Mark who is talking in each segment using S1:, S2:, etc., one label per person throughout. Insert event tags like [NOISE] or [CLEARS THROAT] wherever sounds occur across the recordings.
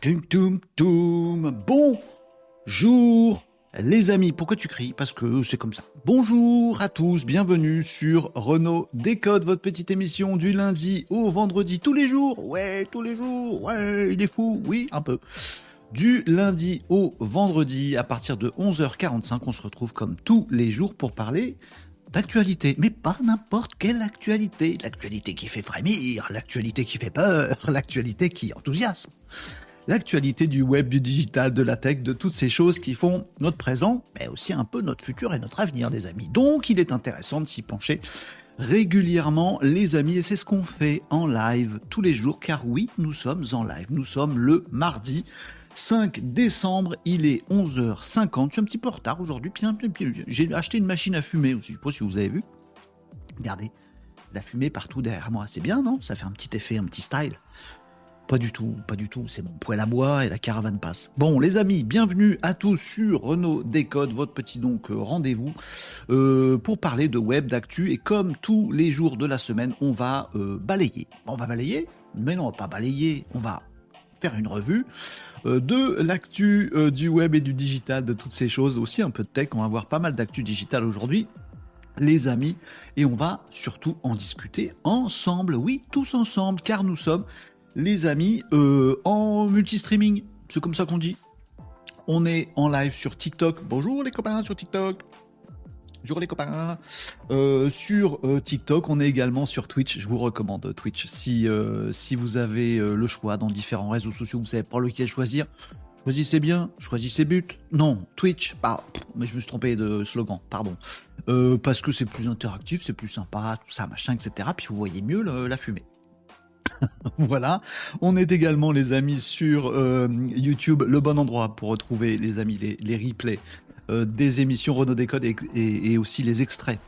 S1: Tum tum tum. Bonjour les amis. Pourquoi tu cries? Parce que c'est comme ça. Bonjour à tous, bienvenue sur Renault Décode, votre petite émission du lundi au vendredi, tous les jours. Ouais, tous les jours. Ouais, il est fou. Oui, un peu. Du lundi au vendredi, à partir de 11h45, on se retrouve comme tous les jours pour parler d'actualité, mais pas n'importe quelle actualité. L'actualité qui fait frémir, l'actualité qui fait peur, [LAUGHS] l'actualité qui enthousiasme. L'actualité du web, du digital, de la tech, de toutes ces choses qui font notre présent, mais aussi un peu notre futur et notre avenir, les amis. Donc, il est intéressant de s'y pencher régulièrement, les amis, et c'est ce qu'on fait en live tous les jours, car oui, nous sommes en live. Nous sommes le mardi 5 décembre, il est 11h50. Je suis un petit peu en retard aujourd'hui. J'ai acheté une machine à fumer aussi. Je ne sais pas si vous avez vu. Regardez, la fumée partout derrière moi. C'est bien, non? Ça fait un petit effet, un petit style. Pas du tout, pas du tout. C'est mon poêle à bois et la caravane passe. Bon, les amis, bienvenue à tous sur Renault Décode, votre petit donc euh, rendez-vous euh, pour parler de web, d'actu. Et comme tous les jours de la semaine, on va euh, balayer. On va balayer Mais non, on va pas balayer. On va faire une revue euh, de l'actu euh, du web et du digital, de toutes ces choses, aussi un peu de tech. On va voir pas mal d'actu digital aujourd'hui les amis, et on va surtout en discuter ensemble, oui, tous ensemble, car nous sommes les amis euh, en multi-streaming, c'est comme ça qu'on dit. On est en live sur TikTok. Bonjour les copains sur TikTok. Bonjour les copains. Euh, sur euh, TikTok, on est également sur Twitch. Je vous recommande Twitch. Si, euh, si vous avez le choix dans différents réseaux sociaux, vous savez pas lequel choisir. Choisissez bien, choisissez but. Non, Twitch, bah, mais je me suis trompé de slogan, pardon. parce que c'est plus interactif, c'est plus sympa, tout ça, machin, etc. Puis vous voyez mieux la fumée. [LAUGHS] voilà. On est également, les amis, sur YouTube, le bon endroit pour retrouver, les amis, les, les replays euh, des émissions Renault Décode et, et, aussi les extraits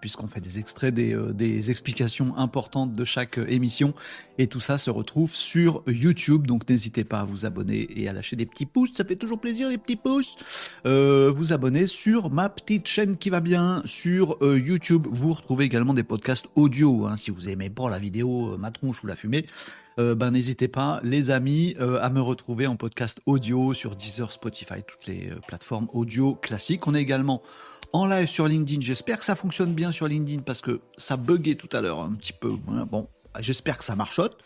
S1: puisqu'on fait des extraits des, euh, explications importantes de chaque euh, émission. Et tout ça se retrouve sur YouTube. Donc n'hésitez pas à vous abonner et à lâcher des petits pouces. Ça fait toujours plaisir, les petits pouces. Euh, vous abonner sur ma petite chaîne qui va bien sur YouTube. Vous retrouvez également des podcasts audio. Hein, si vous aimez pas la vidéo, ma tronche ou la fumée. Ben n'hésitez pas, les amis, à me retrouver en podcast audio sur Deezer, Spotify, toutes les plateformes audio classiques. On est également en live sur LinkedIn. J'espère que ça fonctionne bien sur LinkedIn parce que ça buguait tout à l'heure un petit peu. Hein. Bon, j'espère que ça marchote.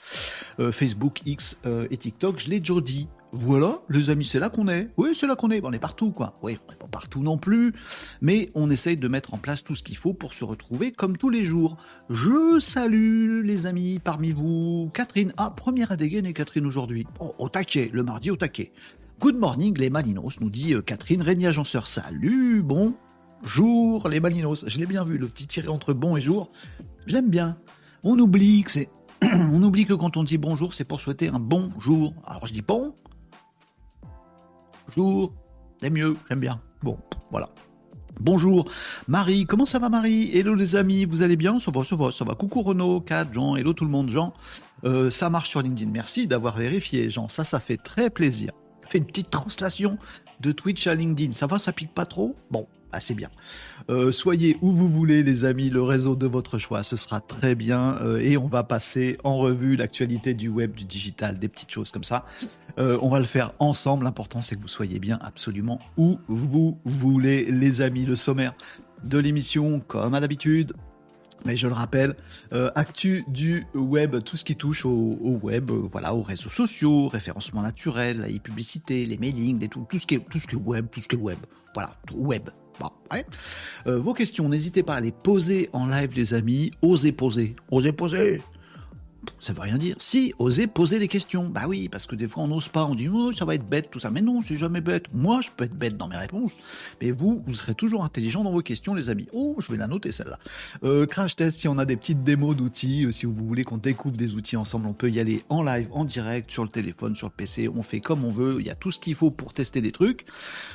S1: Facebook, X et TikTok, je l'ai déjà dit. Voilà, les amis, c'est là qu'on est. Oui, c'est là qu'on est. On est partout, quoi. Oui, on n'est pas partout non plus, mais on essaye de mettre en place tout ce qu'il faut pour se retrouver comme tous les jours. Je salue les amis parmi vous. Catherine, ah, première à dégainer Catherine aujourd'hui. Oh, au taquet, le mardi au taquet. Good morning les Malinos, nous dit euh, Catherine. Régnier Agenceur, salut, bon jour les Malinos. Je l'ai bien vu, le petit tiré entre bon et jour. Je l'aime bien. On oublie que c'est [CLEARS THROAT] on oublie que quand on dit bonjour, c'est pour souhaiter un bon jour. Alors je dis bon, Bonjour, c'est mieux, j'aime bien. Bon, voilà. Bonjour Marie, comment ça va Marie? Hello les amis, vous allez bien? Ça va, ça va, ça va. Coucou Renaud, Kat, Jean, hello tout le monde, Jean. Euh, ça marche sur LinkedIn, merci d'avoir vérifié Jean, ça, ça fait très plaisir. Fait une petite translation de Twitch à LinkedIn, ça va, ça pique pas trop? Bon, assez bien. Euh, soyez où vous voulez, les amis, le réseau de votre choix, ce sera très bien. Euh, et on va passer en revue l'actualité du web, du digital, des petites choses comme ça. Euh, on va le faire ensemble. L'important, c'est que vous soyez bien absolument où vous voulez, les amis. Le sommaire de l'émission, comme à l'habitude, mais je le rappelle, actu du web, tout ce qui touche au, web, voilà, aux réseaux sociaux, référencement naturel, la publicité les mailings, tout, tout ce qui est tout ce qui est web, tout ce qui est web, voilà, web, euh, vos questions, n'hésitez pas à les poser en live, les amis. Osez poser. Osez poser ça veut rien dire. Si, osez poser des questions. Bah oui, parce que des fois on n'ose pas, on dit oh, ça va être bête, tout ça. Mais non, c'est jamais bête. Moi, je peux être bête dans mes réponses, mais vous, vous serez toujours intelligent dans vos questions, les amis. Oh, je vais la noter celle-là. Euh, crash test, si on a des petites démos d'outils, euh, si vous voulez qu'on découvre des outils ensemble, on peut y aller en live, en direct, sur le téléphone, sur le PC. On fait comme on veut. Il y a tout ce qu'il faut pour tester des trucs.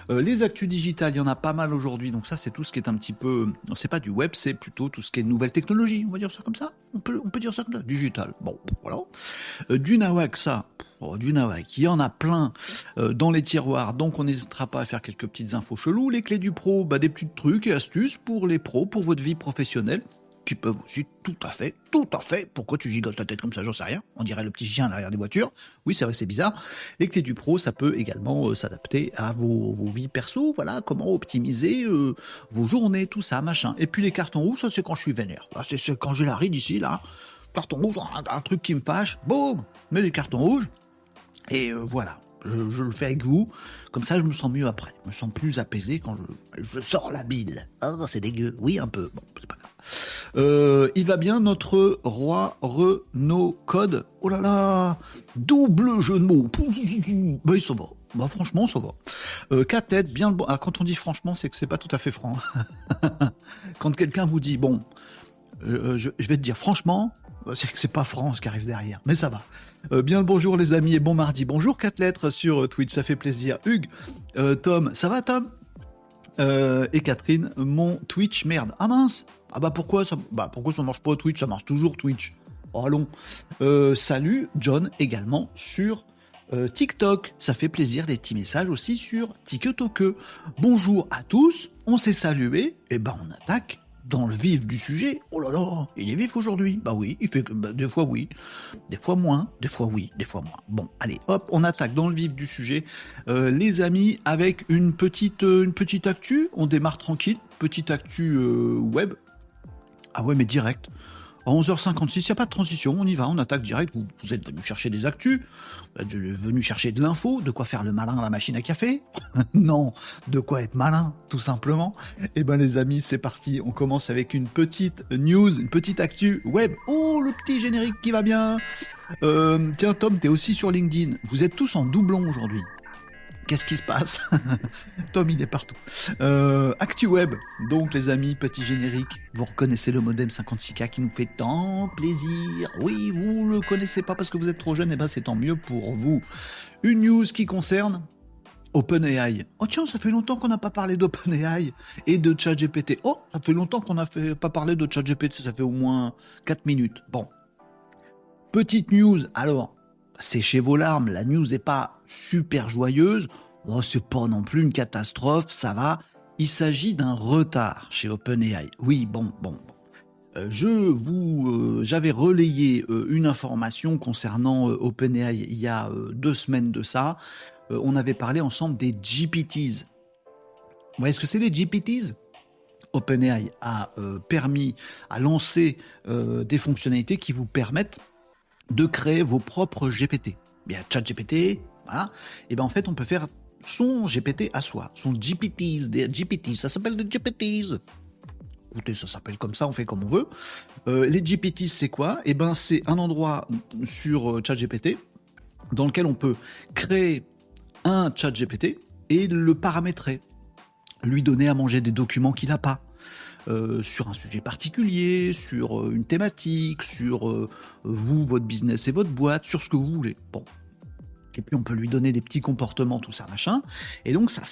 S1: Euh, les actus digitales, il y en a pas mal aujourd'hui. Donc ça, c'est tout ce qui est un petit peu. C'est pas du web, c'est plutôt tout ce qui est nouvelle technologie. On va dire ça comme ça. On peut, on peut dire ça comme ça. Digital. Bon, voilà. Euh, du nawak, ça, oh, du nawak, il y en a plein euh, dans les tiroirs, donc on n'hésitera pas à faire quelques petites infos cheloues. Les clés du pro, bah, des petits trucs et astuces pour les pros, pour votre vie professionnelle. qui peuvent aussi tout à fait, tout à fait, pourquoi tu gigotes la tête comme ça, j'en sais rien, on dirait le petit chien derrière des voitures, oui c'est vrai c'est bizarre, les clés du pro ça peut également euh, s'adapter à vos, vies perso, voilà, comment optimiser vos journées, tout ça, machin. Et puis les cartons rouges, ça c'est quand je suis vénère, c'est quand j'ai la ride ici, là, carton rouge, un, truc qui me fâche, boum, mets des cartons rouges, et euh, voilà, je, le fais avec vous. Comme ça, je me sens mieux après. Je me sens plus apaisé quand je, je sors la bile. Oh, c'est dégueu. Oui, un peu. Bon, c'est pas grave. Euh, il va bien notre roi Renault Code? Oh là là Double jeu de mots. Bah, ça va. Bah, franchement, ça va. Euh, quatre têtes, bien bon. Ah, quand on dit franchement, c'est que c'est pas tout à fait franc. [LAUGHS] quand quelqu'un vous dit, bon, je, je vais te dire franchement, c'est que c'est pas France qui arrive derrière, mais ça va. Euh, bien le bonjour les amis et bon mardi. Bonjour quatre lettres sur euh, Twitch, ça fait plaisir. Hugues, euh, Tom, ça va Tom? Et Catherine, mon Twitch merde. Ah mince. Ah bah pourquoi ça Bah pourquoi ça marche pas Twitch? Ça marche toujours Twitch. Oh allons. salut John également sur TikTok. Ça fait plaisir des petits messages aussi sur TikTok. Bonjour à tous. On s'est salué. Et ben on attaque dans le vif du sujet, oh là là, il est vif aujourd'hui. Bah oui, il fait bah, des fois oui, des fois moins, des fois oui, des fois moins. Bon, allez, hop, on attaque dans le vif du sujet, euh, les amis, avec une petite, euh, une petite actu. On démarre tranquille, petite actu euh, web. Ah ouais, mais direct. À 11h56, il n'y a pas de transition, on y va, on attaque direct. Vous, êtes venu chercher des actus, venu chercher de l'info, de quoi faire le malin à la machine à café? [LAUGHS] Non, de quoi être malin, tout simplement. Eh ben les amis, c'est parti, on commence avec une petite news, une petite actu web. Oh, le petit générique qui va bien euh, Tiens Tom, t'es aussi sur LinkedIn. Vous êtes tous en doublon aujourd'hui. Qu'est-ce qui se passe [LAUGHS] Tom, il est partout. Euh, ActuWeb, donc les amis, petit générique. Vous reconnaissez le modem 56K qui nous fait tant plaisir. Oui, vous le connaissez pas parce que vous êtes trop jeune, et eh ben c'est tant mieux pour vous. Une news qui concerne OpenAI. Oh tiens, ça fait longtemps qu'on n'a pas parlé d'OpenAI et de ChatGPT. Oh, ça fait longtemps qu'on n'a pas parlé de ChatGPT, ça fait au moins 4 minutes. Bon. Petite news, alors, séchez vos larmes, la news n'est pas super joyeuse, oh, c'est pas non plus une catastrophe, ça va. Il s'agit d'un retard chez OpenAI. Oui, bon, bon. Euh, je vous, euh, j'avais relayé euh, une information concernant OpenAI il y a deux semaines de ça. on avait parlé ensemble des GPTs. Vous voyez ce que c'est les GPTs OpenAI a permis, a lancé des fonctionnalités qui vous permettent de créer vos propres GPT. Bien, ChatGPT, voilà. Et ben en fait, on peut faire son GPT à soi, son GPTs, des GPTs, ça s'appelle des GPTs. Écoutez, ça s'appelle comme ça, on fait comme on veut. Euh, les GPTs, c'est quoi? Et ben, c'est un endroit sur euh, ChatGPT dans lequel on peut créer un ChatGPT et le paramétrer, lui donner à manger des documents qu'il n'a pas. Euh, sur un sujet particulier, sur une thématique, sur vous, votre business et votre boîte, sur ce que vous voulez. Bon, et puis on peut lui donner des petits comportements, tout ça, machin. Et donc ça,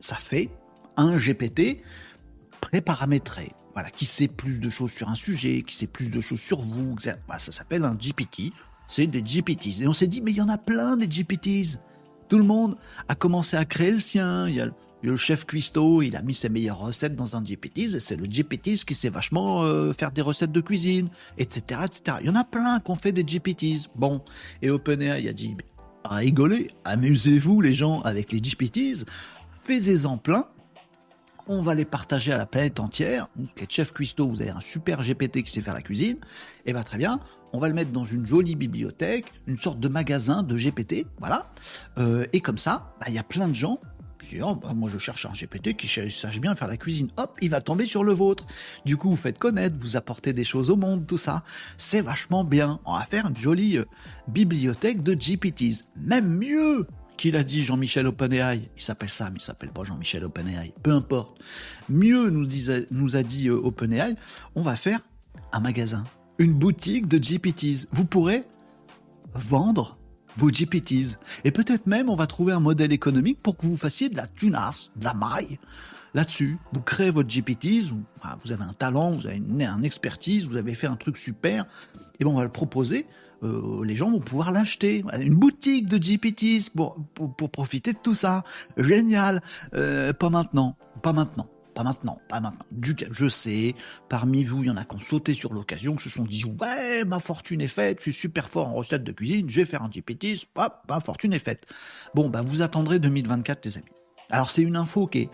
S1: ça fait un GPT pré-paramétré, voilà, qui sait plus de choses sur un sujet, qui sait plus de choses sur vous. Ça, bah, ça s'appelle un GPT. C'est des GPTs. Et on s'est dit, mais il y en a plein des GPTs. Tout le monde a commencé à créer le sien. Il y a le chef cuistot, il a mis ses meilleures recettes dans un GPTs et c'est le GPTs qui sait vachement euh, faire des recettes de cuisine, etc., etc. Il y en a plein qui ont fait des GPTs. Bon, et OpenAI a dit, rigoler, amusez-vous les gens avec les GPTs, faites-en plein, on va les partager à la planète entière. Donc, chef cuistot, vous avez un super GPT qui sait faire la cuisine, et bien très bien, on va le mettre dans une jolie bibliothèque, une sorte de magasin de GPT, voilà. Euh, et comme ça, bah, il y a plein de gens Oh, bah, moi je cherche un GPT qui sache bien faire la cuisine. Hop, il va tomber sur le vôtre. Du coup, vous faites connaître, vous apportez des choses au monde, tout ça. C'est vachement bien. On va faire une jolie euh, bibliothèque de GPTs. Même mieux qu'il a dit Jean-Michel OpenAI. Il s'appelle ça, mais il s'appelle pas Jean-Michel OpenAI. Peu importe. Mieux nous, nous a dit euh, OpenAI, on va faire un magasin, une boutique de GPTs. Vous pourrez vendre vos GPTs. Et peut-être même on va trouver un modèle économique pour que vous fassiez de la tunasse, de la maille là-dessus. Vous créez votre GPTs, vous, avez un talent, vous avez une, expertise, vous avez fait un truc super, et bon on va le proposer. Euh, les gens vont pouvoir l'acheter. Une boutique de GPTs pour, pour, profiter de tout ça. Génial. Euh, pas maintenant. Pas maintenant. Pas maintenant, pas maintenant. Du, je sais, parmi vous, il y en a qui ont sauté sur l'occasion, qui se sont dit, ouais, ma fortune est faite, je suis super fort en recette de cuisine, je vais faire un GPT, hop, ma fortune est faite. Bon, bah, vous attendrez 2024, les amis. Alors, c'est une info qui est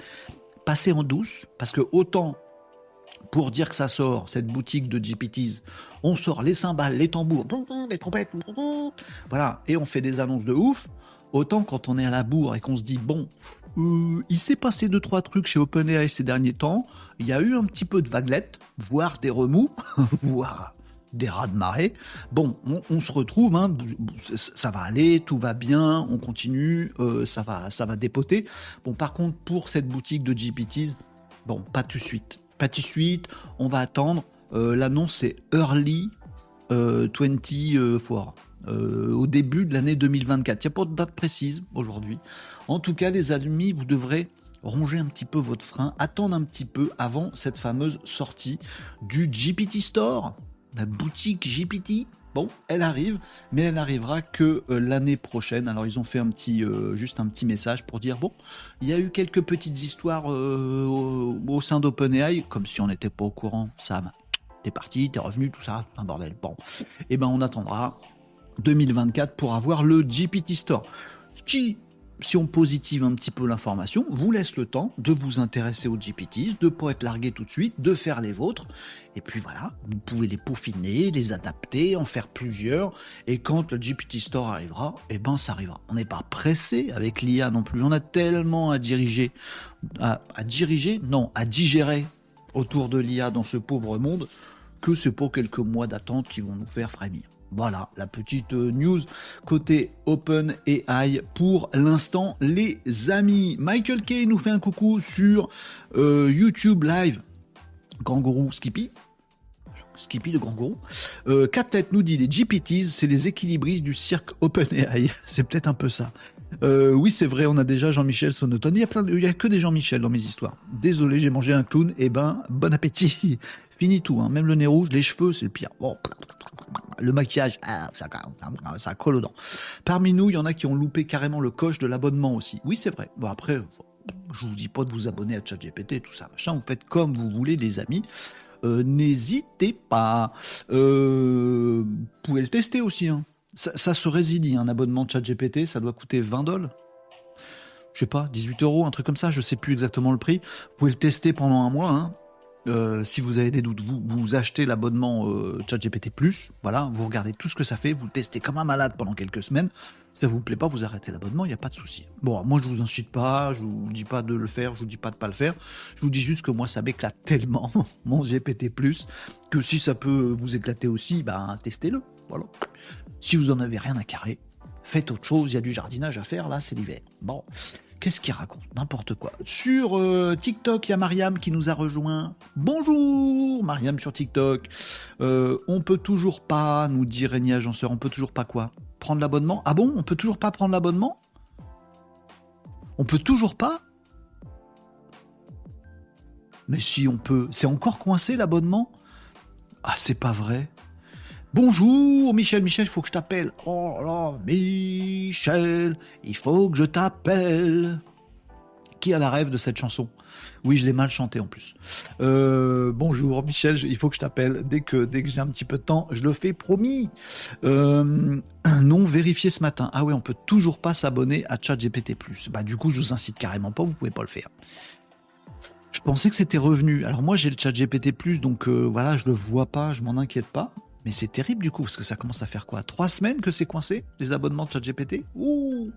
S1: passée en douce, parce que autant pour dire que ça sort, cette boutique de GPTs, on sort les cymbales, les tambours, les trompettes, voilà, et on fait des annonces de ouf. Autant quand on est à la bourre et qu'on se dit, bon, euh, il s'est passé deux, trois trucs chez OpenAI ces derniers temps, il y a eu un petit peu de vaguelettes, voire des remous, [LAUGHS] voire des rats de marée. Bon, on, se retrouve, hein, ça va aller, tout va bien, on continue, euh, ça, va, ça va dépoter. Bon, par contre, pour cette boutique de GPTs, bon, pas tout de suite pas de suite, on va attendre. Euh, l'annonce c'est Early 24, euh, au début de l'année 2024. Il n'y a pas de date précise aujourd'hui. En tout cas, les amis, vous devrez ronger un petit peu votre frein, attendre un petit peu avant cette fameuse sortie du GPT Store, la boutique GPT. Bon, elle arrive, mais elle n'arrivera que euh, l'année prochaine. Alors ils ont fait un petit, euh, juste un petit message pour dire bon, il y a eu quelques petites histoires euh, au, sein d'OpenAI, comme si on n'était pas au courant. Sam, t'es parti, t'es revenu, tout ça, un bordel. Bon, et eh ben on attendra 2024 pour avoir le GPT Store. Si on positive un petit peu l'information, vous laisse le temps de vous intéresser aux GPTs, de ne pas être largué tout de suite, de faire les vôtres. Et puis voilà, vous pouvez les peaufiner, les adapter, en faire plusieurs. Et quand le GPT Store arrivera, eh ben ça arrivera. On n'est pas pressé avec l'IA non plus. On a tellement à diriger, à, à diriger, non, à digérer autour de l'IA dans ce pauvre monde que c'est pour quelques mois d'attente qui vont nous faire frémir. Voilà la petite euh, news côté Open AI pour l'instant les amis. Michael Kay nous fait un coucou sur euh, YouTube Live. Kangourou Skippy. Skippy le grand gourou. Euh, nous dit les GPTs, c'est les équilibristes du cirque OpenAI. [LAUGHS] c'est peut-être un peu ça. Euh, oui, c'est vrai, on a déjà Jean-Michel Sonotone. Il y a y a que des Jean-Michel dans mes histoires. Désolé, j'ai mangé un clown. Eh ben, bon appétit. [LAUGHS] Fini tout, hein. même le nez rouge, les cheveux, c'est le pire. Le maquillage, ah, ça, colle aux dents. Parmi nous, il y en a qui ont loupé carrément le coche de l'abonnement aussi. Oui, c'est vrai. Bon, après, je vous dis pas de vous abonner à ChatGPT, tout ça, machin. Vous faites comme vous voulez, les amis. Euh, n'hésitez pas. Euh, vous pouvez le tester aussi. Hein. Ça, se résilie, un abonnement de ChatGPT, ça doit coûter 20 dollars. Je sais pas, 18 euros, un truc comme ça, je sais plus exactement le prix. Vous pouvez le tester pendant un mois. Hein. Euh, si vous avez des doutes, vous, achetez l'abonnement euh, ChatGPT Plus, voilà, vous regardez tout ce que ça fait, vous le testez comme un malade pendant quelques semaines. Ça vous plaît pas, vous arrêtez l'abonnement, il n'y a pas de souci. Bon, moi je vous incite pas, je vous dis pas de le faire, je vous dis pas de pas le faire. Je vous dis juste que moi ça m'éclate [LAUGHS] tellement mon GPT Plus que si ça peut vous éclater aussi, ben testez-le. Voilà. Si vous en avez rien à carrer, faites autre chose. Il y a du jardinage à faire là, c'est l'hiver. Bon. Qu'est-ce qu'il raconte N'importe quoi. Sur euh, TikTok, il y a Mariam qui nous a rejoint. Bonjour Mariam sur TikTok. Euh, on peut toujours pas, nous dit Régnier Agenceur, on peut toujours pas quoi Prendre l'abonnement Ah bon On peut toujours pas prendre l'abonnement On peut toujours pas Mais si on peut. C'est encore coincé l'abonnement? Ah, c'est pas vrai. Bonjour Michel, Michel, il faut que je t'appelle. Oh là, Michel, il faut que je t'appelle. Qui a la rêve de cette chanson? Oui, je l'ai mal chantée en plus. Euh, bonjour Michel, il faut que je t'appelle. Dès que, dès que j'ai un petit peu de temps, je le fais, promis. Euh, non vérifié ce matin. Ah oui, on peut toujours pas s'abonner à ChatGPT+. Bah du coup, je vous incite carrément pas, vous pouvez pas le faire. Je pensais que c'était revenu. Alors moi, j'ai le ChatGPT+, donc euh, voilà, je le vois pas, je m'en inquiète pas. Mais c'est terrible du coup, parce que ça commence à faire quoi Trois semaines que c'est coincé, les abonnements de ChatGPT? Ouh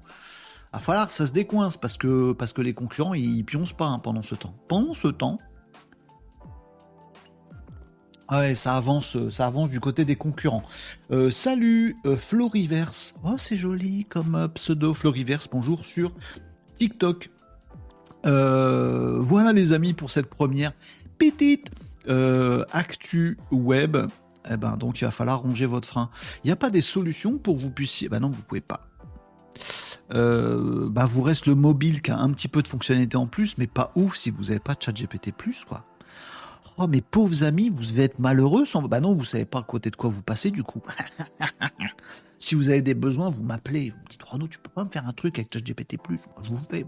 S1: Va falloir que ça se décoince, parce que, parce que les concurrents, ils pioncent pas hein, pendant ce temps. Pendant ce temps, ah ouais, ça avance, ça avance du côté des concurrents. Euh, salut, euh, Floriverse. Oh, c'est joli comme euh, pseudo Floriverse. Bonjour sur TikTok. voilà les amis pour cette première petite actu web eh ben donc il va falloir ronger votre frein. Il n'y a pas des solutions pour vous puissiez. Ben non, vous pouvez pas. Euh, bah vous reste le mobile qui a un petit peu de fonctionnalité en plus, mais pas ouf si vous n'avez pas de chat GPT+, quoi. Oh, mes pauvres amis, vous devez être malheureux sans... Bah non, vous savez pas à côté de quoi vous passez, du coup. [LAUGHS] si vous avez des besoins, vous m'appelez. Vous me dites, Renaud, tu peux pas me faire un truc avec ChatGPT+. Moi, je vous fais.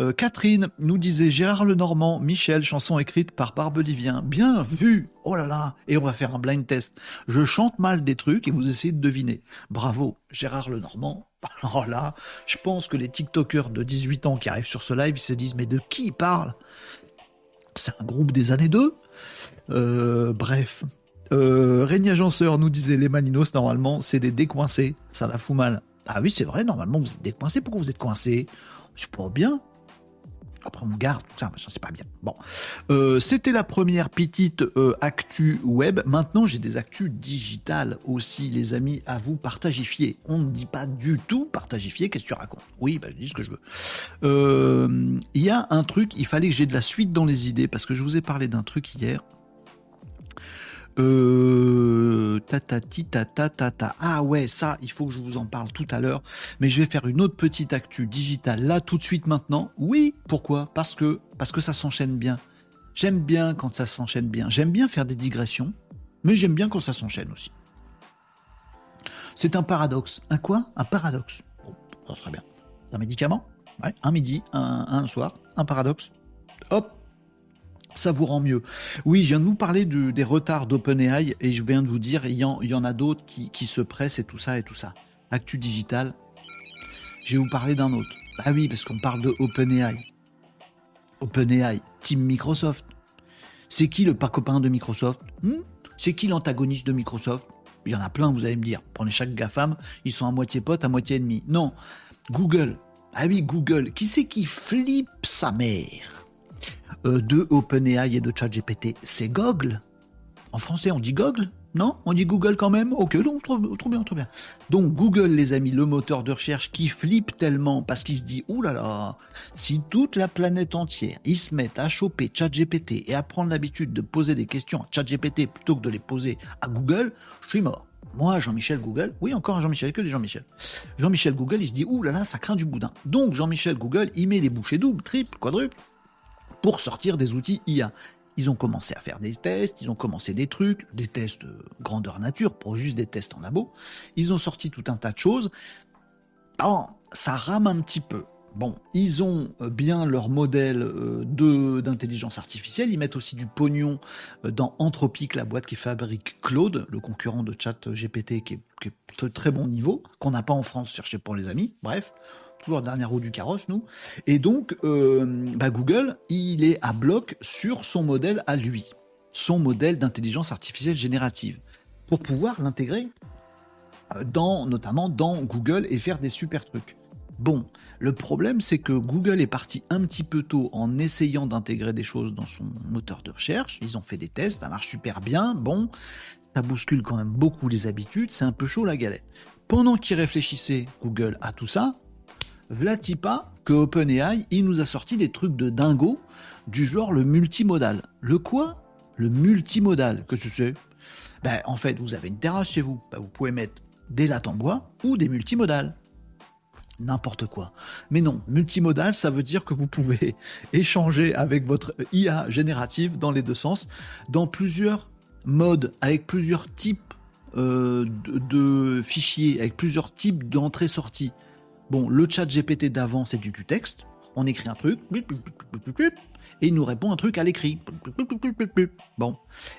S1: Euh, Catherine nous disait Gérard Lenormand, Michel, chanson écrite par Barbelivien. Bien vu Oh là là Et on va faire un blind test. Je chante mal des trucs et vous essayez de deviner. Bravo, Gérard Lenormand. [LAUGHS] Oh là, je pense que les TikTokers de 18 ans qui arrivent sur ce live, ils se disent mais de qui il parle C'est un groupe des années 2 euh, Bref. Euh, Régnier Agenceur nous disait les Maninos, normalement, c'est des décoincés. Ça la fout mal. Ah oui, c'est vrai, normalement, vous êtes décoincés. Pourquoi vous êtes coincés? C'est pas bien. Après, on garde tout ça, je sais pas bien. Bon, euh, c'était la première petite euh, actu web. Maintenant, j'ai des actus digitales aussi, les amis, à vous partagifier. On ne dit pas du tout partagifier. Qu'est-ce que tu racontes? Oui, bah, je dis ce que je veux. Euh, il y a un truc, il fallait que j'ai de la suite dans les idées parce que je vous ai parlé d'un truc hier. Euh. Ah ouais, ça, il faut que je vous en parle tout à l'heure. Mais je vais faire une autre petite actu digitale là tout de suite maintenant. Oui, pourquoi? Parce que parce que ça s'enchaîne bien. J'aime bien quand ça s'enchaîne bien. J'aime bien faire des digressions, mais j'aime bien quand ça s'enchaîne aussi. C'est un paradoxe. Un quoi? Un paradoxe. Bon, très bien. Un médicament? Un midi, un, un soir, un paradoxe. Hop, ça vous rend mieux. Oui, je viens de vous parler des retards d'OpenAI et je viens de vous dire, il y en, a d'autres qui, se pressent et tout ça et tout ça. Actu Digital, je vais vous parler d'un autre. Ah oui, parce qu'on parle de OpenAI. OpenAI, Team Microsoft. C'est qui le pas copain de Microsoft? Hmm? C'est qui l'antagoniste de Microsoft? Il y en a plein, vous allez me dire. Prenez chaque GAFAM, ils sont à moitié potes, à moitié ennemis. Non, Google. Ah oui, Google. Qui c'est qui flippe sa mère? De OpenAI et de ChatGPT, c'est Google. En français, on dit Google non? On dit Google quand même? Ok, donc trop, bien, trop bien. Donc Google, les amis, le moteur de recherche qui flippe tellement parce qu'il se dit, Ouh là là, si toute la planète entière, ils se mettent à choper ChatGPT et à prendre l'habitude de poser des questions à ChatGPT plutôt que de les poser à Google, je suis mort. Moi, Jean-Michel Google, oui, encore Jean-Michel, que des Jean-Michel. Jean-Michel Google, il se dit, ouh là là, ça craint du boudin. Donc Jean-Michel Google, il met les bouchées doubles, triples, quadruples, pour sortir des outils IA. Ils ont commencé à faire des tests, ils ont commencé des trucs, des tests grandeur nature, pour juste des tests en labo. Ils ont sorti tout un tas de choses. Bon, ça rame un petit peu. Bon, ils ont euh, bien leur modèle euh, de d'intelligence artificielle. Ils mettent aussi du pognon euh, dans Anthropic, la boîte qui fabrique Claude, le concurrent de Chat GPT, qui est, qui est de très bon niveau, qu'on n'a pas en France, cherchez pour les amis. Bref, toujours la dernière roue du carrosse, nous. Et donc, euh, bah, Google, il est à bloc sur son modèle à lui, son modèle d'intelligence artificielle générative, pour pouvoir l'intégrer euh, dans, notamment dans Google et faire des super trucs. Bon, le problème c'est que Google est parti un petit peu tôt en essayant d'intégrer des choses dans son moteur de recherche. Ils ont fait des tests, ça marche super bien. Bon, ça bouscule quand même beaucoup les habitudes, c'est un peu chaud la galette. Pendant qu'ils réfléchissaient, Google, à tout ça, Vlatipa que OpenAI, il nous a sorti des trucs de dingo du genre le multimodal. Le quoi? Le multimodal, que c'est? Ben, En fait, vous avez une terrasse chez vous, ben, vous pouvez mettre des lattes en bois ou des multimodales. N'importe quoi. Mais non, multimodal, ça veut dire que vous pouvez [LAUGHS] échanger avec votre IA générative dans les deux sens, dans plusieurs modes, avec plusieurs types euh, de, fichiers, avec plusieurs types d'entrées-sorties. Bon, le chat GPT d'avant, c'est du, texte. On écrit un truc, et il nous répond un truc à l'écrit. Bon,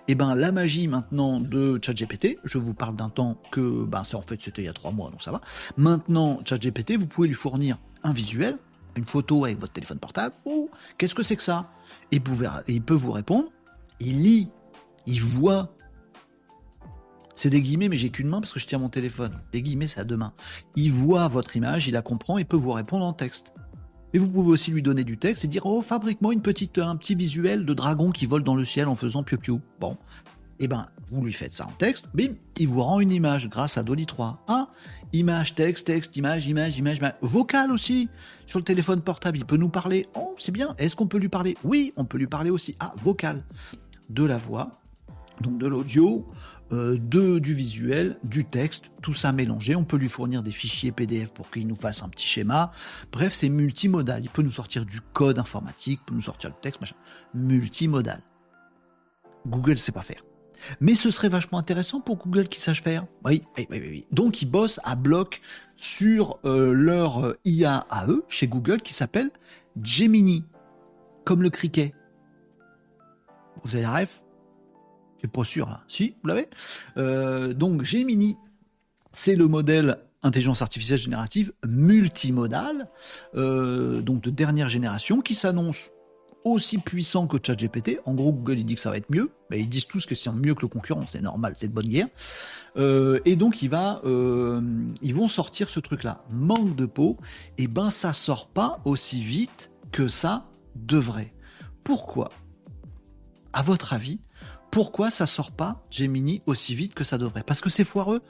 S1: et eh ben la magie maintenant de ChatGPT, je vous parle d'un temps que, ben ça en fait c'était il y a trois mois, donc ça va. Maintenant, ChatGPT, vous pouvez lui fournir un visuel, une photo avec votre téléphone portable, ou qu'est-ce que c'est que ça? Et il peut vous répondre, il lit, il voit c'est des guillemets, mais j'ai qu'une main parce que je tiens mon téléphone. Des guillemets, c'est à deux mains. Il voit votre image, il la comprend et peut vous répondre en texte. Et vous pouvez aussi lui donner du texte et dire Oh, fabrique-moi une petite, un petit visuel de dragon qui vole dans le ciel en faisant piou-piou. Bon. Eh ben, vous lui faites ça en texte, bim, il vous rend une image grâce à Dolly 3. Ah, image, texte, texte, image, image, image, image. vocal aussi sur le téléphone portable. Il peut nous parler. Oh, c'est bien. Est-ce qu'on peut lui parler? Oui, on peut lui parler aussi. Ah, vocal. De la voix, donc de l'audio, euh, de, du visuel, du texte, tout ça mélangé. On peut lui fournir des fichiers PDF pour qu'il nous fasse un petit schéma. Bref, c'est multimodal. Il peut nous sortir du code informatique, peut nous sortir le texte, machin. Multimodal. Google ne sait pas faire. Mais ce serait vachement intéressant pour Google qui sache faire. Oui, oui, oui, oui. Donc ils bossent à bloc sur euh, leur euh, IA à eux, chez Google, qui s'appelle Gemini, comme le criquet. Vous avez la ref? Pas sûr là. Si, vous l'avez euh, Donc Gemini, c'est le modèle intelligence artificielle générative multimodale, euh, donc de dernière génération, qui s'annonce aussi puissant que ChatGPT. En gros, Google il dit que ça va être mieux, mais ils disent tous que c'est mieux que le concurrent, c'est normal, c'est de bonne guerre. Euh, et donc euh, ils vont sortir ce truc-là. Manque de peau, et ben ça sort pas aussi vite que ça devrait. Pourquoi? À votre avis, pourquoi ça sort pas Gemini aussi vite que ça devrait? Parce que c'est foireux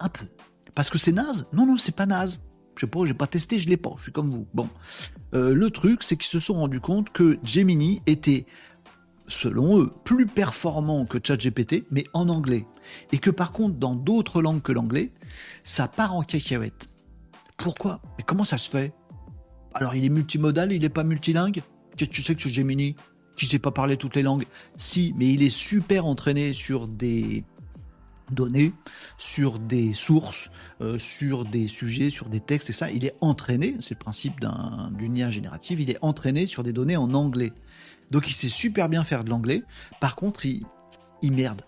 S1: Un peu. Parce que c'est naze? Non, non, c'est pas naze. Je sais pas, j'ai pas testé, je l'ai pas, je suis comme vous. Bon. Euh, le truc, c'est qu'ils se sont rendus compte que Gemini était, selon eux, plus performant que ChatGPT, mais en anglais. Et que par contre, dans d'autres langues que l'anglais, ça part en cacahuète. Pourquoi? Mais comment ça se fait? Alors, il est multimodal, il n'est pas multilingue? Que tu sais que Gemini? Qui sait pas parler toutes les langues Si, mais il est super entraîné sur des données, sur des sources, euh, sur des sujets, sur des textes, et ça, il est entraîné, c'est le principe d'une IA générative, il est entraîné sur des données en anglais. Donc il sait super bien faire de l'anglais, par contre, il, il merde.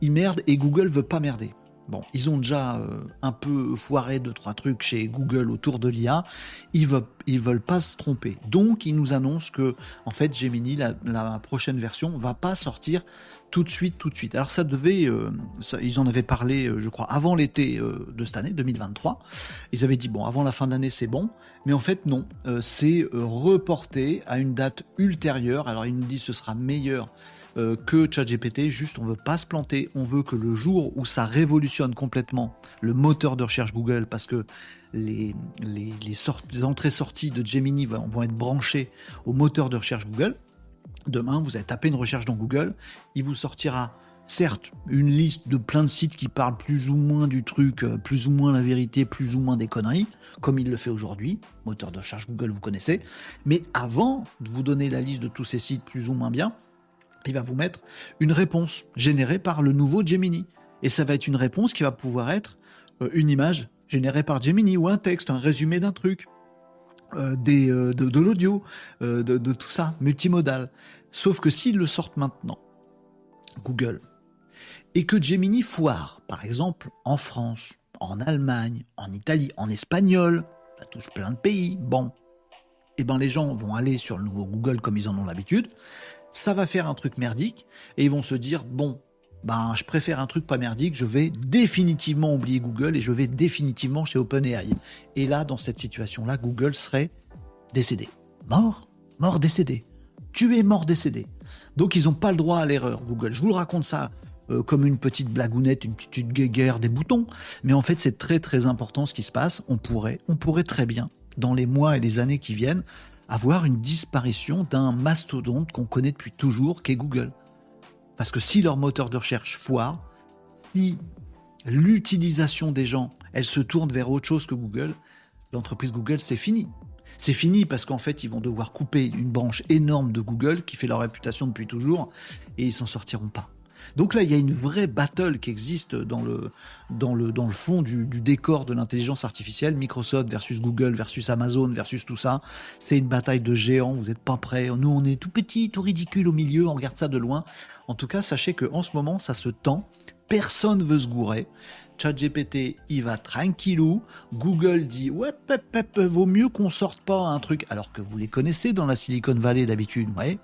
S1: Il merde et Google veut pas merder. Bon, ils ont déjà euh, un peu foiré deux trois trucs chez Google autour de l'IA. Ils veulent, veulent pas se tromper. Donc, ils nous annoncent que, en fait, Gemini, la, la prochaine version, va pas sortir tout de suite, tout de suite. Alors ça devait, euh, ils en avaient parlé, euh, je crois, avant l'été euh, de cette année, 2023. Ils avaient dit bon, avant la fin de l'année, c'est bon, mais en fait non, c'est reporté à une date ultérieure. Alors ils nous disent ce sera meilleur que ChatGPT. Juste, on veut pas se planter, on veut que le jour où ça révolutionne complètement le moteur de recherche Google, parce que les, entrées-sorties de Gemini vont être branchées au moteur de recherche Google. Demain, vous allez taper une recherche dans Google, il vous sortira certes une liste de plein de sites qui parlent plus ou moins du truc, euh, plus ou moins la vérité, plus ou moins des conneries, comme il le fait aujourd'hui, moteur de recherche Google, vous connaissez. Mais avant de vous donner la liste de tous ces sites plus ou moins bien, il va vous mettre une réponse générée par le nouveau Gemini. Et ça va être une réponse qui va pouvoir être euh, une image générée par Gemini ou un texte, un résumé d'un truc. Euh, des, euh, de, l'audio, euh, de, tout ça, multimodal. Sauf que s'ils le sortent maintenant, Google, et que Gemini foire, par exemple, en France, en Allemagne, en Italie, en espagnol, ça touche plein de pays, bon, et eh ben les gens vont aller sur le nouveau Google comme ils en ont l'habitude, ça va faire un truc merdique, et ils vont se dire, bon, ben, je préfère un truc pas merdique, je vais définitivement oublier Google et je vais définitivement chez OpenAI. Et là, dans cette situation-là, Google serait décédé. Mort? Mort décédé. Tu es mort décédé. Donc ils n'ont pas le droit à l'erreur, Google. Je vous le raconte ça euh, comme une petite blagounette, une petite guerre des boutons. Mais en fait, c'est très très important ce qui se passe. On pourrait, on pourrait très bien, dans les mois et les années qui viennent, avoir une disparition d'un mastodonte qu'on connaît depuis toujours, qu'est Google. Parce que si leur moteur de recherche foire, si l'utilisation des gens, elle se tourne vers autre chose que Google, l'entreprise Google, c'est fini. C'est fini parce qu'en fait, ils vont devoir couper une branche énorme de Google qui fait leur réputation depuis toujours et ils s'en sortiront pas. Donc là, il y a une vraie battle qui existe dans le, dans le, dans le fond du, décor de l'intelligence artificielle. Microsoft versus Google versus Amazon versus tout ça. C'est une bataille de géants. Vous n'êtes pas prêts. Nous, on est tout petit, tout ridicule au milieu. On regarde ça de loin. En tout cas, sachez qu'en ce moment, ça se tend. Personne veut se gourer. ChatGPT, il va tranquillou. Google dit ouais, vaut mieux qu'on sorte pas un truc, alors que vous les connaissez dans la Silicon Valley d'habitude, ouais.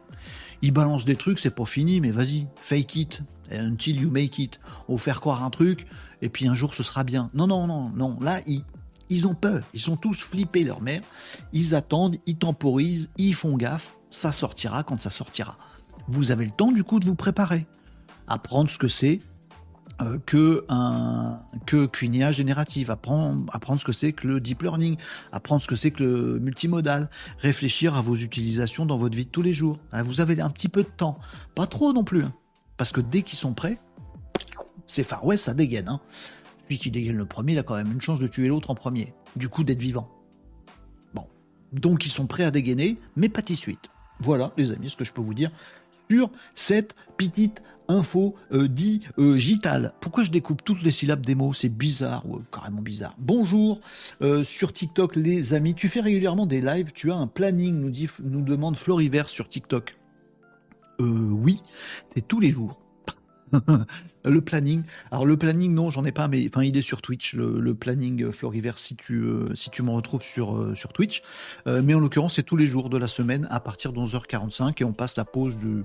S1: Ils balancent des trucs, c'est pas fini, mais vas-y, fake it until you make it. On faire croire un truc, et puis un jour ce sera bien. Non, non, non, non. Là, ils, ils ont peur. Ils sont tous flippés, leur mère. Ils attendent, ils temporisent, ils font gaffe. Ça sortira quand ça sortira. Vous avez le temps, du coup, de vous préparer. Apprendre ce que c'est que un que qu'une IA générative, apprendre, apprendre ce que c'est que le deep learning, apprendre ce que c'est que le multimodal, réfléchir à vos utilisations dans votre vie de tous les jours. Hein, vous avez un petit peu de temps, pas trop non plus, hein. parce que dès qu'ils sont prêts, c'est Far West, ça dégaine. Hein. Celui qui dégaine le premier, il a quand même une chance de tuer l'autre en premier, du coup d'être vivant. Bon, donc ils sont prêts à dégainer, mais pas de suite. Voilà, les amis, ce que je peux vous dire sur cette petite info euh, digital. Pourquoi je découpe toutes les syllabes des mots? C'est bizarre, ou carrément bizarre. Bonjour sur TikTok, les amis. Tu fais régulièrement des lives? Tu as un planning, nous, dit, nous demande Floriver sur TikTok. oui, c'est tous les jours. [LAUGHS] le planning. Alors le planning, non, j'en ai pas, mais enfin il est sur Twitch. Le, planning euh, Floriver, si tu euh, m'en retrouves sur euh, sur Twitch. mais en l'occurrence, c'est tous les jours de la semaine à partir de 11h45 et on passe la pause du.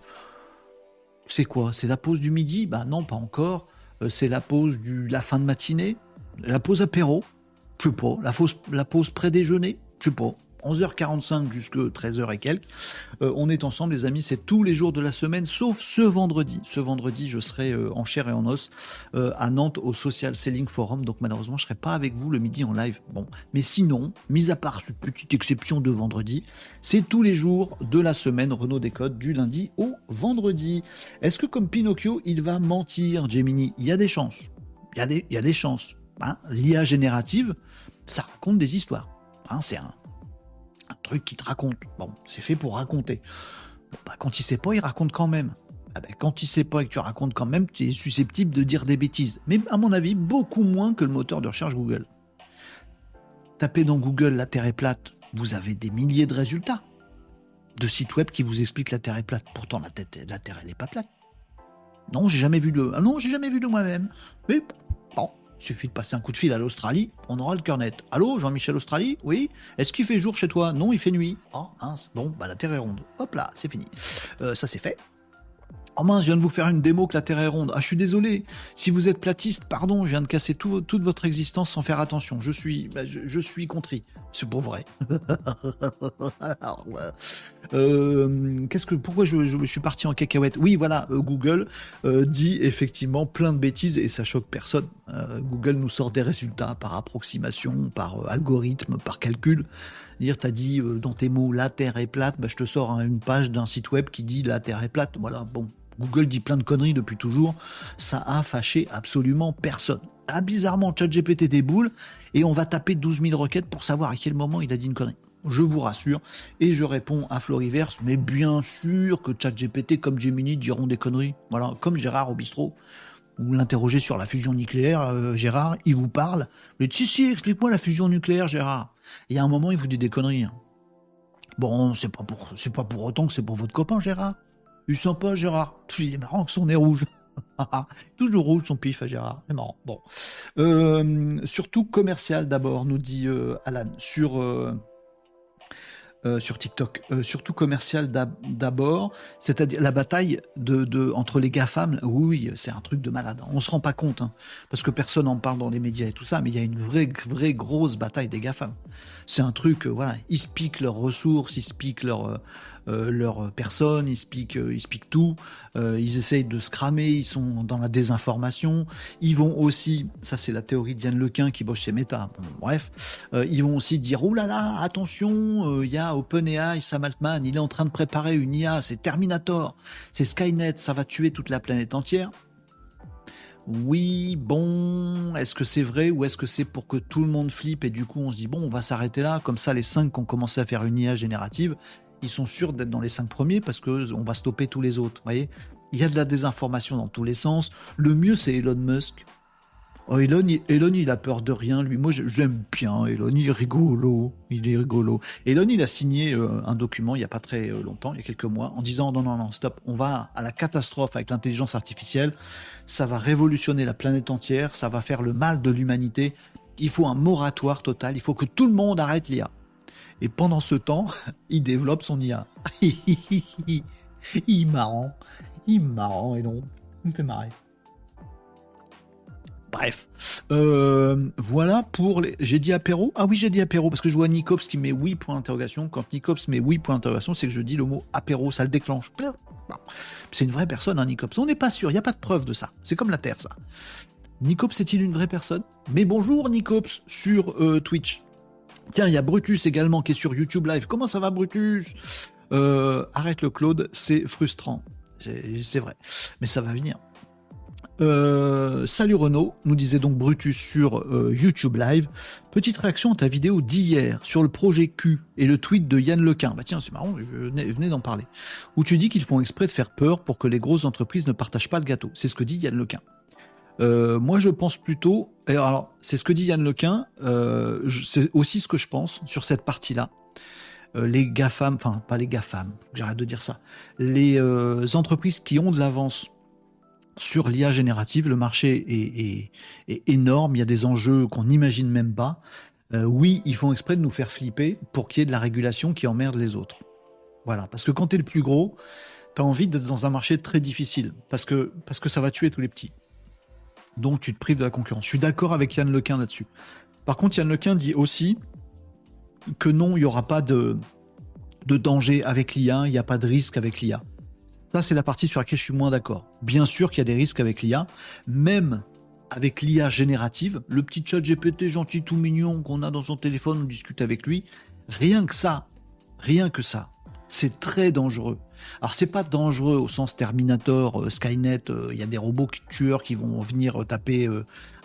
S1: C'est quoi? C'est la pause du midi? Bah non, pas encore. c'est la pause du la fin de matinée, la pause apéro? Je sais pas. La pause la pause pré déjeuner. Je sais pas. 11h45 jusqu'à 13h et quelques. Euh, on est ensemble, les amis, c'est tous les jours de la semaine, sauf ce vendredi. Ce vendredi, je serai euh, en chair et en os euh, à Nantes au Social Selling Forum, donc malheureusement, je serai pas avec vous le midi en live. Bon, mais sinon, mis à part cette petite exception de vendredi, c'est tous les jours de la semaine Renault Décode du lundi au vendredi. Est-ce que comme Pinocchio, il va mentir, Gemini? Il y a des chances. Il y a des, chances. Hein L'IA générative, ça raconte des histoires. Hein, c'est un truc qui te raconte. Bon, c'est fait pour raconter. bah, quand il sait pas, il raconte quand même. Ah ben, quand il sait pas et que tu racontes quand même, tu es susceptible de dire des bêtises. Mais à mon avis, beaucoup moins que le moteur de recherche Google. Tapez dans Google la Terre est plate, vous avez des milliers de résultats de sites web qui vous expliquent la Terre est plate. Pourtant, la, tête, la Terre, elle n'est pas plate. Non, j'ai jamais vu de. Ah non, j'ai jamais vu de moi-même. Mais suffit de passer un coup de fil à l'Australie, on aura le cœur net. Allô, Jean-Michel Australie? Oui Est-ce qu'il fait jour chez toi? Non, il fait nuit. Oh, mince. Bon, bah la Terre est ronde. Hop là, c'est fini. Euh, ça c'est fait. Oh mince, je viens de vous faire une démo que la Terre est ronde. Ah, je suis désolé. Si vous êtes platiste, pardon, je viens de casser toute votre existence sans faire attention. Je suis, bah, je, suis contrit. C'est pour vrai. [LAUGHS] Euh, qu'est-ce que, pourquoi je, suis parti en cacahuète? Oui, voilà, euh, Google euh, dit effectivement plein de bêtises et ça choque personne. Google nous sort des résultats par approximation, par algorithme, par calcul. Dire, t'as dit dans tes mots la Terre est plate, bah, je te sors une page d'un site web qui dit la Terre est plate. Voilà, bon, Google dit plein de conneries depuis toujours, ça a fâché absolument personne. Ah, bizarrement, ChatGPT déboule et on va taper 12 000 requêtes pour savoir à quel moment il a dit une connerie. Je vous rassure. Et je réponds à Floriverse, mais bien sûr que ChatGPT comme Gemini diront des conneries. Voilà, comme Gérard au bistrot. Vous l'interrogez sur la fusion nucléaire, euh, Gérard, il vous parle. Dites, si, si, explique-moi la fusion nucléaire, Gérard. Et à un moment, il vous dit des conneries. Hein. Bon, c'est pas pour, c'est pour autant que c'est pour votre copain, Gérard. Il sent pas, Gérard. Puis il est marrant que son nez rouge. [LAUGHS] Toujours rouge son pif à Gérard. C'est marrant. Bon. Euh, surtout commercial d'abord, nous dit euh, Alan. Sur. Euh, sur TikTok, surtout commercial d'abord, c'est-à-dire la bataille de, entre les GAFAM, oui, c'est un truc de malade. On se rend pas compte, hein, parce que personne en parle dans les médias et tout ça, mais il y a une vraie, vraie grosse bataille des GAFAM. C'est un truc, voilà, ils se piquent leurs ressources, ils se piquent leurs euh, leur personne, ils speak, euh, ils tout, euh, ils essayent de se cramer, ils sont dans la désinformation. Ils vont aussi, ça c'est la théorie de Yann Lequin qui bosse chez Meta, bref, ils vont aussi dire, oh là là, attention, il y a OpenAI, Sam Altman, il est en train de préparer une IA, c'est Terminator, c'est Skynet, ça va tuer toute la planète entière. Oui, bon, est-ce que c'est vrai ou est-ce que c'est pour que tout le monde flippe et du coup on se dit bon, on va s'arrêter là, comme ça les cinq qui ont commencé à faire une IA générative, ils sont sûrs d'être dans les cinq premiers parce qu'on va stopper tous les autres. voyez Il y a de la désinformation dans tous les sens. Le mieux, c'est Elon Musk. Oh, Elon, il, Elon, il a peur de rien, lui. Moi, je, l'aime bien, Elon. Il est rigolo. Il est rigolo. Elon, il a signé euh, un document il n'y a pas très euh, longtemps, il y a quelques mois, en disant non, non, non, stop. On va à la catastrophe avec l'intelligence artificielle. Ça va révolutionner la planète entière. Ça va faire le mal de l'humanité. Il faut un moratoire total. Il faut que tout le monde arrête l'IA. Et pendant ce temps, [LAUGHS] il développe son IA. [LAUGHS] il marrant. Il marrant et non. Il me fait marrer. Bref, euh, voilà pour les. J'ai dit apéro? Ah oui, j'ai dit apéro parce que je vois Nicops qui met oui point d'interrogation. Quand Nicops met oui point d'interrogation, c'est que je dis le mot apéro, ça le déclenche. C'est une vraie personne, hein, Nicops. On n'est pas sûr, il n'y a pas de preuve de ça. C'est comme la Terre, ça. Nicops est-il une vraie personne? Mais bonjour Nicops sur euh, Twitch. Tiens, il y a Brutus également qui est sur YouTube Live. Comment ça va, Brutus? Euh, Arrête le Claude, c'est frustrant. C'est vrai. Mais ça va venir. Euh, salut Renaud, nous disait donc Brutus sur euh, YouTube Live. Petite réaction à ta vidéo d'hier sur le projet Q et le tweet de Yann Lequin. Bah tiens, c'est marrant, je venais, d'en parler. Où tu dis qu'ils font exprès de faire peur pour que les grosses entreprises ne partagent pas le gâteau. C'est ce que dit Yann Lequin. Euh, moi, je pense plutôt. Alors, c'est ce que dit Yann Lequin. c'est aussi ce que je pense sur cette partie-là. les GAFAM, enfin, pas les GAFAM, j'arrête de dire ça. Les entreprises qui ont de l'avance sur l'IA générative. Le marché est, énorme, il y a des enjeux qu'on n'imagine même pas. Euh, oui, ils font exprès de nous faire flipper pour qu'il y ait de la régulation qui emmerde les autres. Voilà, parce que quand tu es le plus gros, tu as envie d'être dans un marché très difficile, parce que, parce que ça va tuer tous les petits. Donc tu te prives de la concurrence. Je suis d'accord avec Yann Lequin là-dessus. Par contre, Yann Lequin dit aussi que non, il n'y aura pas de, de danger avec l'IA, il n'y a pas de risque avec l'IA. Ça, c'est la partie sur laquelle je suis moins d'accord. Bien sûr qu'il y a des risques avec l'IA, même avec l'IA générative, le petit chat GPT gentil tout mignon qu'on a dans son téléphone, on discute avec lui, rien que ça, rien que ça, c'est très dangereux. Alors c'est pas dangereux au sens Terminator, euh, Skynet, euh, il y a des robots tueurs qui vont venir euh, taper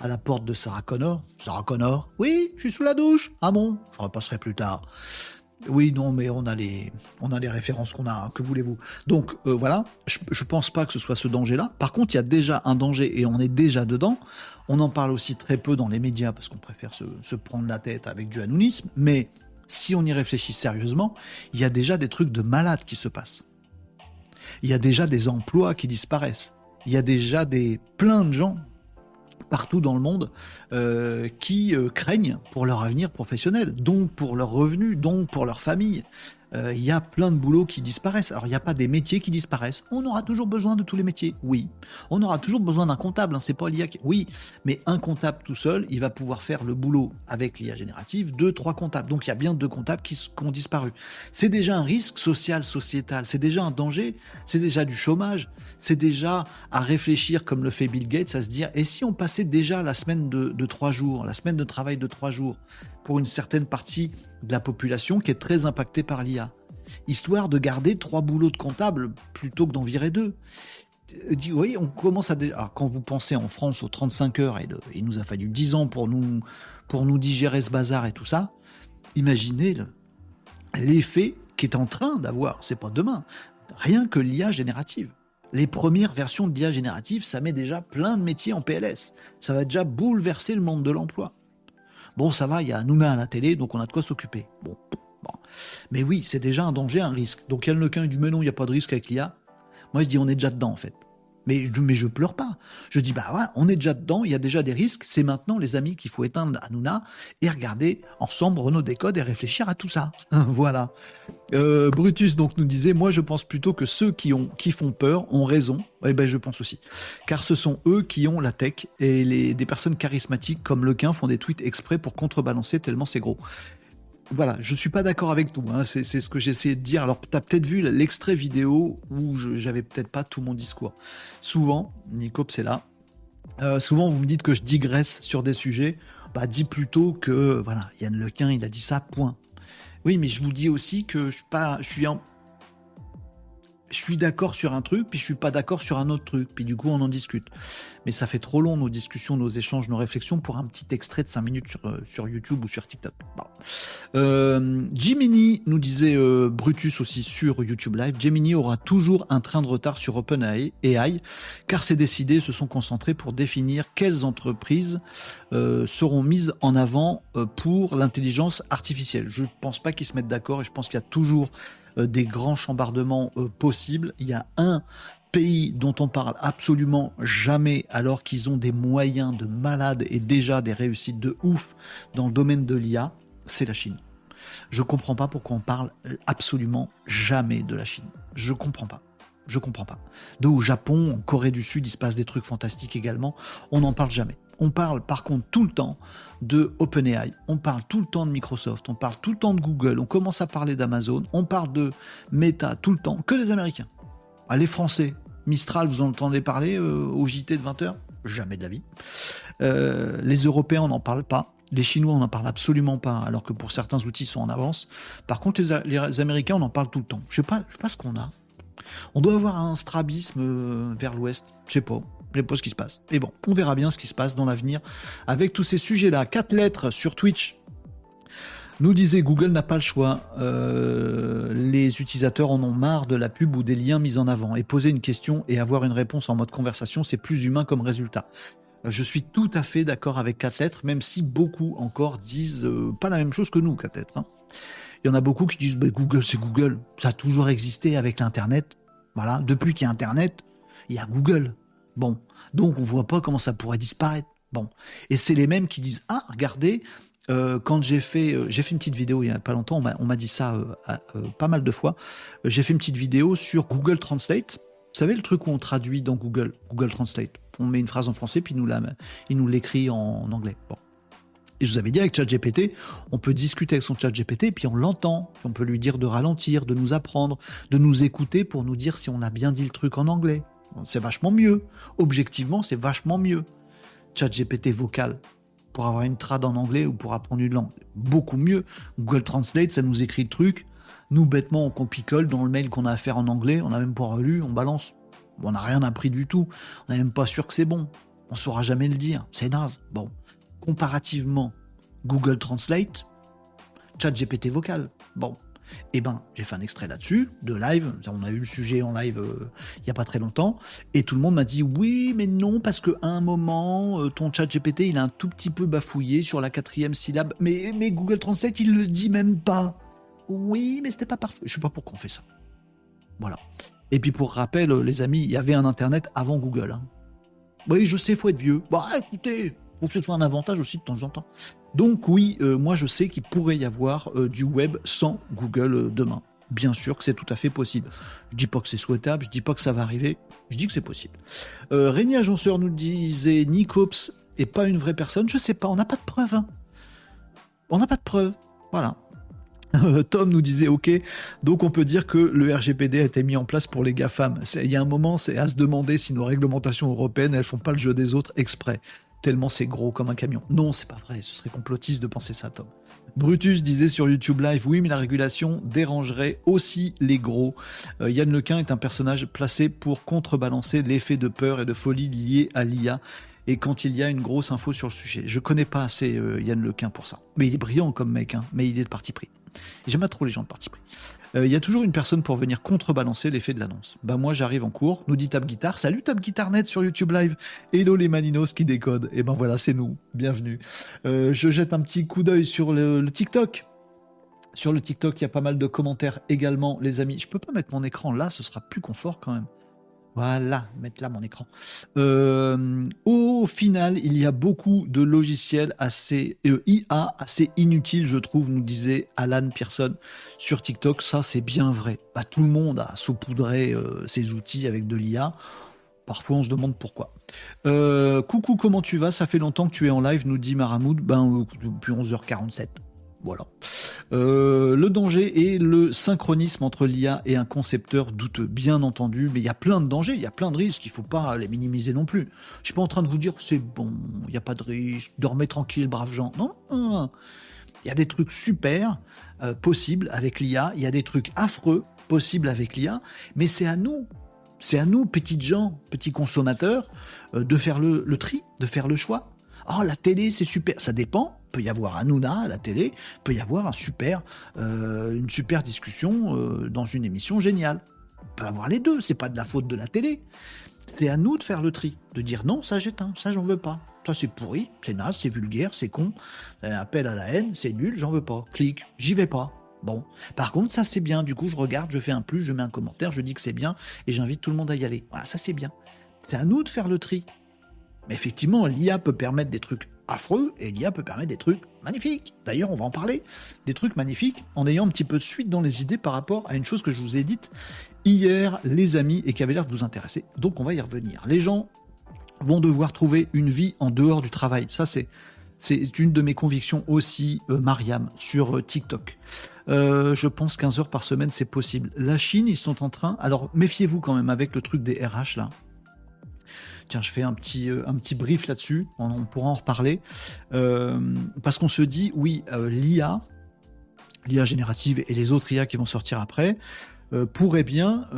S1: à la porte de Sarah Connor. Sarah Connor, oui, je suis sous la douche. Ah bon, je repasserai plus tard. Oui, non, mais on a les, références qu'on a. Hein, que voulez-vous? Donc voilà, je, ne pense pas que ce soit ce danger-là. Par contre, il y a déjà un danger et on est déjà dedans. On en parle aussi très peu dans les médias parce qu'on préfère se, prendre la tête avec du anonymisme. Mais si on y réfléchit sérieusement, il y a déjà des trucs de malades qui se passent. Il y a déjà des emplois qui disparaissent. Il y a déjà des plein de gens partout dans le monde euh, qui euh, craignent pour leur avenir professionnel, donc pour leurs revenus, donc pour leur famille. Euh, il y a plein de boulots qui disparaissent. Alors il n'y a pas des métiers qui disparaissent. On aura toujours besoin de tous les métiers, oui. On aura toujours besoin d'un comptable, hein, c'est pas l'IA qui... Oui, mais un comptable tout seul, il va pouvoir faire le boulot avec l'IA générative, deux, trois comptables. Donc il y a bien deux comptables qui, ont disparu. C'est déjà un risque social, sociétal, c'est déjà un danger, c'est déjà du chômage, c'est déjà à réfléchir comme le fait Bill Gates, à se dire, et si on passait déjà la semaine de trois jours, la semaine de travail de trois jours, pour une certaine partie de la population qui est très impactée par l'IA, histoire de garder trois boulots de comptable plutôt que d'en virer deux. Euh, vous voyez, on commence à. Quand vous pensez en France aux 35 heures, et il nous a fallu 10 ans pour nous, pour nous digérer ce bazar et tout ça, imaginez l'effet qu'est en train d'avoir, c'est pas demain, rien que l'IA générative. Les premières versions de l'IA générative, ça met déjà plein de métiers en PLS. Ça va déjà bouleverser le monde de l'emploi. Bon, ça va, il y a Nouna à la télé, donc on a de quoi s'occuper. Bon, Mais oui, c'est déjà un danger, un risque. Donc Yann Lequin dit mais non, il n'y a pas de risque avec l'IA. Moi, je dis on est déjà dedans en fait. Mais, je pleure pas. Je dis, bah ouais, on est déjà dedans, il y a déjà des risques. C'est maintenant, les amis, qu'il faut éteindre Hanouna et regarder ensemble Renault Décode et réfléchir à tout ça. [LAUGHS] voilà. Euh, Brutus donc nous disait, moi je pense plutôt que ceux qui, ont, qui font peur ont raison. Eh ben je pense aussi. Car ce sont eux qui ont la tech et des personnes charismatiques comme Lequin font des tweets exprès pour contrebalancer tellement c'est gros voilà, je suis pas d'accord avec tout. Hein. c'est ce que j'ai essayé de dire. Alors, tu as peut-être vu l'extrait vidéo où j'avais peut-être pas tout mon discours. Souvent, Nico, c'est là. Euh, souvent, vous me dites que je digresse sur des sujets. Bah, dis plutôt que, voilà, Yann Lequin, il a dit ça, point. Oui, mais je vous dis aussi que je suis pas, je suis en, je suis d'accord sur un truc, puis je suis pas d'accord sur un autre truc, puis du coup on en discute. Mais ça fait trop long nos discussions, nos échanges, nos réflexions pour un petit extrait de 5 minutes sur, euh, sur YouTube ou sur TikTok. Euh, Jiminy nous disait euh, Brutus aussi sur YouTube Live, Gemini aura toujours un train de retard sur OpenAI, car ses décidés se sont concentrés pour définir quelles entreprises seront mises en avant pour l'intelligence artificielle. Je pense pas qu'ils se mettent d'accord et je pense qu'il y a toujours euh, des grands chambardements euh, possibles. Il y a un pays dont on parle absolument jamais alors qu'ils ont des moyens de malade et déjà des réussites de ouf dans le domaine de l'IA, c'est la Chine. Je comprends pas pourquoi on parle absolument jamais de la Chine. Je comprends pas. Je comprends pas. De au Japon, en Corée du Sud, il se passe des trucs fantastiques également. On n'en parle jamais. On parle par contre tout le temps de OpenAI, on parle tout le temps de Microsoft, on parle tout le temps de Google, on commence à parler d'Amazon, on parle de Meta tout le temps, que les Américains. Ah, les Français, Mistral, vous en entendez parler euh, au JT de 20h Jamais de la vie. Euh, les Européens, on n'en parle pas. Les Chinois, on n'en parle absolument pas, alors que pour certains outils, ils sont en avance. Par contre, les, Américains, on en parle tout le temps. Je sais pas, sais pas ce qu'on a. On doit avoir un strabisme euh, vers l'ouest. Je sais pas. Je qui se passe. Et bon, on verra bien ce qui se passe dans l'avenir avec tous ces sujets-là. Quatre lettres sur Twitch. Nous disait Google n'a pas le choix. Euh, les utilisateurs en ont marre de la pub ou des liens mis en avant. Et poser une question et avoir une réponse en mode conversation, c'est plus humain comme résultat. Euh, je suis tout à fait d'accord avec 4 lettres, même si beaucoup encore disent euh, pas la même chose que nous, 4 lettres. Hein. Il y en a beaucoup qui disent bah, Google, c'est Google. Ça a toujours existé avec l'Internet. Voilà, depuis qu'il y a Internet, il y a Google. Bon, donc on voit pas comment ça pourrait disparaître. Bon, et c'est les mêmes qui disent ah regardez, euh, quand j'ai fait j'ai fait une petite vidéo il y a pas longtemps, on m'a dit ça pas mal de fois. j'ai fait une petite vidéo sur Google Translate. Vous savez le truc où on traduit dans Google Google Translate? On met une phrase en français puis nous il nous l'écrit en anglais. Bon. Et je vous avais dit avec ChatGPT, on peut discuter avec son ChatGPT, puis on l'entend, puis on peut lui dire de ralentir, de nous apprendre, de nous écouter pour nous dire si on a bien dit le truc en anglais. C'est vachement mieux. Objectivement, c'est vachement mieux. ChatGPT vocal pour avoir une trad en anglais ou pour apprendre une langue, beaucoup mieux. Google Translate, ça nous écrit le truc. Nous, bêtement, on compicole dans le mail qu'on a à faire en anglais, on n'a même pas relu, on balance. On n'a rien appris du tout. On n'est même pas sûr que c'est bon. On saura jamais le dire. C'est naze. Bon comparativement Google Translate, ChatGPT vocal. Bon, eh ben, j'ai fait un extrait là-dessus, de live. On a eu le sujet en live euh, il n'y a pas très longtemps. Et tout le monde m'a dit oui, mais non, parce qu'à un moment, euh, ton chat GPT, il a un tout petit peu bafouillé sur la quatrième syllabe. Mais, Google Translate, il le dit même pas. Oui, mais c'était pas parfait. Je sais pas pourquoi on fait ça. Voilà. Et puis pour rappel, les amis, il y avait un Internet avant Google. Hein. Oui, je sais, faut être vieux. Bah écoutez, pour que ce soit un avantage aussi de temps en temps. Donc oui, euh, moi je sais qu'il pourrait y avoir euh, du web sans Google euh, demain. Bien sûr que c'est tout à fait possible. Je dis pas que c'est souhaitable, je dis pas que ça va arriver, je dis que c'est possible. Régnier Agenceur nous disait Nicops est pas une vraie personne, je sais pas, on n'a pas de preuves. Hein. On n'a pas de preuves. Voilà. Tom nous disait OK, donc on peut dire que le RGPD a été mis en place pour les GAFAM. Il y a un moment, c'est à se demander si nos réglementations européennes, elles font pas le jeu des autres exprès tellement c'est gros comme un camion. Non, c'est pas vrai, ce serait complotiste de penser ça, Tom. Brutus disait sur YouTube Live, oui, mais la régulation dérangerait aussi les gros. Euh, Yann Lequin est un personnage placé pour contrebalancer l'effet de peur et de folie lié à l'IA. Et quand il y a une grosse info sur le sujet, je connais pas assez euh, Yann Lequin pour ça. Mais il est brillant comme mec, hein, mais il est de parti pris. J'aime pas trop les gens de parti pris. Euh, il y a toujours une personne pour venir contrebalancer l'effet de l'annonce. Bah moi j'arrive en cours, nous dit Tab Guitar, salut Tab Guitar Net sur YouTube Live, hello les Maninos qui décodent, et ben voilà c'est nous, bienvenue. Euh, je jette un petit coup d'œil sur le, le TikTok. Sur le TikTok, il y a pas mal de commentaires également, les amis. Je peux pas mettre mon écran là, ce sera plus confort quand même. Voilà, mettre là mon écran. Euh, au final, il y a beaucoup de logiciels assez euh, IA assez inutiles, je trouve, nous disait Alan Pearson sur TikTok. Ça, c'est bien vrai. Tout le monde a saupoudré euh, ses outils avec de l'IA. Parfois, on se demande pourquoi. coucou, comment tu vas? Ça fait longtemps que tu es en live, nous dit Maramoud. Ben, depuis 11h47. Voilà. Euh, le danger est le synchronisme entre l'IA et un concepteur douteux, bien entendu, mais il y a plein de dangers, il y a plein de risques, il ne faut pas les minimiser non plus. Je suis pas en train de vous dire c'est bon, il n'y a pas de risque, dormez tranquille, braves gens. Non, non, Il y a des trucs super euh, possibles avec l'IA, il y a des trucs affreux possibles avec l'IA, mais c'est à nous, c'est à nous, petits gens, petits consommateurs, euh, de faire le, le tri, de faire le choix. Oh, la télé, c'est super. Ça dépend peut y avoir Hanouna à la télé, peut y avoir un super, euh, une super discussion euh, dans une émission géniale. On peut avoir les deux, c'est pas de la faute de la télé. C'est à nous de faire le tri, de dire non, ça j'éteins, ça j'en veux pas. Ça c'est pourri, c'est naze, c'est vulgaire, c'est con, appel à la haine, c'est nul, j'en veux pas. Clique, j'y vais pas. Bon. Par contre, ça c'est bien, du coup je regarde, je fais un plus, je mets un commentaire, je dis que c'est bien et j'invite tout le monde à y aller. Voilà, ça c'est bien. C'est à nous de faire le tri. Mais effectivement, l'IA peut permettre des trucs affreux et l'IA peut permettre des trucs magnifiques. D'ailleurs, on va en parler. Des trucs magnifiques en ayant un petit peu de suite dans les idées par rapport à une chose que je vous ai dite hier, les amis, et qui avait l'air de vous intéresser. Donc, on va y revenir. Les gens vont devoir trouver une vie en dehors du travail. Ça, c'est c'est une de mes convictions aussi, euh, Mariam, sur euh, TikTok. Euh, je pense 15 heures par semaine, c'est possible. La Chine, ils sont en train. Alors, méfiez-vous quand même avec le truc des RH là. Tiens, je fais un petit, euh, brief là-dessus, on, pourra en reparler. Euh, parce qu'on se dit, oui, euh, l'IA, l'IA générative et les autres IA qui vont sortir après, pourraient bien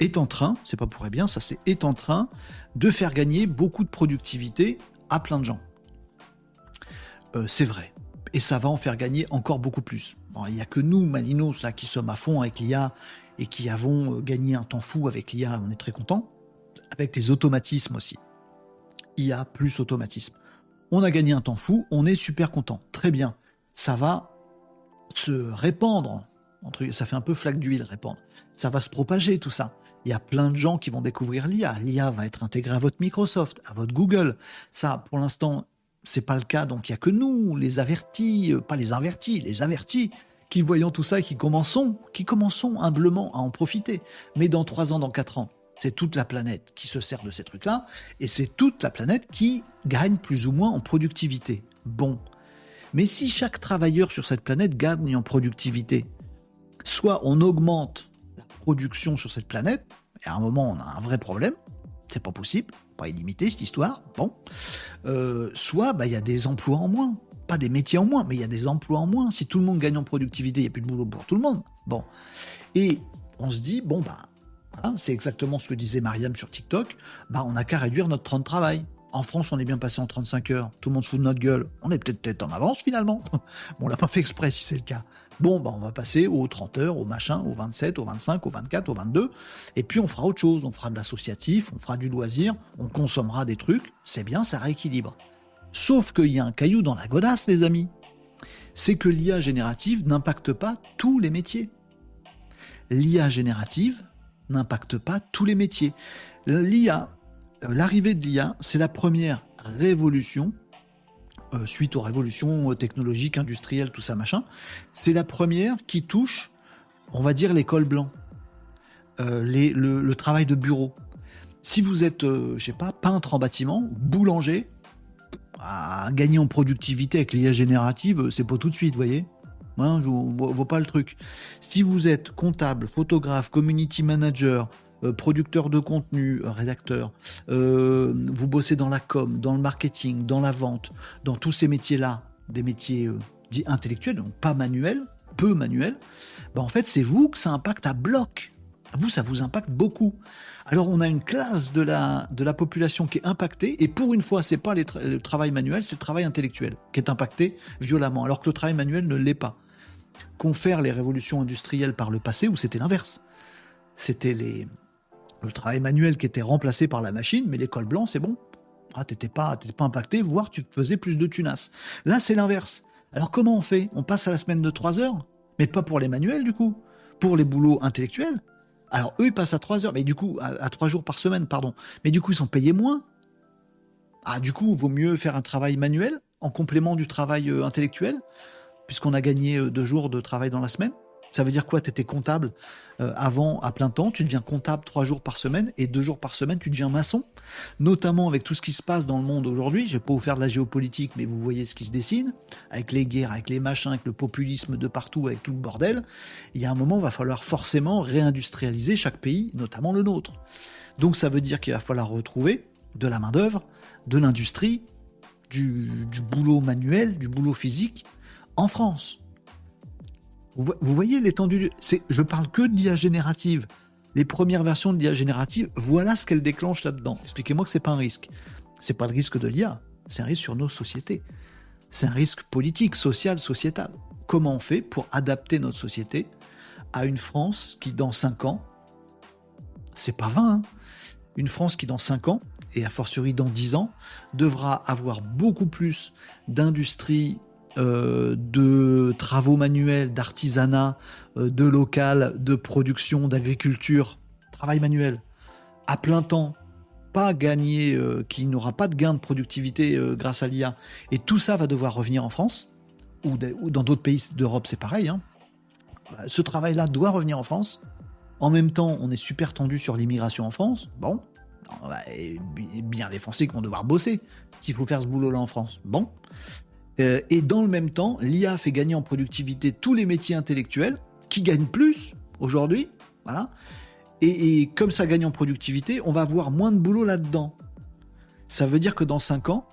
S1: est en train, c'est pas pour bien, ça c'est est en train de faire gagner beaucoup de productivité à plein de gens. C'est vrai. Et ça va en faire gagner encore beaucoup plus. Il n'y a que nous, Malinos, là, qui sommes à fond avec l'IA et qui avons gagné un temps fou avec l'IA, on est très content. Avec les automatismes aussi. IA plus automatisme. On a gagné un temps fou, on est super content. Très bien. Ça va se répandre. Ça fait un peu flaque d'huile répandre. Ça va se propager tout ça. Il y a plein de gens qui vont découvrir l'IA. L'IA va être intégrée à votre Microsoft, à votre Google. Ça, pour l'instant, c'est pas le cas. Donc il y a que nous, les avertis, euh, pas les avertis, les avertis, qui voyons tout ça et qui commençons, qui commençons humblement à en profiter. Mais dans trois ans, dans quatre ans, c'est toute la planète qui se sert de ces trucs-là, et c'est toute la planète qui gagne plus ou moins en productivité. Bon. Mais si chaque travailleur sur cette planète gagne en productivité, soit on augmente la production sur cette planète, et à un moment on a un vrai problème, c'est pas possible, pas illimité cette histoire, bon, euh, soit bah, il y a des emplois en moins, pas des métiers en moins, mais il y a des emplois en moins. Si tout le monde gagne en productivité, il n'y a plus de boulot pour tout le monde. Bon. Et on se dit, bon, bah, c'est exactement ce que disait Mariam sur TikTok, bah, on n'a qu'à réduire notre temps de travail. En France, on est bien passé en 35 heures. Tout le monde fout de notre gueule. On est peut-être en avance finalement. [LAUGHS] bon, on l'a pas fait exprès si c'est le cas. Bon, bah, on va passer aux 30 heures, au machin, aux 27, aux 25, aux 24, aux 22. Et puis on fera autre chose. On fera de l'associatif, on fera du loisir, on consommera des trucs. C'est bien, ça rééquilibre. Sauf qu'il y a un caillou dans la godasse, les amis. C'est que l'IA générative n'impacte pas tous les métiers. L'IA générative n'impacte pas tous les métiers. L'IA, euh, l'arrivée de l'IA, c'est la première révolution euh, suite aux révolutions technologiques, industrielles, tout ça machin. C'est la première qui touche, on va dire, l'école blanc, euh, le, travail de bureau. Si vous êtes, je sais pas, peintre en bâtiment, boulanger, à gagner en productivité avec l'IA générative, c'est pas tout de suite, vous voyez. Hein, je ne vois pas le truc. Si vous êtes comptable, photographe, community manager, euh, producteur de contenu, euh, rédacteur, euh, vous bossez dans la com, dans le marketing, dans la vente, dans tous ces métiers-là, des métiers dits intellectuels, donc pas manuels, peu manuels, bah en fait c'est vous que ça impacte à bloc. Vous, ça vous impacte beaucoup. Alors on a une classe de la, de la population qui est impactée, et pour une fois, c'est pas le travail manuel, c'est le travail intellectuel qui est impacté violemment, alors que le travail manuel ne l'est pas. Confère les révolutions industrielles par le passé, où c'était l'inverse. C'était les, le travail manuel qui était remplacé par la machine, mais l'école blanc, c'est bon. Ah, t'étais pas, pas impacté, voire tu faisais plus de tunas. Là, c'est l'inverse. Alors comment on fait? On passe à la semaine de 3 heures, mais pas pour les manuels du coup, pour les boulots intellectuels. Alors eux, ils passent à 3 heures, mais du coup, à, 3 jours par semaine, pardon. Mais du coup, ils sont payés moins. Ah, du coup, il vaut mieux faire un travail manuel en complément du travail euh, intellectuel, puisqu'on a gagné euh, deux jours de travail dans la semaine. Ça veut dire quoi? Tu étais comptable euh, avant à plein temps, tu deviens comptable trois jours par semaine et deux jours par semaine, tu deviens maçon. Notamment avec tout ce qui se passe dans le monde aujourd'hui. Je vais pas vous faire de la géopolitique, mais vous voyez ce qui se dessine avec les guerres, avec les machins, avec le populisme de partout, avec tout le bordel. Il y a un moment, il va falloir forcément réindustrialiser chaque pays, notamment le nôtre. Donc ça veut dire qu'il va falloir retrouver de la main d'œuvre, de l'industrie, du, du boulot manuel, du boulot physique en France. Vous, voyez l'étendue Je parle que de l'IA générative. Les premières versions de l'IA générative, voilà ce qu'elle déclenche là-dedans. Expliquez-moi que c'est pas un risque. C'est pas le risque de l'IA, c'est un risque sur nos sociétés. C'est un risque politique, social, sociétal. Comment on fait pour adapter notre société à une France qui, dans 5 ans, c'est pas 20, hein, une France qui, dans 5 ans, et a fortiori dans 10 ans, devra avoir beaucoup plus d'industrie euh, de travaux manuels, d'artisanat, euh, de local, de production, d'agriculture, travail manuel, à plein temps, pas gagné, euh, qui n'aura pas de gain de productivité grâce à l'IA, et tout ça va devoir revenir en France, ou, dans d'autres pays d'Europe, c'est pareil. Hein. Ce travail-là doit revenir en France. En même temps, on est super tendu sur l'immigration en France. Bon, bien les Français qui vont devoir bosser s'il faut faire ce boulot-là en France. Bon. Euh, et dans le même temps, l'IA fait gagner en productivité tous les métiers intellectuels qui gagnent plus aujourd'hui. Voilà. Et, comme ça gagne en productivité, on va avoir moins de boulot là-dedans. Ça veut dire que dans 5 ans,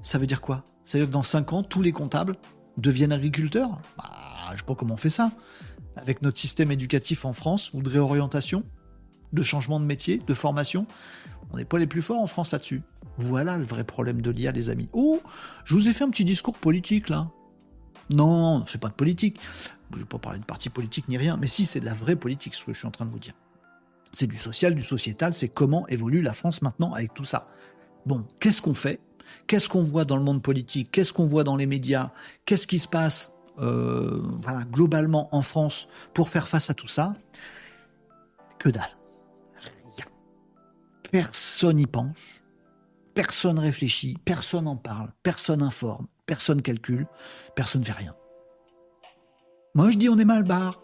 S1: ça veut dire quoi? Ça veut dire que dans 5 ans, tous les comptables deviennent agriculteurs? Bah, Je sais pas comment on fait ça. Avec notre système éducatif en France ou de réorientation. de changement de métier, de formation. On n'est pas les plus forts en France là-dessus. Voilà le vrai problème de l'IA, les amis. Oh, je vous ai fait un petit discours politique là. Non, c'est pas de politique. Je ne vais pas parler de parti politique ni rien, mais si, c'est de la vraie politique, ce que je suis en train de vous dire. C'est du social, du sociétal, c'est comment évolue la France maintenant avec tout ça. Bon, qu'est-ce qu'on fait? Qu'est-ce qu'on voit dans le monde politique? Qu'est-ce qu'on voit dans les médias? Qu'est-ce qui se passe euh, voilà, globalement en France pour faire face à tout ça? Que dalle. Personne n'y pense, personne réfléchit, personne en parle, personne informe, personne calcule, personne ne fait rien. Moi je dis on est mal barre.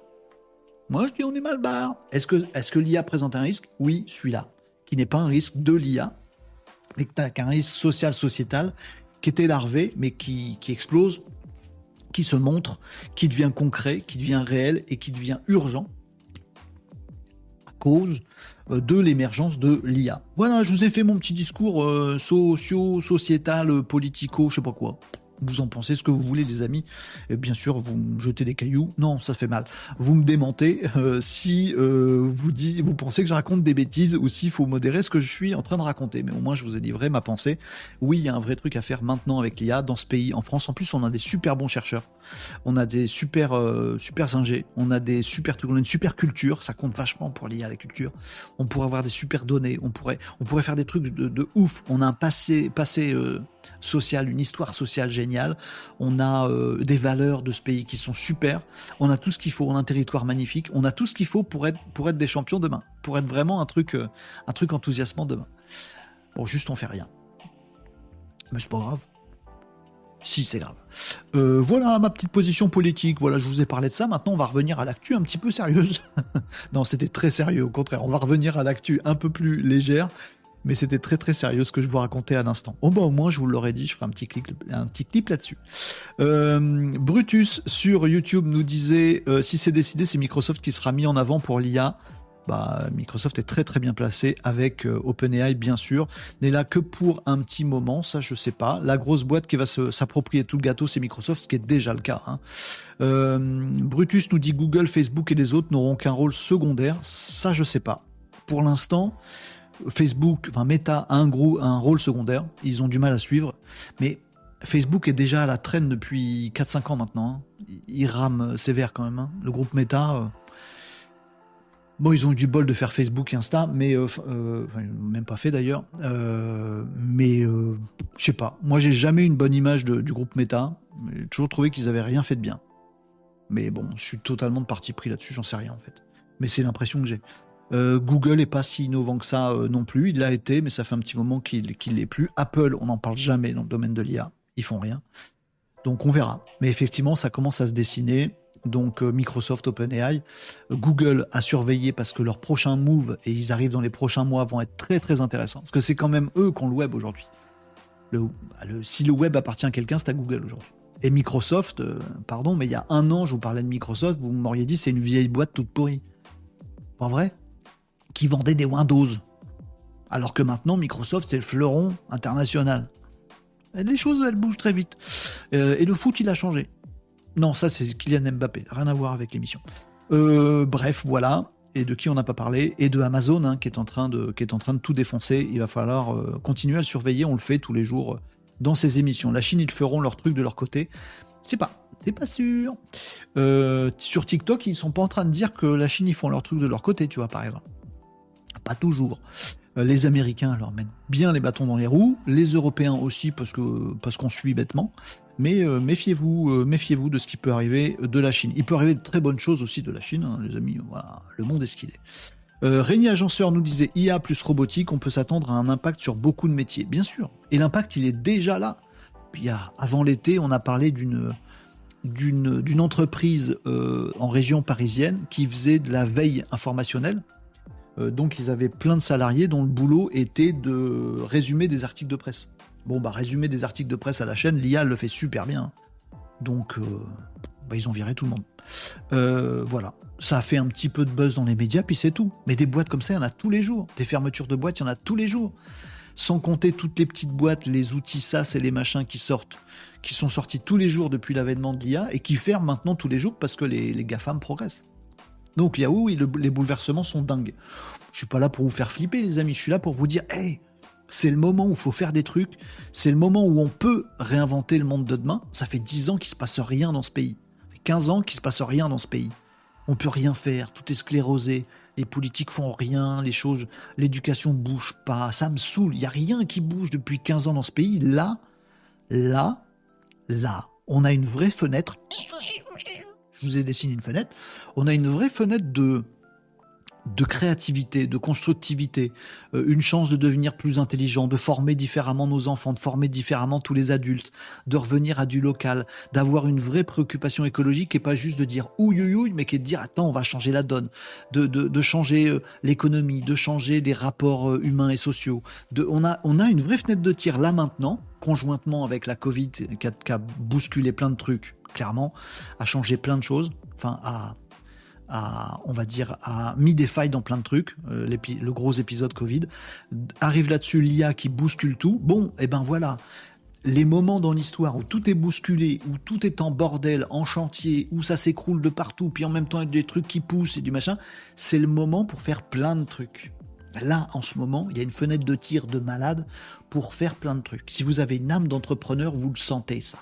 S1: Moi je dis on est mal barre. Est-ce que, est que l'IA présente un risque? Oui, celui-là, qui n'est pas un risque de l'IA, mais qu'un risque social, sociétal, qui était larvé, mais qui, explose, qui se montre, qui devient concret, qui devient réel et qui devient urgent cause euh, de l'émergence de l'IA. Voilà, je vous ai fait mon petit discours euh, socio, sociétal, politico, je sais pas quoi vous en pensez ce que vous voulez, les amis. Et bien sûr, vous me jetez des cailloux. Non, ça fait mal. Vous me démentez euh, si euh, vous, dit, vous pensez que je raconte des bêtises ou s'il faut modérer ce que je suis en train de raconter. Mais au moins, je vous ai livré ma pensée. Oui, il y a un vrai truc à faire maintenant avec l'IA dans ce pays. En France, en plus, on a des super bons chercheurs. On a des super, euh, super ingés. On a des super trucs. On a une super culture. Ça compte vachement pour l'IA, la culture. On pourrait avoir des super données. On pourrait, on pourrait faire des trucs de, ouf. On a un passé, passé euh, social, une histoire sociale géniale. On a euh, des valeurs de ce pays qui sont super. On a tout ce qu'il faut. On a un territoire magnifique. On a tout ce qu'il faut pour être, des champions demain. Pour être vraiment un truc, euh, un truc enthousiasmant demain. Bon, juste on fait rien. Mais c'est pas grave. Si, c'est grave. Euh, voilà ma petite position politique. Voilà, je vous ai parlé de ça. Maintenant, on va revenir à l'actu un petit peu sérieuse. [LAUGHS] non, c'était très sérieux, au contraire. On va revenir à l'actu un peu plus légère mais c'était très très sérieux ce que je vous racontais à l'instant. Oh bah au moins je vous l'aurais dit, je ferai un petit clip, là-dessus. Euh, Brutus sur YouTube nous disait euh, si c'est décidé, c'est Microsoft qui sera mis en avant pour l'IA. Bah, Microsoft est très très bien placé avec euh, OpenAI bien sûr, n'est là que pour un petit moment, ça je sais pas. La grosse boîte qui va s'approprier tout le gâteau c'est Microsoft, ce qui est déjà le cas. Hein. Brutus nous dit Google, Facebook et les autres n'auront qu'un rôle secondaire, ça je sais pas. Pour l'instant, Facebook, enfin Meta a un, un rôle secondaire, ils ont du mal à suivre, mais Facebook est déjà à la traîne depuis 4-5 ans maintenant. Hein. Ils rament sévère quand même. Hein. Le groupe Meta. Euh, bon, ils ont eu du bol de faire Facebook et Insta, mais euh, euh, même pas fait d'ailleurs. mais je sais pas. Moi, j'ai jamais une bonne image du groupe Meta. J'ai toujours trouvé qu'ils avaient rien fait de bien. Mais bon, je suis totalement de parti pris là-dessus. J'en sais rien en fait. Mais c'est l'impression que j'ai. Euh, Google est pas si innovant que ça euh, non plus. Il l'a été, mais ça fait un petit moment qu'il ne l'est plus. Apple, on n'en parle jamais dans le domaine de l'IA. Ils font rien. Donc on verra. Mais effectivement, ça commence à se dessiner. Donc euh, Microsoft, OpenAI, Google a surveillé parce que leurs prochains moves, et ils arrivent dans les prochains mois, vont être très très intéressants. Parce que c'est quand même eux qui ont le web aujourd'hui. Le, si le web appartient à quelqu'un, c'est à Google aujourd'hui. Et Microsoft, pardon, mais il y a un an, je vous parlais de Microsoft, vous m'auriez dit c'est une vieille boîte toute pourrie. Pas vrai? Qui vendait des Windows. Alors que maintenant, Microsoft, c'est le fleuron international. Les choses, elles bougent très vite. Euh, et le foot, il a changé. Non, ça, c'est Kylian Mbappé. Rien à voir avec l'émission. Euh, bref, voilà. Et de qui on n'a pas parlé Et de Amazon, hein, qui, est en train de, tout défoncer. Il va falloir euh, continuer à le surveiller. On le fait tous les jours dans ces émissions. La Chine, ils feront leur truc de leur côté. C'est pas. C'est pas sûr. sur TikTok, ils sont pas en train de dire que la Chine, ils font leur truc de leur côté, tu vois, par exemple pas toujours. Euh, les Américains leur mettent bien les bâtons dans les roues, les Européens aussi parce qu'on suit bêtement. Mais euh, méfiez-vous, euh, méfiez-vous de ce qui peut arriver de la Chine. Il peut arriver de très bonnes choses aussi de la Chine, hein, les amis. Le monde est ce qu'il est. Euh, Agenceur nous disait IA plus robotique, on peut s'attendre à un impact sur beaucoup de métiers. Bien sûr. Et l'impact, il est déjà là. Puis, avant l'été, on a parlé d'une entreprise en région parisienne qui faisait de la veille informationnelle donc ils avaient plein de salariés dont le boulot était de résumer des articles de presse. Bon bah résumer des articles de presse à la chaîne, l'IA le fait super bien. Donc euh, bah, ils ont viré tout le monde. Euh, voilà, ça a fait un petit peu de buzz dans les médias, puis c'est tout. Mais des boîtes comme ça, il y en a tous les jours. Des fermetures de boîtes, il y en a tous les jours. Sans compter toutes les petites boîtes, les outils SaaS et les machins qui sortent, qui sont sortis tous les jours depuis l'avènement de l'IA et qui ferment maintenant tous les jours parce que les GAFAM progressent. Donc, il y a oui, les bouleversements sont dingues. Je suis pas là pour vous faire flipper, les amis. Je suis là pour vous dire, hey, c'est le moment où il faut faire des trucs. C'est le moment où on peut réinventer le monde de demain. Ça fait 10 ans qu'il se passe rien dans ce pays. Ça fait 15 ans qu'il se passe rien dans ce pays. On peut rien faire. Tout est sclérosé. Les politiques font rien. Les choses, l'éducation bouge pas. Ça me saoule. Il y a rien qui bouge depuis 15 ans dans ce pays. Là, là, là, on a une vraie fenêtre. Je vous ai dessiné une fenêtre. On a une vraie fenêtre de de créativité, de constructivité, euh, une chance de devenir plus intelligent, de former différemment nos enfants, de former différemment tous les adultes, de revenir à du local, d'avoir une vraie préoccupation écologique et pas juste de dire ouïe, mais qui est de dire attends, on va changer la donne, de, de, changer euh, l'économie, de changer les rapports euh, humains et sociaux. On, a, on a une vraie fenêtre de tir là maintenant, conjointement avec la Covid qui a bousculé plein de trucs, clairement, a changé plein de choses, enfin, à on va dire, a mis des failles dans plein de trucs, euh, le gros épisode Covid. Arrive là-dessus l'IA qui bouscule tout. Bon, et eh ben voilà, les moments dans l'histoire où tout est bousculé, où tout est en bordel, en chantier, où ça s'écroule de partout, puis en même temps il y a des trucs qui poussent et du machin, c'est le moment pour faire plein de trucs. Là, en ce moment, il y a une fenêtre de tir de malade pour faire plein de trucs. Si vous avez une âme d'entrepreneur, vous le sentez ça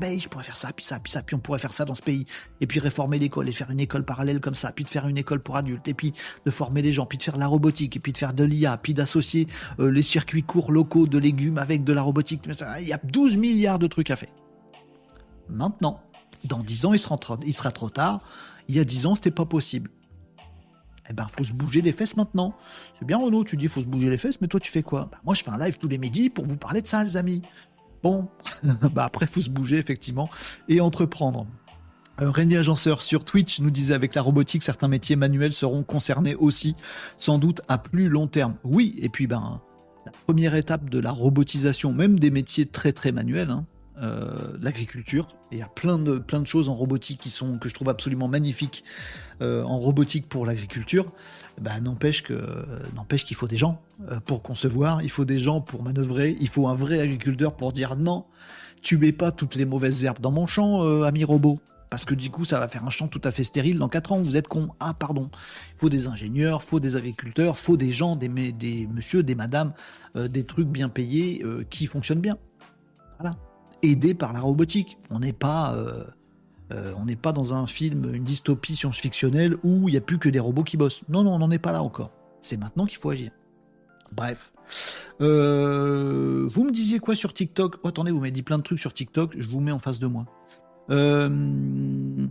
S1: ben, je pourrais faire ça, puis ça, puis ça, puis on pourrait faire ça dans ce pays, et puis réformer l'école, et faire une école parallèle comme ça, puis de faire une école pour adultes, et puis de former des gens, puis de faire la robotique, et puis de faire de l'IA, puis d'associer euh, les circuits courts locaux de légumes avec de la robotique. Il y a 12 milliards de trucs à faire. Maintenant, dans 10 ans, il sera, trop, il sera trop tard. Il y a 10 ans, c'était pas possible. Eh ben, faut se bouger les fesses maintenant. C'est bien, Renaud, tu dis faut se bouger les fesses, mais toi, tu fais quoi? Ben, Moi, je fais un live tous les midis pour vous parler de ça, les amis. Bon, [LAUGHS] bah après, faut se bouger, effectivement, et entreprendre. Euh, René Agenceur sur Twitch nous disait avec la robotique, certains métiers manuels seront concernés aussi, sans doute à plus long terme. Oui, et puis ben, la première étape de la robotisation, même des métiers très très manuels, hein, euh, l'agriculture. Il y a plein de, plein de choses en robotique qui sont, que je trouve absolument magnifiques euh, en robotique pour l'agriculture. Bah, n'empêche que n'empêche qu'il faut des gens euh, pour concevoir, il faut des gens pour manœuvrer, il faut un vrai agriculteur pour dire non, tu mets pas toutes les mauvaises herbes dans mon champ, ami robot. Parce que du coup, ça va faire un champ tout à fait stérile. Dans 4 ans, vous êtes con. Ah, pardon. Il faut des ingénieurs, faut des agriculteurs, faut des gens, des, des monsieur, des madames, des trucs bien payés qui fonctionnent bien. Voilà aidé par la robotique. On n'est pas, euh, euh, pas dans un film, une dystopie science-fictionnelle où il n'y a plus que des robots qui bossent. Non, non, on n'en est pas là encore. C'est maintenant qu'il faut agir. Bref. Euh, vous me disiez quoi sur TikTok? Oh, Attendez, vous m'avez dit plein de trucs sur TikTok, je vous mets en face de moi. Euh,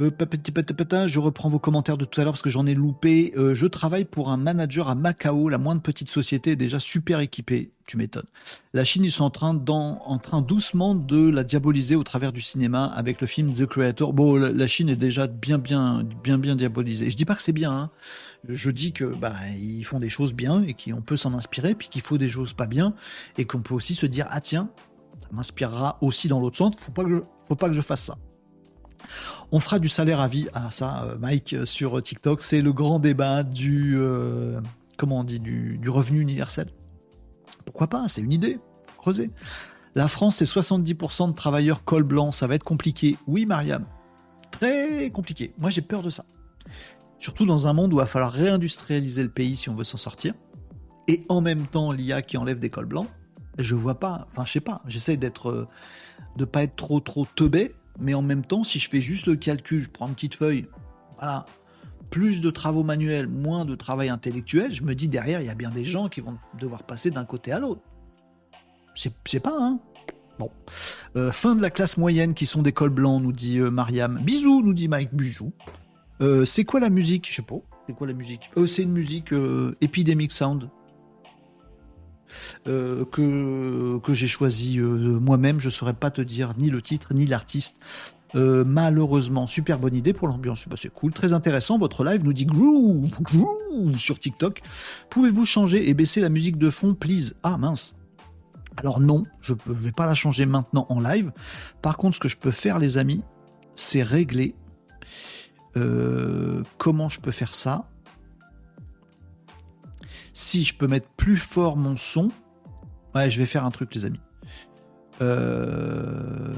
S1: je reprends vos commentaires de tout à l'heure parce que j'en ai loupé. Euh, je travaille pour un manager à Macao, la moindre petite société déjà super équipée. Tu m'étonnes. La Chine, ils sont en train, en train doucement de la diaboliser au travers du cinéma avec le film The Creator. Bon, la, Chine est déjà bien, bien, bien, bien diabolisée. Je dis pas que c'est bien. Hein. Je dis que bah ils font des choses bien et qu'on peut s'en inspirer, puis qu'il faut des choses pas bien et qu'on peut aussi se dire ah tiens, ça m'inspirera aussi dans l'autre sens. Faut pas que faut pas que je fasse ça. On fera du salaire à vie. Ah, ça, euh, Mike, euh, sur TikTok, c'est le grand débat du. Euh, comment on dit du, revenu universel. Pourquoi pas C'est une idée. Faut creuser. La France, c'est 70% de travailleurs col blanc. Ça va être compliqué. Oui, Mariam. Très compliqué. Moi, j'ai peur de ça. Surtout dans un monde où il va falloir réindustrialiser le pays si on veut s'en sortir. Et en même temps, l'IA qui enlève des cols blancs. Je vois pas. Enfin, je sais pas. J'essaie d'être. de pas être trop, trop teubé mais en même temps, si je fais juste le calcul, je prends une petite feuille, voilà, plus de travaux manuels, moins de travail intellectuel, je me dis derrière, il y a bien des gens qui vont devoir passer d'un côté à l'autre. Sais pas, hein Bon. Euh, fin de la classe moyenne qui sont des cols blancs, nous dit euh, Mariam. Bisous, nous dit Mike. Bisous. Euh, c'est quoi la musique? Je sais pas. C'est quoi la musique? C'est une musique Epidemic Sound. Euh, que, que j'ai choisi euh, moi-même. Je ne saurais pas te dire ni le titre ni l'artiste. Euh, malheureusement, super bonne idée pour l'ambiance. Bah, c'est cool, très intéressant. Votre live nous dit groove, sur TikTok. Pouvez-vous changer et baisser la musique de fond, please? Ah mince. Alors non, je ne vais pas la changer maintenant en live. Par contre, ce que je peux faire, les amis, c'est régler. comment je peux faire ça si je peux mettre plus fort mon son, ouais, je vais faire un truc, les amis. Euh,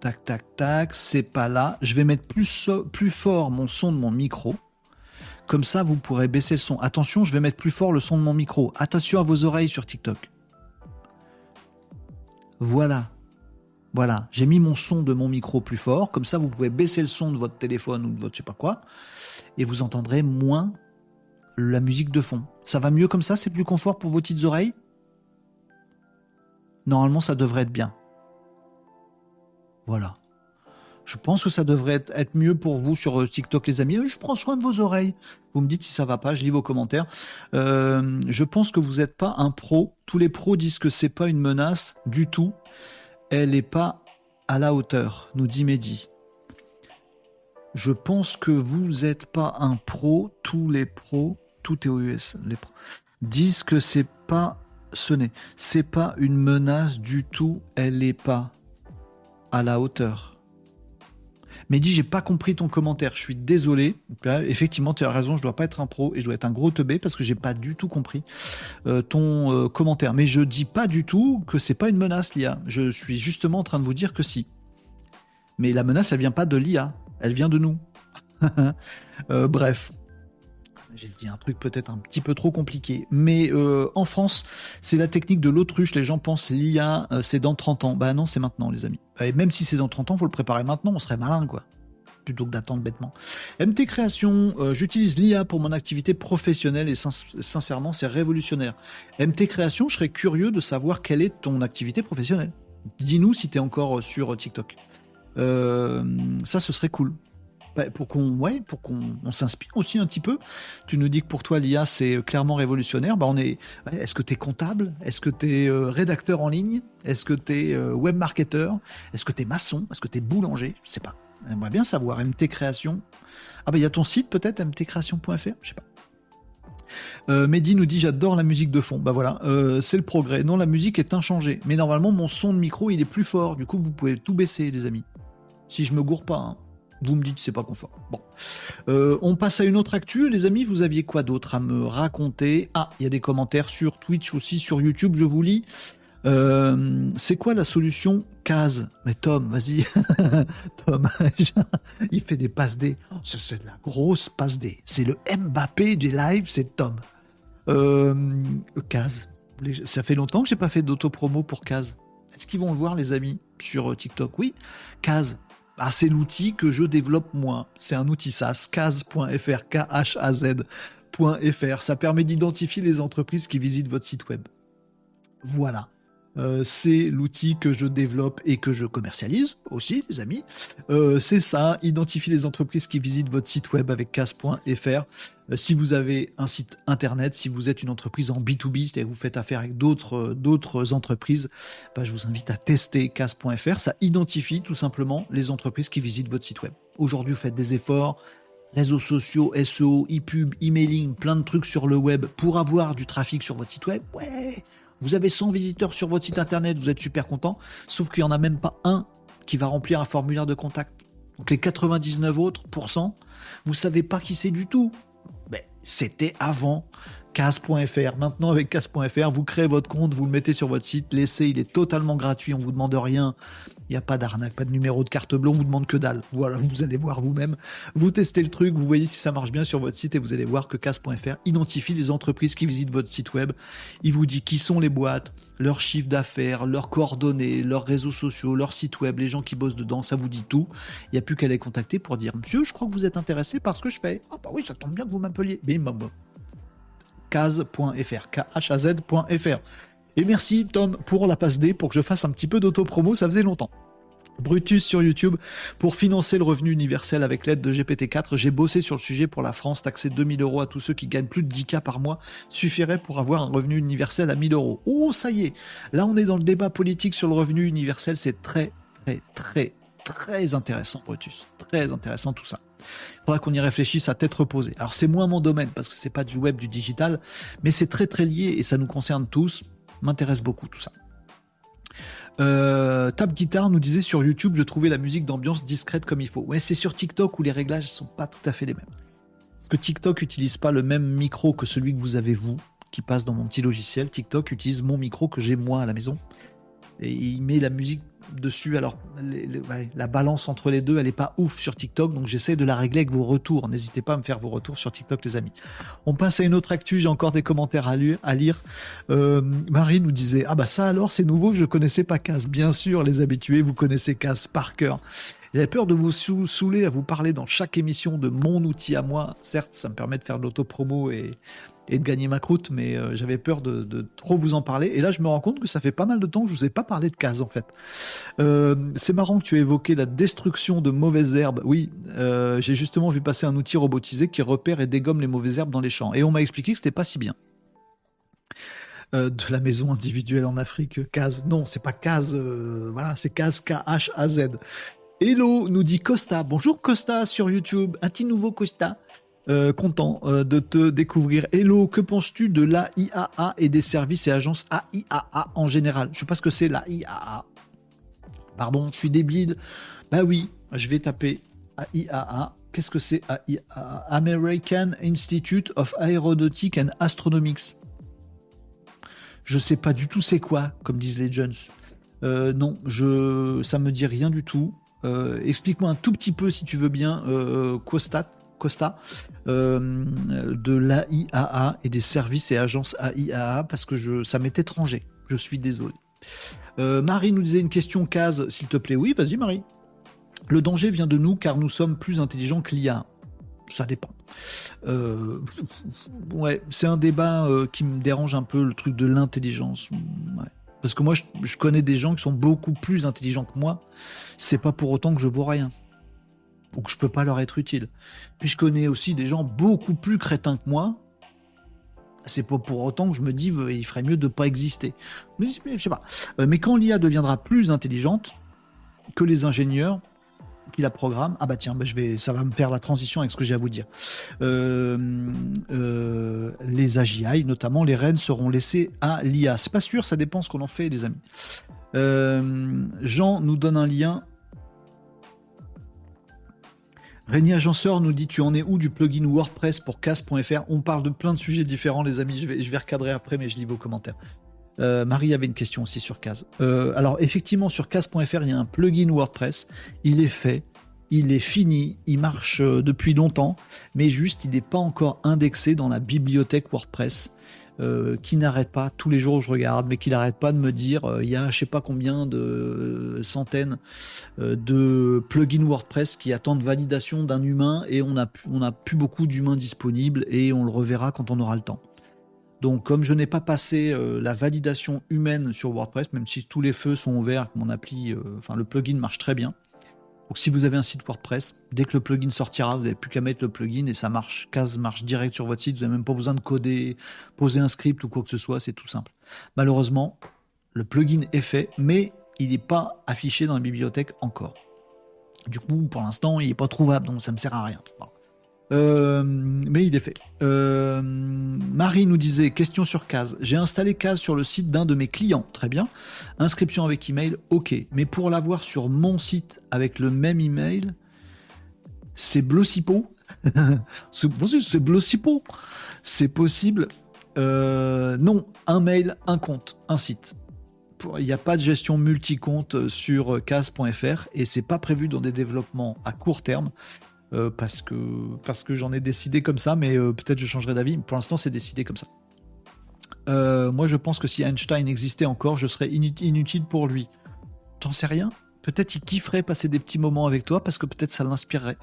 S1: tac, tac, tac, c'est pas là. Je vais mettre plus, plus fort mon son de mon micro. Comme ça, vous pourrez baisser le son. Attention, je vais mettre plus fort le son de mon micro. Attention à vos oreilles sur TikTok. Voilà. Voilà, j'ai mis mon son de mon micro plus fort, comme ça vous pouvez baisser le son de votre téléphone ou de votre je sais pas quoi, et vous entendrez moins la musique de fond. Ça va mieux comme ça, c'est plus confort pour vos petites oreilles? Normalement, ça devrait être bien. Voilà. Je pense que ça devrait être mieux pour vous sur euh, TikTok, les amis. Je prends soin de vos oreilles. Vous me dites si ça va pas, je lis vos commentaires. Euh, je pense que vous n'êtes pas un pro. Tous les pros disent que c'est pas une menace du tout. Elle n'est pas à la hauteur, nous dit Mehdi. Je pense que vous n'êtes pas un pro. Tous les pros, tout est OUS, les pros, disent que c'est pas ce n'est. C'est pas une menace du tout. Elle n'est pas à la hauteur. Mais dis, j'ai pas compris ton commentaire. Je suis désolé. effectivement, tu as raison. Je dois pas être un pro et je dois être un gros teubé parce que j'ai pas du tout compris euh, ton euh, commentaire. Mais je dis pas du tout que c'est pas une menace l'IA. Je suis justement en train de vous dire que si. Mais la menace, elle vient pas de l'IA. Elle vient de nous. [LAUGHS] Euh, bref. J'ai dit un truc peut-être un petit peu trop compliqué. Mais en France, c'est la technique de l'autruche. Les gens pensent l'IA, c'est dans 30 ans. Bah non, c'est maintenant, les amis. Et même si c'est dans 30 ans, faut le préparer maintenant, on serait malin, quoi. Plutôt que d'attendre bêtement. MT Création, euh, j'utilise l'IA pour mon activité professionnelle et sincèrement, c'est révolutionnaire. MT Création, je serais curieux de savoir quelle est ton activité professionnelle. Dis-nous si tu es encore sur TikTok. Euh, ça, ce serait cool. Bah, pour qu'on s'inspire aussi un petit peu. Tu nous dis que pour toi l'IA c'est clairement révolutionnaire. Bah on est est-ce que tu es comptable? Est-ce que tu es euh, rédacteur en ligne? Est-ce que tu es euh, Est-ce que tu es maçon? Est-ce que tu es boulanger? Je sais pas. J'aimerais bien savoir MT Création. Ah bah il y a ton site peut-être mtcreation.fr, je sais pas. Euh, Mehdi nous dit j'adore la musique de fond. Bah voilà, c'est le progrès. Non, la musique est inchangée. Mais normalement, mon son de micro, il est plus fort. Du coup, vous pouvez tout baisser, les amis. Si je me gourre pas. Hein. Vous me dites c'est pas confort. Bon. Euh, on passe à une autre actu. Les amis, vous aviez quoi d'autre à me raconter? Ah, il y a des commentaires sur Twitch aussi, sur YouTube, je vous lis. Euh, c'est quoi la solution case Mais Tom, vas-y. [LAUGHS] Tom, [LAUGHS] il fait des passes D. C'est de la grosse passe D. C'est le Mbappé des lives, c'est Tom. Euh, case. Ça fait longtemps que j'ai pas fait d'auto-promo pour case. Est-ce qu'ils vont le voir, les amis, sur TikTok? Oui. Case, ah, c'est l'outil que je développe moi. C'est un outil SaaS, kaz.fr, K-H-A-Z.fr. Ça permet d'identifier les entreprises qui visitent votre site web. Voilà. Euh, c'est l'outil que je développe et que je commercialise aussi, les amis. Euh, c'est ça, identifier les entreprises qui visitent votre site web avec cas.fr. Euh, si vous avez un site internet, si vous êtes une entreprise en B2B, c'est-à-dire vous faites affaire avec d'autres, entreprises, bah, je vous invite à tester cas.fr. Ça identifie tout simplement les entreprises qui visitent votre site web. Aujourd'hui, vous faites des efforts, réseaux sociaux, SEO, e-pub, emailing, plein de trucs sur le web pour avoir du trafic sur votre site web. Ouais, vous avez 100 visiteurs sur votre site internet, vous êtes super content, sauf qu'il n'y en a même pas un qui va remplir un formulaire de contact. Donc les 99 autres pourcents, vous savez pas qui c'est du tout. Ben, c'était avant Cas.fr. Maintenant, avec Cas.fr, vous créez votre compte, vous le mettez sur votre site, l'essai, il est totalement gratuit, on vous demande rien. Il n'y a pas d'arnaque, pas de numéro de carte bleue, on vous demande que dalle. Voilà, vous allez voir vous-même. Vous testez le truc, vous voyez si ça marche bien sur votre site et vous allez voir que Cas.fr identifie les entreprises qui visitent votre site web. Il vous dit qui sont les boîtes, leur chiffre d'affaires, leurs coordonnées, leurs réseaux sociaux, leur site web, les gens qui bossent dedans, ça vous dit tout. Il n'y a plus qu'à les contacter pour dire Monsieur, je crois que vous êtes intéressé par ce que je fais. Ah bah oui, ça tombe bien que vous m'appeliez. Bim, bam, bam. Kaz.fr, K-H-A-Z.fr. Et merci Tom pour la passe D pour que je fasse un petit peu d'auto-promo, ça faisait longtemps. Brutus sur YouTube. Pour financer le revenu universel avec l'aide de GPT-4, j'ai bossé sur le sujet pour la France. Taxer 2000 euros à tous ceux qui gagnent plus de 10K par mois suffirait pour avoir un revenu universel à 1000 euros. Oh, ça y est. Là, on est dans le débat politique sur le revenu universel. C'est très, très, très, très intéressant, Brutus. Très intéressant tout ça. Il faudra qu'on y réfléchisse à tête reposée. Alors, c'est moins mon domaine parce que c'est pas du web, du digital, mais c'est très, très lié et ça nous concerne tous m'intéresse beaucoup tout ça. Euh, Tab Guitar nous disait sur YouTube, je trouvais la musique d'ambiance discrète comme il faut. Ouais, c'est sur TikTok où les réglages sont pas tout à fait les mêmes. Parce que TikTok utilise pas le même micro que celui que vous avez vous, qui passe dans mon petit logiciel. TikTok utilise mon micro que j'ai moi à la maison. et il met la musique dessus. Alors, la balance entre les deux, elle n'est pas ouf sur TikTok, donc j'essaie de la régler avec vos retours. N'hésitez pas à me faire vos retours sur TikTok, les amis. On passe à une autre actu, j'ai encore des commentaires à, lire. Euh, Marie nous disait Ah bah ça alors, c'est nouveau, je connaissais pas Casse. Bien sûr, les habitués, vous connaissez Casse par cœur. J'avais peur de vous saouler à vous parler dans chaque émission de mon outil à moi. Certes, ça me permet de faire de l'autopromo et et de gagner ma croûte, mais euh, j'avais peur de, trop vous en parler. Et là, je me rends compte que ça fait pas mal de temps que je vous ai pas parlé de cases en fait. Euh, c'est marrant que tu aies évoqué la destruction de mauvaises herbes. Oui, euh, j'ai justement vu passer un outil robotisé qui repère et dégomme les mauvaises herbes dans les champs. Et on m'a expliqué que c'était pas si bien. de la maison individuelle en Afrique, case. Non, c'est pas case. voilà, c'est case K-H-A-Z. Hello, nous dit Costa. Bonjour Costa sur YouTube. Un petit nouveau Costa. Euh, content euh, de te découvrir. Hello, que penses-tu de l'AIAA et des services et agences AIAA en général? Je sais pas ce que c'est l'AIAA. Pardon, je suis débile. Bah oui, je vais taper AIAA. Qu'est-ce que c'est AIAA American Institute of Aeronautic and Astronomics. Je sais pas du tout c'est quoi, comme disent les jeunes. Euh, non, je, ça me dit rien du tout. Explique-moi un tout petit peu si tu veux bien, Quostat. Costa euh, de l'AIAA et des services et agences AIAA parce que je, ça m'est étranger. Je suis désolé. Euh, Marie nous disait une question case, s'il te plaît. Oui, vas-y Marie. Le danger vient de nous car nous sommes plus intelligents que l'IA. Ça dépend. Euh, ouais, c'est un débat qui me dérange un peu, le truc de l'intelligence. Parce que moi, je, je, connais des gens qui sont beaucoup plus intelligents que moi. C'est pas pour autant que je vaux rien ou que je peux pas leur être utile. Puis je connais aussi des gens beaucoup plus crétins que moi. C'est pas pour autant que je me dis il ferait mieux de pas exister. Mais je sais pas. Euh, mais quand l'IA deviendra plus intelligente que les ingénieurs qui la programment, ah bah tiens, bah je vais, ça va me faire la transition avec ce que j'ai à vous dire. Euh, euh, les AGI, notamment les rênes, seront laissées à l'IA. C'est pas sûr, ça dépend ce qu'on en fait, les amis. Jean nous donne un lien Régnier Agenceur nous dit tu en es où du plugin WordPress pour casse.fr On parle de plein de sujets différents les amis, je vais, je vais recadrer après mais je lis vos commentaires. Euh, Marie avait une question aussi sur Case. Euh, alors effectivement sur Case.fr il y a un plugin WordPress, il est fait, il est fini, il marche euh, depuis longtemps, mais juste il n'est pas encore indexé dans la bibliothèque WordPress. Euh, qui n'arrête pas, tous les jours je regarde, mais qui n'arrête pas de me dire, euh, il y a je sais pas combien de centaines euh, de plugins WordPress qui attendent validation d'un humain et on a, on a plus beaucoup d'humains disponibles et on le reverra quand on aura le temps. Donc comme je n'ai pas passé la validation humaine sur WordPress, même si tous les feux sont ouverts, mon appli, enfin le plugin marche très bien, donc si vous avez un site WordPress, dès que le plugin sortira, vous n'avez plus qu'à mettre le plugin et ça marche, case marche direct sur votre site, vous n'avez même pas besoin de coder, poser un script ou quoi que ce soit, c'est tout simple. Malheureusement, le plugin est fait, mais il n'est pas affiché dans la bibliothèque encore. Du coup, pour l'instant, il n'est pas trouvable, donc ça ne me sert à rien. Euh, mais il est fait. Euh, Marie nous disait question sur Case. J'ai installé Case sur le site d'un de mes clients. Très bien. Inscription avec email. Ok. Mais pour l'avoir sur mon site avec le même email, c'est Blossipo. [LAUGHS] c'est Blossipo. C'est possible. Euh, non, un mail, un compte, un site. Il n'y a pas de gestion multi-compte sur case.fr et c'est pas prévu dans des développements à court terme. Euh, parce que, parce que j'en ai décidé comme ça, mais euh, peut-être je changerai d'avis. Pour l'instant, c'est décidé comme ça. Euh, moi, je pense que si Einstein existait encore, je serais inutile pour lui. T'en sais rien? Peut-être il kifferait passer des petits moments avec toi parce que peut-être ça l'inspirerait.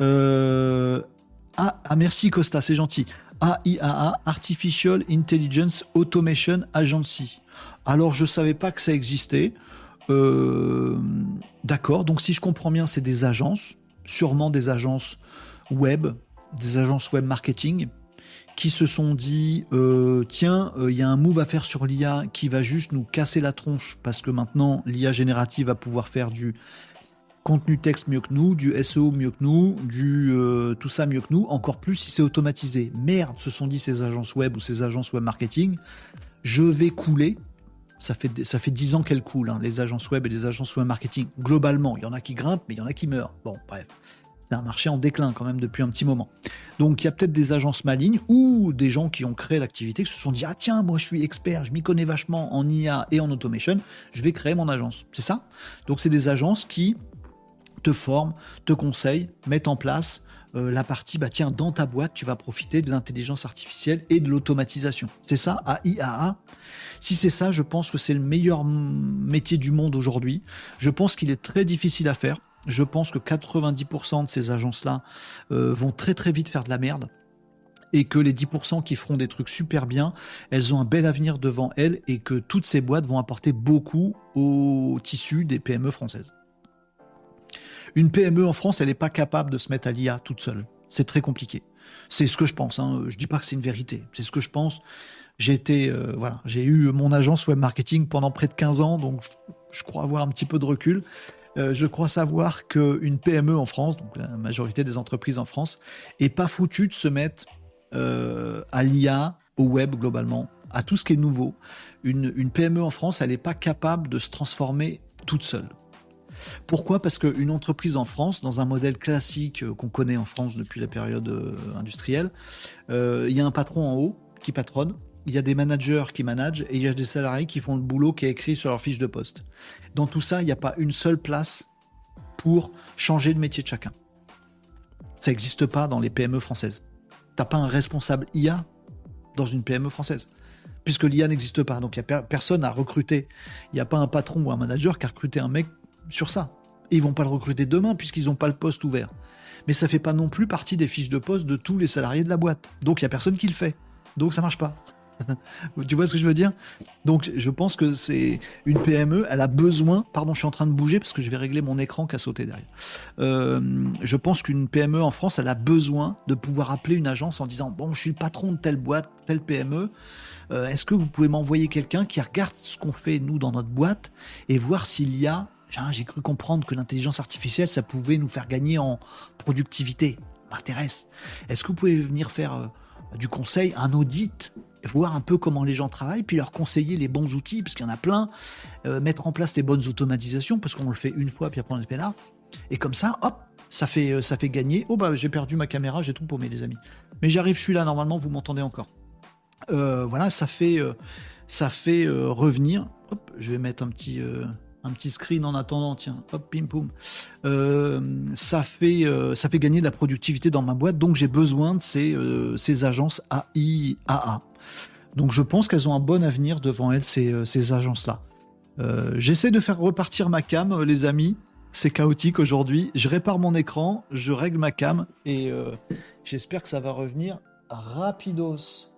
S1: Ah, ah, merci Costa, c'est gentil. AIAA, Artificial Intelligence Automation Agency. Alors, je savais pas que ça existait. D'accord, donc si je comprends bien, c'est des agences sûrement des agences web, des agences web marketing, qui se sont dit euh, tiens, euh, il y a un move à faire sur l'IA qui va juste nous casser la tronche parce que maintenant l'IA générative va pouvoir faire du contenu texte mieux que nous, du SEO mieux que nous, du euh, tout ça mieux que nous, encore plus si c'est automatisé. Merde, se sont dit ces agences web ou ces agences web marketing, je vais couler ça fait, ça fait 10 ans qu'elles coulent, hein, les agences web et les agences web marketing. Globalement, il y en a qui grimpent, mais il y en a qui meurent. Bon, bref. C'est un marché en déclin quand même depuis un petit moment. Donc il y a peut-être des agences malignes ou des gens qui ont créé l'activité, qui se sont dit ah tiens moi je suis expert, je m'y connais vachement en IA et en automation, je vais créer mon agence. C'est ça? Donc c'est des agences qui te forment, te conseillent, mettent en place euh, la partie, bah tiens, dans ta boîte, tu vas profiter de l'intelligence artificielle et de l'automatisation. C'est ça, AIAA. Si c'est ça, je pense que c'est le meilleur métier du monde aujourd'hui. Je pense qu'il est très difficile à faire. Je pense que 90% de ces agences-là euh, vont très très vite faire de la merde et que les 10% qui feront des trucs super bien, elles ont un bel avenir devant elles et que toutes ces boîtes vont apporter beaucoup au tissu des PME françaises. Une PME en France, elle n'est pas capable de se mettre à l'IA toute seule. C'est très compliqué. C'est ce que je pense. Hein. Je dis pas que c'est une vérité. C'est ce que je pense. J'ai euh, eu mon agence web marketing pendant près de 15 ans, donc je, crois avoir un petit peu de recul. Euh, je crois savoir qu'une PME en France, donc la majorité des entreprises en France, est pas foutue de se mettre euh, à l'IA, au web globalement, à tout ce qui est nouveau. Une, une PME en France, elle n'est pas capable de se transformer toute seule. Pourquoi? Parce qu'une entreprise en France, dans un modèle classique euh, qu'on connaît en France depuis la période euh, industrielle, euh, il y a un patron en haut qui patronne, il y a des managers qui managent et il y a des salariés qui font le boulot qui est écrit sur leur fiche de poste. Dans tout ça, il n'y a pas une seule place pour changer le métier de chacun. Ça n'existe pas dans les PME françaises. T'as pas un responsable IA dans une PME française puisque l'IA n'existe pas. Donc il n'y a personne à recruter. Il n'y a pas un patron ou un manager qui a recruté un mec sur ça. Et ils vont pas le recruter demain puisqu'ils n'ont pas le poste ouvert. Mais ça fait pas non plus partie des fiches de poste de tous les salariés de la boîte. Donc il y a personne qui le fait. Donc ça marche pas. [LAUGHS] tu vois ce que je veux dire? Donc je pense que c'est une PME, elle a besoin. Pardon, je suis en train de bouger parce que je vais régler mon écran qui a sauté derrière. Euh, je pense qu'une PME en France, elle a besoin de pouvoir appeler une agence en disant bon, je suis le patron de telle boîte, telle PME. Euh, est-ce que vous pouvez m'envoyer quelqu'un qui regarde ce qu'on fait nous dans notre boîte et voir s'il y a j'ai cru comprendre que l'intelligence artificielle, ça pouvait nous faire gagner en productivité. M'intéresse. Est-ce que vous pouvez venir faire euh, du conseil, un audit, voir un peu comment les gens travaillent, puis leur conseiller les bons outils, parce qu'il y en a plein, euh, mettre en place les bonnes automatisations, parce qu'on le fait une fois, puis après on fait là. Et comme ça, hop, ça fait, euh, ça fait gagner. Oh bah j'ai perdu ma caméra, j'ai tout paumé les amis. Mais j'arrive, je suis là, normalement vous m'entendez encore. voilà, ça fait, ça fait revenir. Hop, je vais mettre un petit un petit screen en attendant, tiens, hop, pim poum. Euh, ça, fait, euh, ça fait gagner de la productivité dans ma boîte, donc j'ai besoin de ces, euh, ces agences AIAA. Donc je pense qu'elles ont un bon avenir devant elles, ces, ces agences-là. J'essaie de faire repartir ma cam, les amis. C'est chaotique aujourd'hui. Je répare mon écran, je règle ma cam et j'espère que ça va revenir rapidos.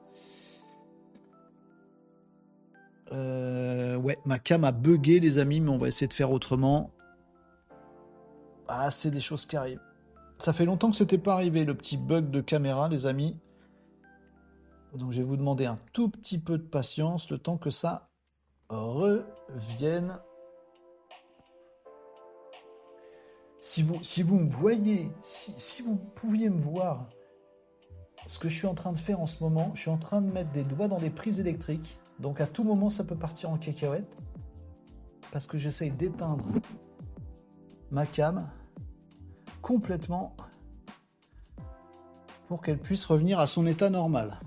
S1: Euh, ouais, ma cam a bugué, les amis, mais on va essayer de faire autrement. Ah, c'est des choses qui arrivent. Ça fait longtemps que c'était pas arrivé, le petit bug de caméra, les amis. Donc, je vais vous demander un tout petit peu de patience, le temps que ça revienne. Si vous, si vous me voyez, si, si vous pouviez me voir, ce que je suis en train de faire en ce moment, je suis en train de mettre des doigts dans des prises électriques. Donc à tout moment, ça peut partir en cacahuète. Parce que j'essaye d'éteindre ma cam complètement pour qu'elle puisse revenir à son état normal.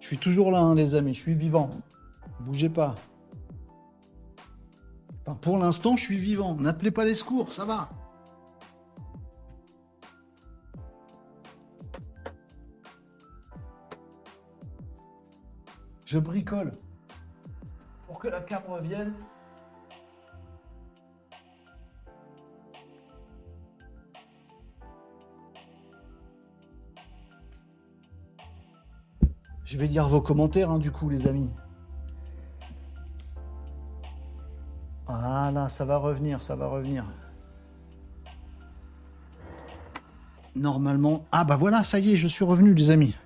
S1: Je suis toujours là, hein, les amis, je suis vivant. Bougez pas pour l'instant, je suis vivant. N'appelez pas les secours, ça va. Je bricole pour que la cam revienne. Je vais lire vos commentaires, hein, du coup, les amis. Voilà, ça va revenir, ça va revenir. Normalement. Ah bah voilà, ça y est, je suis revenu, les amis.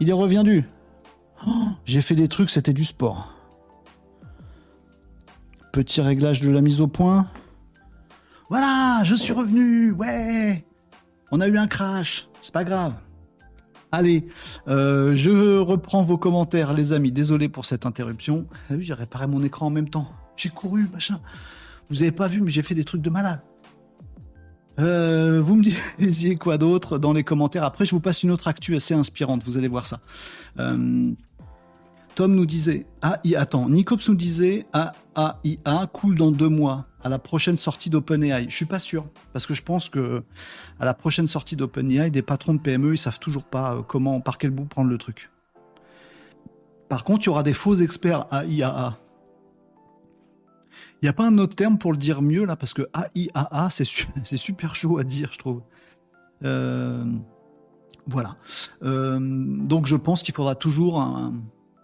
S1: Il est revenu. Oh, j'ai fait des trucs, c'était du sport. Petit réglage de la mise au point. Voilà, je suis revenu. Ouais. On a eu un crash. C'est pas grave. Allez, euh, je reprends vos commentaires, les amis. Désolé pour cette interruption. Ah j'ai réparé mon écran en même temps. J'ai couru, machin. Vous avez pas vu, mais j'ai fait des trucs de malade. Euh, vous me disiez quoi d'autre dans les commentaires? Après, je vous passe une autre actu assez inspirante. Vous allez voir ça. Euh, Tom nous disait, AI, attends, Nicops nous disait, AIA coule dans deux mois à la prochaine sortie d'OpenAI. Je suis pas sûr parce que je pense que à la prochaine sortie d'OpenAI, des patrons de PME, ils savent toujours pas euh, comment, par quel bout prendre le truc. Par contre, il y aura des faux experts AIAA. Il n'y a pas un autre terme pour le dire mieux là parce que AIAA, [LAUGHS] c'est super chaud à dire, je trouve. Euh, voilà. Euh, donc je pense qu'il faudra toujours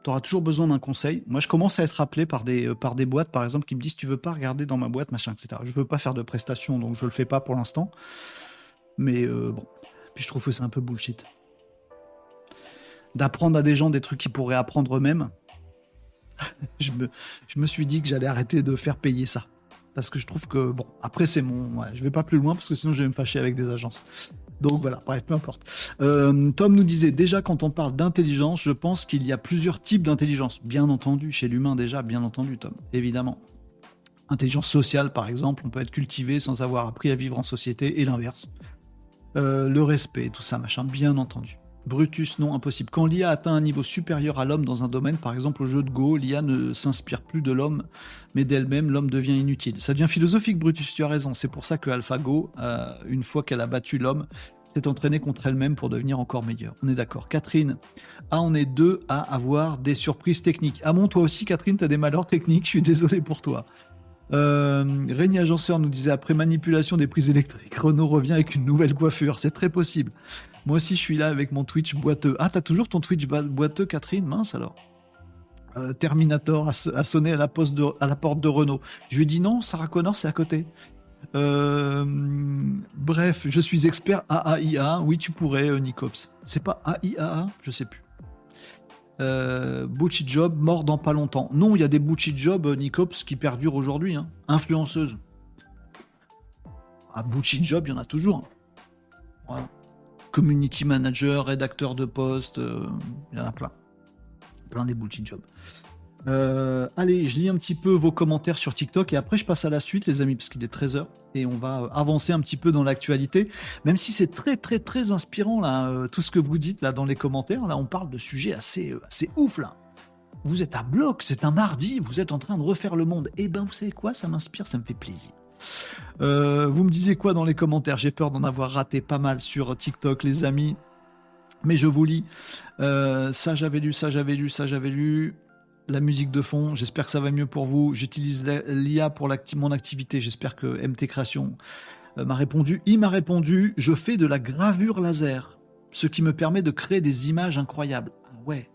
S1: tu auras toujours besoin d'un conseil. Moi, je commence à être appelé par des, par des boîtes, par exemple, qui me disent Tu veux pas regarder dans ma boîte, machin, etc. Je veux pas faire de prestations, donc je le fais pas pour l'instant. Mais euh, bon. Puis je trouve que c'est un peu bullshit. D'apprendre à des gens des trucs qu'ils pourraient apprendre eux-mêmes. [LAUGHS] je, me, suis dit que j'allais arrêter de faire payer ça. Parce que je trouve que, bon, après, c'est mon. Ouais, je vais pas plus loin parce que sinon je vais me fâcher avec des agences. Donc voilà, bref, peu importe. Euh, Tom nous disait déjà quand on parle d'intelligence, je pense qu'il y a plusieurs types d'intelligence. Bien entendu, chez l'humain déjà, bien entendu, Tom, évidemment. Intelligence sociale, par exemple, on peut être cultivé sans avoir appris à vivre en société, et l'inverse. Euh, le respect, tout ça, machin, bien entendu. Brutus, non, impossible. Quand l'IA atteint un niveau supérieur à l'homme dans un domaine, par exemple au jeu de Go, l'IA ne s'inspire plus de l'homme, mais d'elle-même, l'homme devient inutile. Ça devient philosophique, Brutus, tu as raison. C'est pour ça que AlphaGo, euh, une fois qu'elle a battu l'homme, s'est entraînée contre elle-même pour devenir encore meilleure. On est d'accord. Catherine, ah, on est deux à avoir des surprises techniques. Ah bon, toi aussi, Catherine, t'as des malheurs techniques, je suis désolé pour toi. Euh, Agenceur nous disait après manipulation des prises électriques, Renault revient avec une nouvelle coiffure. C'est très possible. Moi aussi, je suis là avec mon Twitch boiteux. Ah, t'as toujours ton Twitch boiteux, Catherine? Mince alors. Euh, Terminator a, sonné à la, porte de Renault. Je lui ai dit non, Sarah Connor, c'est à côté. Euh, bref, je suis expert AAIA. Oui, tu pourrais, euh, Nicops. C'est pas AIAA Je sais plus. Euh, Job, mort dans pas longtemps. Non, il y a des Butchie Job, Nicops, qui perdurent aujourd'hui. Hein. Influenceuse. Ah, Butchie Job, il y en a toujours. Voilà community manager, rédacteur de poste, euh, il y en a plein. Plein des bullshit jobs. Euh, allez, je lis un petit peu vos commentaires sur TikTok et après je passe à la suite, les amis, parce qu'il est 13h et on va euh, avancer un petit peu dans l'actualité. Même si c'est très, très, très inspirant, là, tout ce que vous dites là dans les commentaires. Là, on parle de sujets assez, assez ouf, là. Vous êtes à bloc, c'est un mardi, vous êtes en train de refaire le monde. Eh ben, vous savez quoi, ça m'inspire, ça me fait plaisir. Euh, vous me disiez quoi dans les commentaires? J'ai peur d'en avoir raté pas mal sur TikTok, les amis. Mais je vous lis. Euh, ça, j'avais lu, ça, j'avais lu, ça, j'avais lu. La musique de fond, j'espère que ça va mieux pour vous. J'utilise l'IA pour mon activité. J'espère que MT Création euh, m'a répondu. Il m'a répondu Je fais de la gravure laser, ce qui me permet de créer des images incroyables. Ah ouais,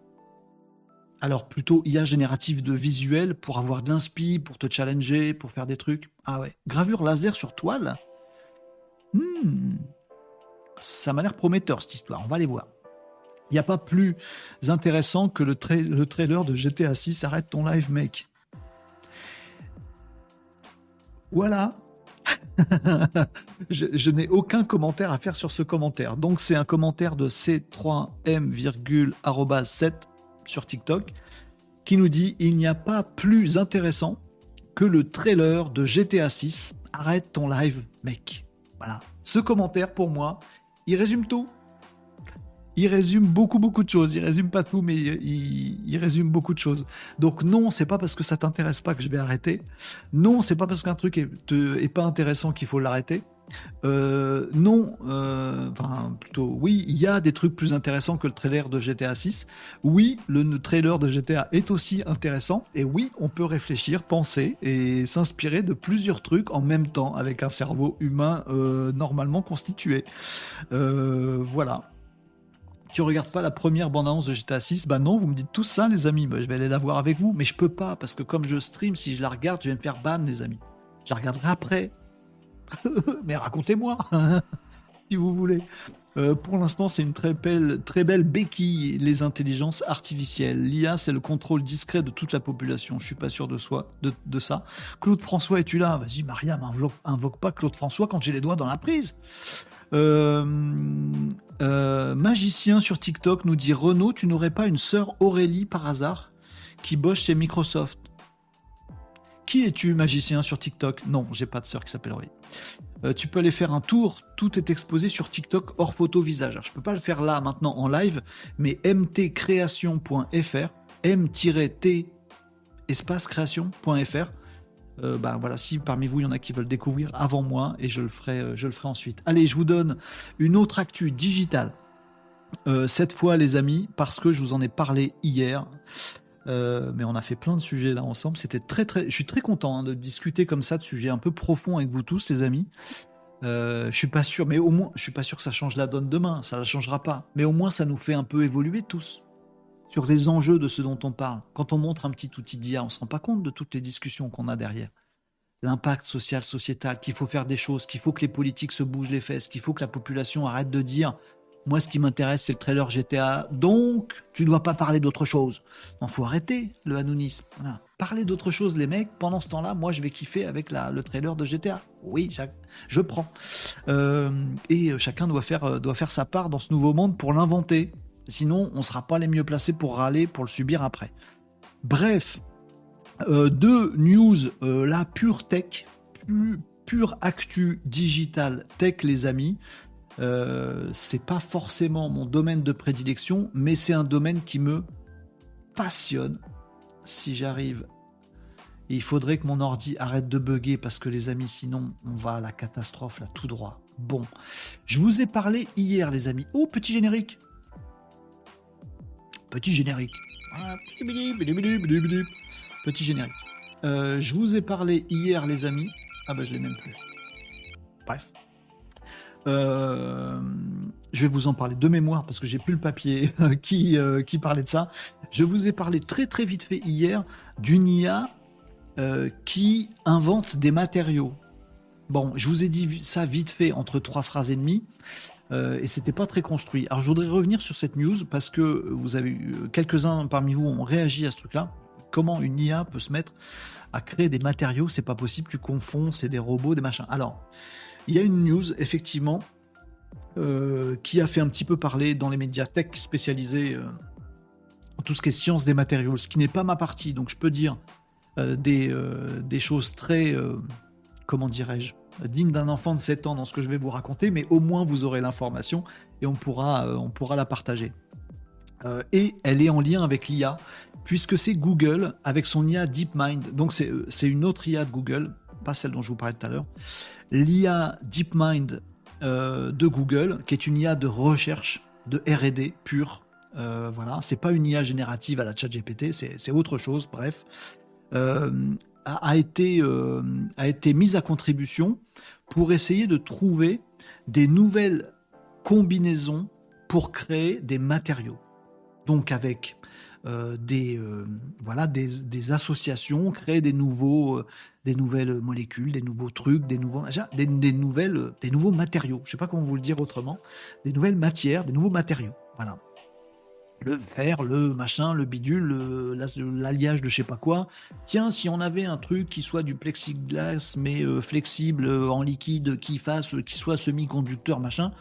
S1: alors plutôt IA générative de visuel pour avoir de l'inspi, pour te challenger, pour faire des trucs. Ah ouais. Gravure laser sur toile hmm. Ça m'a l'air prometteur cette histoire, on va aller voir. Il n'y a pas plus intéressant que le, le trailer de GTA 6 Arrête ton live mec. Voilà. [LAUGHS] je, n'ai aucun commentaire à faire sur ce commentaire. Donc c'est un commentaire de C3M,7 sur TikTok qui nous dit il n'y a pas plus intéressant que le trailer de GTA 6. Arrête ton live, mec. Voilà. Ce commentaire, pour moi, il résume tout. Il résume beaucoup, beaucoup de choses. Il résume pas tout, mais il, résume beaucoup de choses. Donc non, c'est pas parce que ça t'intéresse pas que je vais arrêter. Non, c'est pas parce qu'un truc est, est pas intéressant qu'il faut l'arrêter. Euh, non, euh, enfin plutôt oui, il y a des trucs plus intéressants que le trailer de GTA 6. Oui, le trailer de GTA est aussi intéressant. Et oui, on peut réfléchir, penser et s'inspirer de plusieurs trucs en même temps avec un cerveau humain euh, normalement constitué. voilà. Tu regardes pas la première bande-annonce de GTA 6 Bah non, vous me dites tout ça, les amis. Bah, je vais aller la voir avec vous, mais je peux pas parce que comme je stream, si je la regarde, je vais me faire ban, les amis. Je la regarderai après. [LAUGHS] mais racontez-moi, [LAUGHS] si vous voulez. Euh, pour l'instant, c'est une très belle, très belle béquille, les intelligences artificielles. L'IA, c'est le contrôle discret de toute la population. Je suis pas sûr de, ça. Claude François, es-tu là? Vas-y, Mariam, invoque, pas Claude François quand j'ai les doigts dans la prise. Euh, Euh, magicien sur TikTok nous dit Renaud, tu n'aurais pas une sœur Aurélie par hasard qui bosse chez Microsoft? Qui es-tu, magicien sur TikTok? Non, j'ai pas de sœur qui s'appelle Aurélie. Euh, tu peux aller faire un tour, tout est exposé sur TikTok hors photo visage. Alors, je peux pas le faire là maintenant en live, mais mtcreation.fr, m-t espace création.fr. Euh, bah, voilà, si parmi vous il y en a qui veulent découvrir avant moi, et je le ferai, euh, je le ferai ensuite. Allez, je vous donne une autre actu digitale. Euh, cette fois, les amis, parce que je vous en ai parlé hier. Mais on a fait plein de sujets là ensemble. C'était très très. Je suis très content hein, de discuter comme ça de sujets un peu profonds avec vous tous, les amis. je suis pas sûr, mais au moins, je suis pas sûr que ça change la donne demain. Ça la changera pas. Mais au moins, ça nous fait un peu évoluer tous sur les enjeux de ce dont on parle. Quand on montre un petit outil d'IA, on se rend pas compte de toutes les discussions qu'on a derrière. L'impact social, sociétal, qu'il faut faire des choses, qu'il faut que les politiques se bougent les fesses, qu'il faut que la population arrête de dire moi, ce qui m'intéresse, c'est le trailer GTA. Donc, tu ne dois pas parler d'autre chose. Il faut arrêter le hanounisme. Parler d'autre chose, les mecs. Pendant ce temps-là, moi, je vais kiffer avec le trailer de GTA. Oui, je prends. Euh, et chacun doit faire, euh, doit faire sa part dans ce nouveau monde pour l'inventer. Sinon, on ne sera pas les mieux placés pour râler, pour le subir après. Bref, euh, deux news, euh, la pure tech, pure actu digital tech, les amis. Euh, c'est pas forcément mon domaine de prédilection, mais c'est un domaine qui me passionne. Si j'arrive, il faudrait que mon ordi arrête de bugger parce que les amis, sinon on va à la catastrophe là tout droit. Bon, je vous ai parlé hier, les amis. Oh, petit générique. Petit générique. Petit générique. Euh, je vous ai parlé hier, les amis. Ah bah je l'ai même plus. Bref. Euh, je vais vous en parler de mémoire parce que j'ai plus le papier qui, euh, qui parlait de ça. Je vous ai parlé très très vite fait hier d'une IA qui invente des matériaux. Bon, je vous ai dit ça vite fait entre trois phrases et demie. Euh, et c'était pas très construit. Alors je voudrais revenir sur cette news parce que vous avez euh, quelques-uns parmi vous ont réagi à ce truc-là. Comment une IA peut se mettre à créer des matériaux C'est pas possible, tu confonds, c'est des robots, des machins. Alors, il y a une news effectivement euh, qui a fait un petit peu parler dans les médias tech spécialisés en tout ce qui est science des matériaux, ce qui n'est pas ma partie. Donc je peux dire des, des choses très, comment dirais-je, digne d'un enfant de 7 ans dans ce que je vais vous raconter, mais au moins vous aurez l'information et on pourra, euh, on pourra la partager. Euh, et elle est en lien avec l'IA, puisque c'est Google avec son IA DeepMind. Donc euh, c'est une autre IA de Google, pas celle dont je vous parlais tout à l'heure. L'IA DeepMind de Google, qui est une IA de recherche, de RD pure. voilà, c'est pas une IA générative à la chat GPT, c'est autre chose, bref a, été, euh, a été mise à contribution pour essayer de trouver des nouvelles combinaisons pour créer des matériaux. Donc avec euh, des, euh, voilà, des, associations, créer des, nouveaux, des nouvelles molécules, des nouveaux trucs, des nouveaux, des, nouvelles, des nouveaux matériaux. Je ne sais pas comment vous le dire autrement. Des nouvelles matières, des nouveaux matériaux. Voilà le fer, le machin, le bidule, l'alliage de je sais pas quoi. Tiens, si on avait un truc qui soit du plexiglas mais euh, flexible euh, en liquide, qui fasse, qui soit semi-conducteur, machin,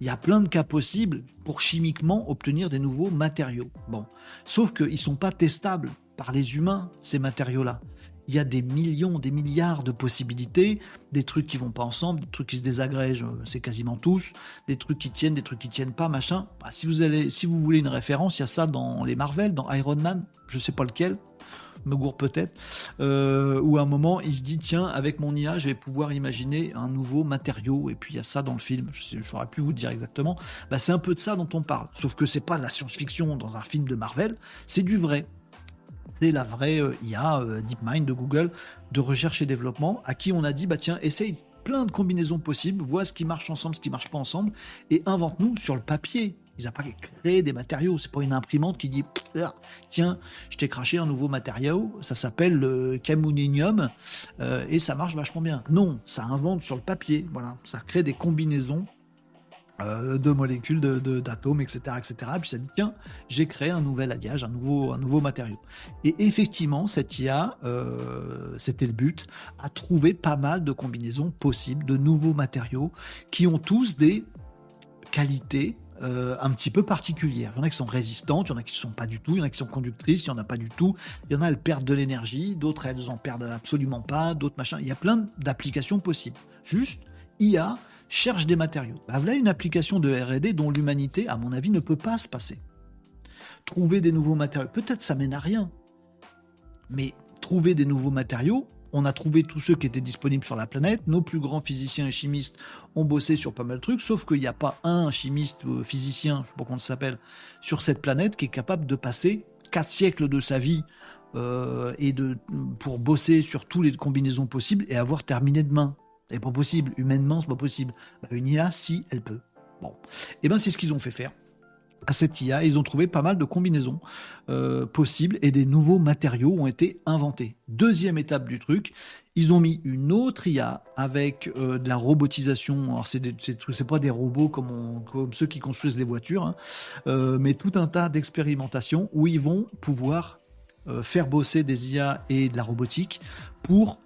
S1: il y a plein de cas possibles pour chimiquement obtenir des nouveaux matériaux. Bon, sauf qu'ils sont pas testables par les humains ces matériaux-là il y a des millions, des milliards de possibilités, des trucs qui vont pas ensemble, des trucs qui se désagrègent, euh, c'est quasiment tous, des trucs qui tiennent, des trucs qui tiennent pas, machin. Bah, si vous allez, si vous voulez une référence, il y a ça dans les Marvel, dans Iron Man, je sais pas lequel, me gourre peut-être, euh, où à un moment il se dit tiens avec mon IA je vais pouvoir imaginer un nouveau matériau et puis il y a ça dans le film, je n'aurais pu vous dire exactement, bah, c'est un peu de ça dont on parle, sauf que c'est pas de la science-fiction dans un film de Marvel, c'est du vrai c'est la vraie euh, IA euh, DeepMind de Google de recherche et développement, à qui on a dit bah tiens, essaye plein de combinaisons possibles, vois ce qui marche ensemble, ce qui marche pas ensemble, et invente-nous sur le papier. Ils n'ont pas créé des matériaux. C'est pas une imprimante qui dit ah, tiens, je t'ai craché un nouveau matériau, ça s'appelle le camuninium euh, et ça marche vachement bien. Non, ça invente sur le papier. Voilà, ça crée des combinaisons euh, de molécules, d'atomes, de, etc., etc. Et puis ça dit tiens, j'ai créé un nouvel alliage, un nouveau, un nouveau matériau. Et effectivement, cette IA, euh, c'était le but, a trouvé pas mal de combinaisons possibles, de nouveaux matériaux qui ont tous des qualités euh, un petit peu particulières. Il y en a qui sont résistantes, il y en a qui ne sont pas du tout, il y en a qui sont conductrices, il y en a pas du tout. Il y en a, elles perdent de l'énergie, d'autres, elles en perdent absolument pas, d'autres machin. Il y a plein d'applications possibles. Juste, IA cherche des matériaux. Bah, voilà une application de R&D dont l'humanité, à mon avis, ne peut pas se passer. Trouver des nouveaux matériaux, peut-être ça mène à rien, mais trouver des nouveaux matériaux, on a trouvé tous ceux qui étaient disponibles sur la planète. Nos plus grands physiciens et chimistes ont bossé sur pas mal de trucs, sauf qu'il n'y a pas un chimiste ou physicien, je sais pas comment ça s'appelle, sur cette planète qui est capable de passer quatre siècles de sa vie euh, et de, pour bosser sur toutes les combinaisons possibles et avoir terminé demain. C'est pas possible. Humainement, c'est pas possible. Bah, une IA, si, elle peut. Bon. Et eh ben, c'est ce qu'ils ont fait faire à cette IA. Ils ont trouvé pas mal de combinaisons euh, possibles et des nouveaux matériaux ont été inventés. Deuxième étape du truc, ils ont mis une autre IA avec euh, de la robotisation. Alors c'est c'est pas des robots comme, comme, ceux qui construisent les voitures, hein, euh, mais tout un tas d'expérimentations où ils vont pouvoir faire bosser des IA et de la robotique pour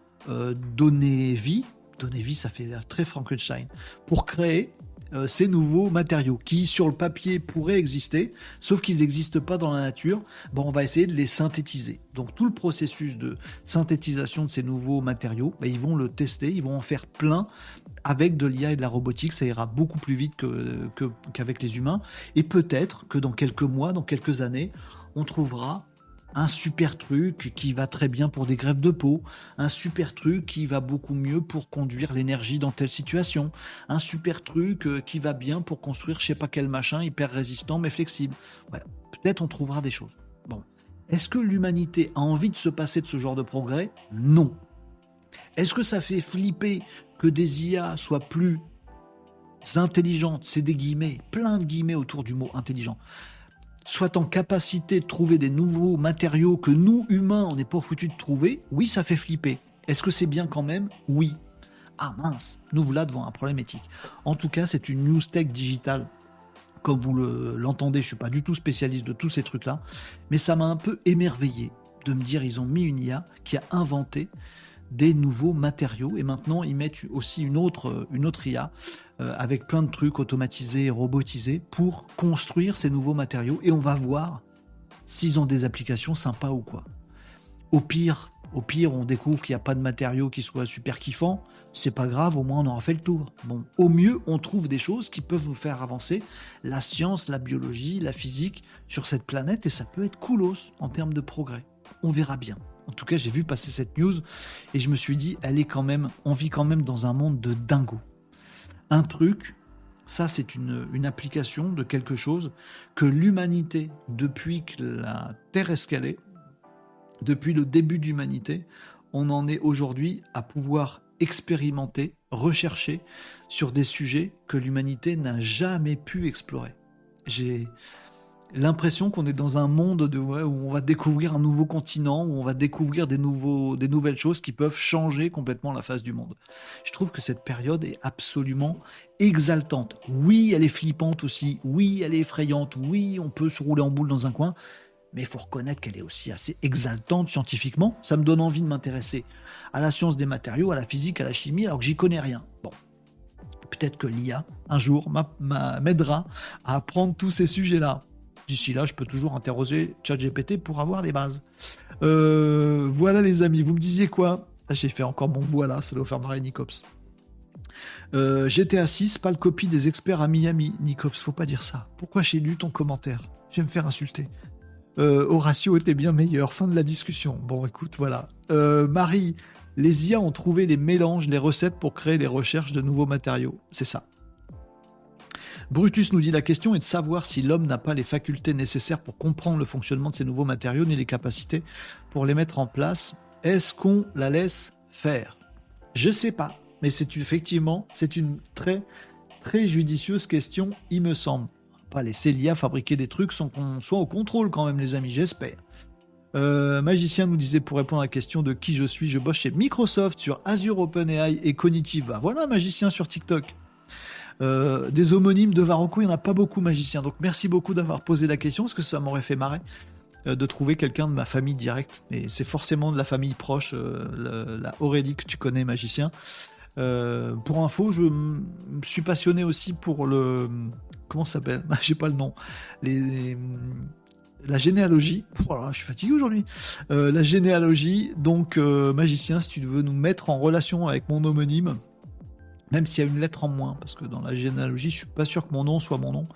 S1: donner vie. Donner vie, ça fait très Frankenstein. Pour créer euh, ces nouveaux matériaux qui, sur le papier, pourraient exister, sauf qu'ils n'existent pas dans la nature. Bon, on va essayer de les synthétiser. Donc tout le processus de synthétisation de ces nouveaux matériaux, ben, ils vont le tester, ils vont en faire plein avec de l'IA et de la robotique. Ça ira beaucoup plus vite qu'avec les humains. Et peut-être que dans quelques mois, dans quelques années, on trouvera un super truc qui va très bien pour des grèves de peau, un super truc qui va beaucoup mieux pour conduire l'énergie dans telle situation, un super truc euh, qui va bien pour construire je sais pas quel machin hyper résistant mais flexible. Peut-être on trouvera des choses. Bon. Est-ce que l'humanité a envie de se passer de ce genre de progrès? Non. Est-ce que ça fait flipper que des IA soient plus intelligentes? C'est des guillemets, plein de guillemets autour du mot intelligent soit en capacité de trouver des nouveaux matériaux que nous, humains, on n'est pas foutus de trouver, oui, ça fait flipper. Est-ce que c'est bien quand même? Oui. Ah mince, nous voilà devant un problème éthique. En tout cas, c'est une news tech digitale. Comme vous l'entendez, je suis pas du tout spécialiste de tous ces trucs-là, mais ça m'a un peu émerveillé de me dire ils ont mis une IA qui a inventé des nouveaux matériaux et maintenant ils mettent aussi une autre, une autre IA euh, avec plein de trucs automatisés, robotisés pour construire ces nouveaux matériaux et on va voir s'ils ont des applications sympas ou quoi. Au pire, au pire, on découvre qu'il n'y a pas de matériaux qui soient super kiffants. C'est pas grave, au moins on aura fait le tour. Bon, au mieux, on trouve des choses qui peuvent nous faire avancer la science, la biologie, la physique sur cette planète et ça peut être coolos en termes de progrès. On verra bien. En tout cas, j'ai vu passer cette news et je me suis dit, elle est quand même, on vit quand même dans un monde de dingo. Un truc, ça c'est une, une application de quelque chose que l'humanité, depuis que la Terre est escalée, depuis le début de l'humanité, on en est aujourd'hui à pouvoir expérimenter, rechercher sur des sujets que l'humanité n'a jamais pu explorer. J'ai l'impression qu'on est dans un monde de, où on va découvrir un nouveau continent, où on va découvrir des, nouveaux, des nouvelles choses qui peuvent changer complètement la face du monde. Je trouve que cette période est absolument exaltante. Oui, elle est flippante aussi. Oui, elle est effrayante. Oui, on peut se rouler en boule dans un coin. Mais il faut reconnaître qu'elle est aussi assez exaltante scientifiquement. Ça me donne envie de m'intéresser à la science des matériaux, à la physique, à la chimie, alors que j'y connais rien. Bon, peut-être que l'IA, un jour, m'aidera à apprendre tous ces sujets-là. D'ici là, je peux toujours interroger ChatGPT pour avoir les bases. Euh, voilà les amis, vous me disiez quoi? Ah, J'ai fait encore mon voilà, ça doit faire marrer Nicops. Euh, GTA 6, pas le copie des experts à Miami. Nicops, faut pas dire ça. Pourquoi j'ai lu ton commentaire? Je vais me faire insulter. Euh, Horatio était bien meilleur. Fin de la discussion. Bon, écoute, voilà. Euh, Marie, les IA ont trouvé les mélanges, les recettes pour créer des recherches de nouveaux matériaux. C'est ça. Brutus nous dit la question est de savoir si l'homme n'a pas les facultés nécessaires pour comprendre le fonctionnement de ces nouveaux matériaux ni les capacités pour les mettre en place. Est-ce qu'on la laisse faire? Je sais pas, mais c'est effectivement c'est une très très judicieuse question, il me semble. pas laisser l'IA fabriquer des trucs sans qu'on soit au contrôle quand même, les amis, j'espère. Euh, Magicien nous disait pour répondre à la question de qui je suis, je bosse chez Microsoft sur Azure OpenAI et Cognitive. voilà, Magicien sur TikTok. Euh, des homonymes de Varocco, il n'y en a pas beaucoup, magicien. Donc merci beaucoup d'avoir posé la question, parce que ça m'aurait fait marrer euh, de trouver quelqu'un de ma famille directe. Et c'est forcément de la famille proche, euh, la Aurélie que tu connais, magicien. pour info, je suis passionné aussi pour le, comment ça s'appelle? [LAUGHS] J'ai pas le nom. La généalogie. Voilà, je suis fatigué aujourd'hui. La généalogie, donc magicien, si tu veux nous mettre en relation avec mon homonyme, même s'il y a une lettre en moins, parce que dans la généalogie, je suis pas sûr que mon nom soit mon nom.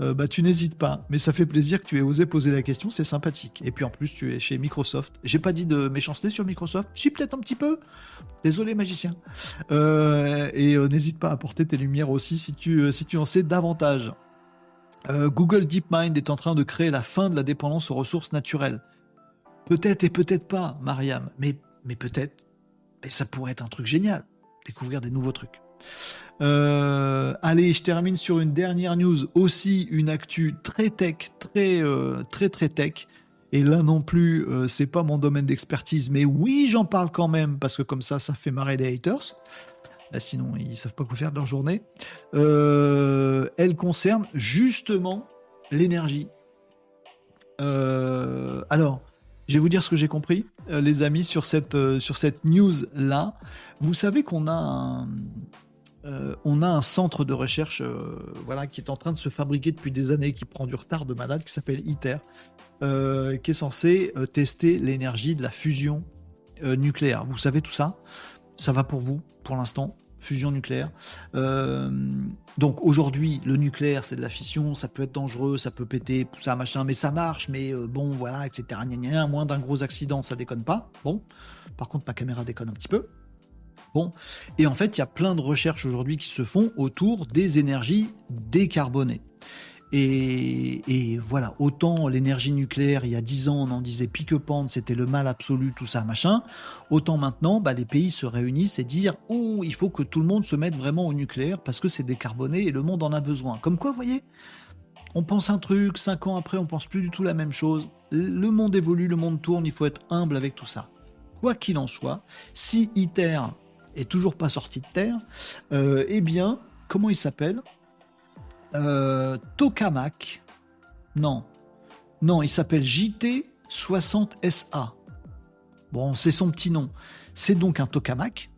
S1: Euh, bah, tu n'hésites pas. Mais ça fait plaisir que tu aies osé poser la question, c'est sympathique. Et puis en plus, tu es chez Microsoft. J'ai pas dit de méchanceté sur Microsoft, si peut-être un petit peu. Désolé, magicien. et n'hésite pas à apporter tes lumières aussi si tu, si tu en sais davantage. Euh, Google DeepMind est en train de créer la fin de la dépendance aux ressources naturelles. Peut-être et peut-être pas, Mariam, mais, mais peut-être. Et ça pourrait être un truc génial, découvrir des nouveaux trucs. Euh, allez, je termine sur une dernière news, aussi une actu très tech, très euh, très très tech. Et là non plus, c'est pas mon domaine d'expertise, mais oui, j'en parle quand même parce que comme ça, ça fait marrer des haters. Sinon ils savent pas quoi faire de leur journée. Euh, elle concerne justement l'énergie. Euh, alors, je vais vous dire ce que j'ai compris, euh, les amis, sur cette, sur cette news-là. Vous savez qu'on a on a un centre de recherche voilà, qui est en train de se fabriquer depuis des années, qui prend du retard de malade, qui s'appelle ITER, qui est censé tester l'énergie de la fusion nucléaire. Vous savez tout ça? Ça va pour vous, pour l'instant fusion nucléaire. Euh, donc aujourd'hui, le nucléaire, c'est de la fission, ça peut être dangereux, ça peut péter, ça, machin, mais ça marche, mais euh, bon, voilà, etc. Gna, moins d'un gros accident, ça déconne pas. Bon, par contre, ma caméra déconne un petit peu. Bon, et en fait, il y a plein de recherches aujourd'hui qui se font autour des énergies décarbonées. Et, voilà, autant l'énergie nucléaire, il y a 10 ans, on en disait pique-pente, c'était le mal absolu, tout ça, machin. Autant maintenant, bah, les pays se réunissent et disent Oh, il faut que tout le monde se mette vraiment au nucléaire parce que c'est décarboné et le monde en a besoin. Comme quoi, vous voyez, on pense un truc, 5 ans après, on pense plus du tout la même chose. Le monde évolue, le monde tourne, il faut être humble avec tout ça. Quoi qu'il en soit, si ITER est toujours pas sorti de terre, euh, eh bien, comment il s'appelle? Tokamak. Non. Non, il s'appelle JT60SA. Bon, c'est son petit nom. C'est donc un tokamak.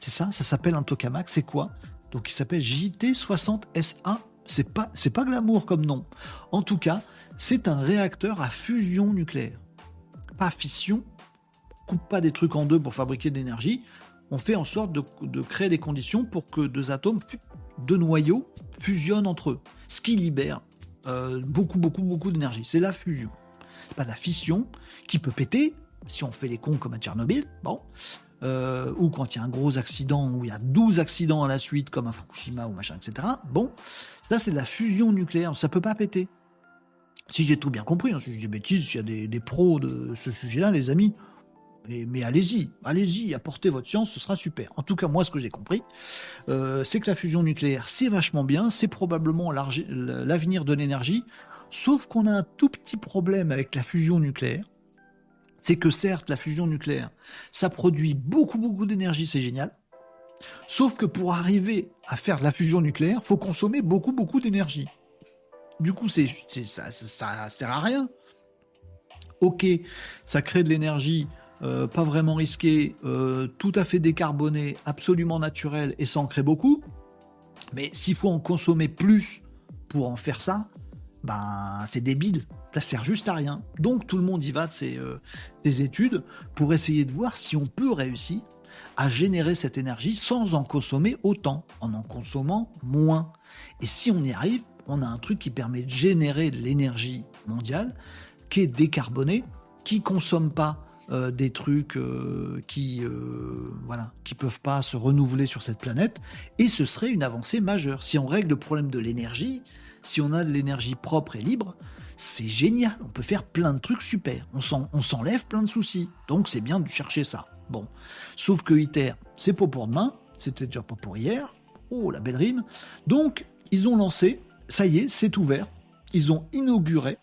S1: C'est ça Ça s'appelle un tokamak. C'est quoi? Donc il s'appelle JT60SA. C'est pas, c'est pas glamour comme nom. En tout cas, c'est un réacteur à fusion nucléaire. Pas fission. On coupe pas des trucs en deux pour fabriquer de l'énergie. On fait en sorte de, créer des conditions pour que deux atomes deux noyaux fusionnent entre eux, ce qui libère euh, beaucoup, beaucoup, beaucoup d'énergie. C'est la fusion. Pas la fission qui peut péter si on fait les cons comme à Tchernobyl, bon, euh, ou quand il y a un gros accident, ou il y a 12 accidents à la suite, comme à Fukushima ou machin, etc. Bon, ça c'est de la fusion nucléaire, ça peut pas péter. Si j'ai tout bien compris, hein, si je dis bêtises, s'il y a des, des pros de ce sujet-là, les amis, mais, allez-y, allez-y, apportez votre science, ce sera super. En tout cas, moi, ce que j'ai compris, euh, c'est que la fusion nucléaire, c'est vachement bien, c'est probablement l'avenir de l'énergie, sauf qu'on a un tout petit problème avec la fusion nucléaire. C'est que certes, la fusion nucléaire, ça produit beaucoup, beaucoup d'énergie, c'est génial. Sauf que pour arriver à faire de la fusion nucléaire, faut consommer beaucoup, beaucoup d'énergie. Du coup, c'est, ça, ça sert à rien. Ok, ça crée de l'énergie euh, pas vraiment risqué, euh, tout à fait décarboné, absolument naturel, et ça en crée beaucoup. Mais s'il faut en consommer plus pour en faire ça, ben c'est débile. Ça sert juste à rien. Donc tout le monde y va de ses, euh, études pour essayer de voir si on peut réussir à générer cette énergie sans en consommer autant, en en consommant moins. Et si on y arrive, on a un truc qui permet de générer de l'énergie mondiale qui est décarbonée, qui consomme pas euh, des trucs euh, qui euh, voilà qui peuvent pas se renouveler sur cette planète. Et ce serait une avancée majeure. Si on règle le problème de l'énergie si on a de l'énergie propre et libre c'est génial. On peut faire plein de trucs super. On s'enlève plein de soucis. Donc c'est bien de chercher ça. Bon. Sauf que ITER c'est pas pour demain. C'était déjà pas pour hier. Oh la belle rime. Donc ils ont lancé. Ça y est c'est ouvert. Ils ont inauguré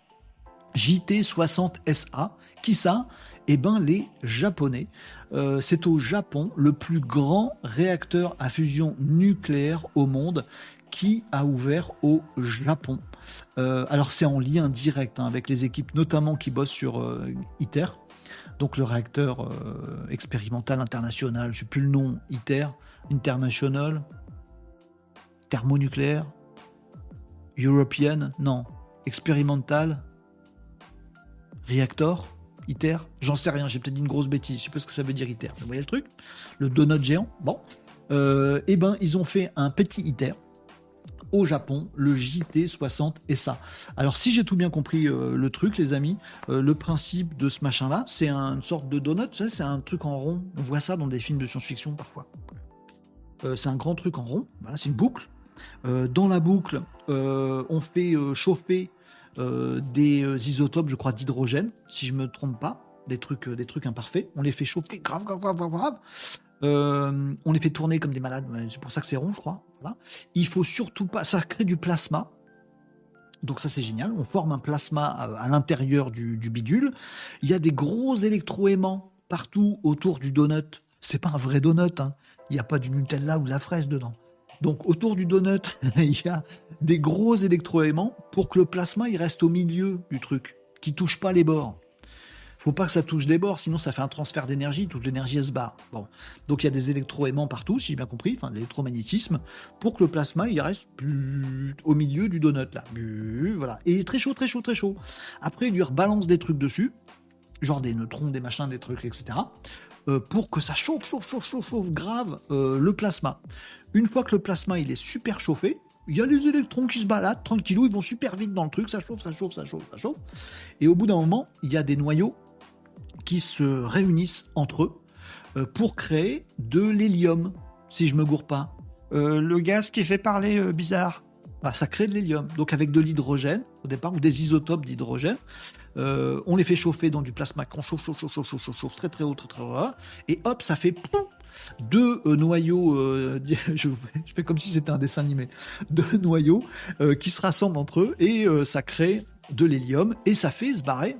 S1: JT60SA qui ça? Eh ben, les Japonais. Euh, c'est au Japon le plus grand réacteur à fusion nucléaire au monde qui a ouvert au Japon. Euh, alors c'est en lien direct hein, avec les équipes notamment qui bossent sur euh, ITER, donc le réacteur expérimental international, je ne sais plus le nom, ITER, International, thermonucléaire, European Non. Expérimental Reactor ITER J'en sais rien, j'ai peut-être dit une grosse bêtise, je sais pas ce que ça veut dire ITER. Vous voyez le truc? Le donut géant Bon. Euh, eh ben, ils ont fait un petit ITER au Japon, le JT60 et ça. Alors si j'ai tout bien compris euh, le truc, les amis, euh, le principe de ce machin-là, c'est une sorte de donut, c'est un truc en rond. On voit ça dans des films de science-fiction parfois. c'est un grand truc en rond, c'est une boucle. dans la boucle, on fait chauffer des isotopes, je crois, d'hydrogène, si je me trompe pas, des trucs, des trucs imparfaits. On les fait chauffer grave, grave, grave, grave. Euh, on les fait tourner comme des malades, c'est pour ça que c'est rond, je crois. Il faut surtout pas. Ça crée du plasma. Donc ça c'est génial. On forme un plasma à, l'intérieur du, bidule. Il y a des gros électroaimants partout autour du donut. C'est pas un vrai donut. Hein. Il n'y a pas du Nutella ou de la fraise dedans. Donc autour du donut, [LAUGHS] il y a des gros électroaimants pour que le plasma il reste au milieu du truc, qui touche pas les bords faut pas que ça touche des bords, sinon ça fait un transfert d'énergie, toute l'énergie se barre. Bon. Donc il y a des électroaimants partout, si j'ai bien compris, enfin l'électromagnétisme, pour que le plasma il reste au milieu du donut là. Voilà. Et il très chaud, très chaud, très chaud. Après, il lui rebalance des trucs dessus, genre des neutrons, des machins, des trucs, etc. Euh, pour que ça chauffe, chauffe, chauffe, chauffe, chauffe grave euh, le plasma. Une fois que le plasma il est super chauffé, il y a les électrons qui se baladent tranquillou, ils vont super vite dans le truc, ça chauffe, ça chauffe, ça chauffe, ça chauffe. Et au bout d'un moment, il y a des noyaux qui se réunissent entre eux euh, pour créer de l'hélium, si je me gourre pas.
S2: Euh, le gaz qui fait parler euh, bizarre.
S1: Bah, ça crée de l'hélium. Donc avec de l'hydrogène au départ ou des isotopes d'hydrogène, on les fait chauffer dans du plasma qu'on chauffe, chauffe, chauffe, chauffe, chauffe, chauffe, très très haut, très très haut, et hop, ça fait deux noyaux, [LAUGHS] je, fais comme si c'était un dessin animé, deux [LAUGHS] noyaux qui se rassemblent entre eux et ça crée de l'hélium et ça fait se barrer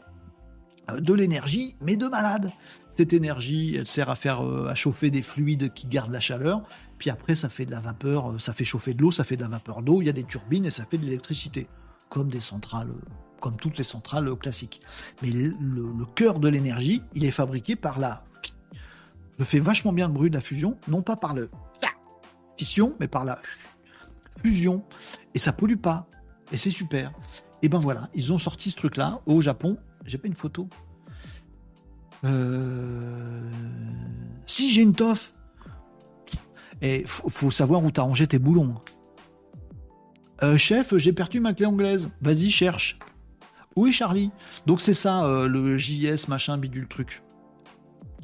S1: euh, de l'énergie, mais de malade. Cette énergie, elle sert à faire euh, à chauffer des fluides qui gardent la chaleur, puis après ça fait de la vapeur, euh, ça fait chauffer de l'eau, ça fait de la vapeur d'eau, il y a des turbines et ça fait de l'électricité, comme des centrales, comme toutes les centrales classiques. Mais le, cœur de l'énergie, il est fabriqué par la... Je fais vachement bien le bruit de la fusion, non pas par le fission, mais par la fusion. Et ça pollue pas. Et c'est super. Et ben voilà, ils ont sorti ce truc-là au Japon j'ai pas une photo. Euh, si j'ai une toffe. Et faut, savoir où t'as rangé tes boulons. Euh, chef, j'ai perdu ma clé anglaise. Vas-y, cherche. Oui, Charlie? Donc c'est ça, euh, le JS, machin, bidule truc.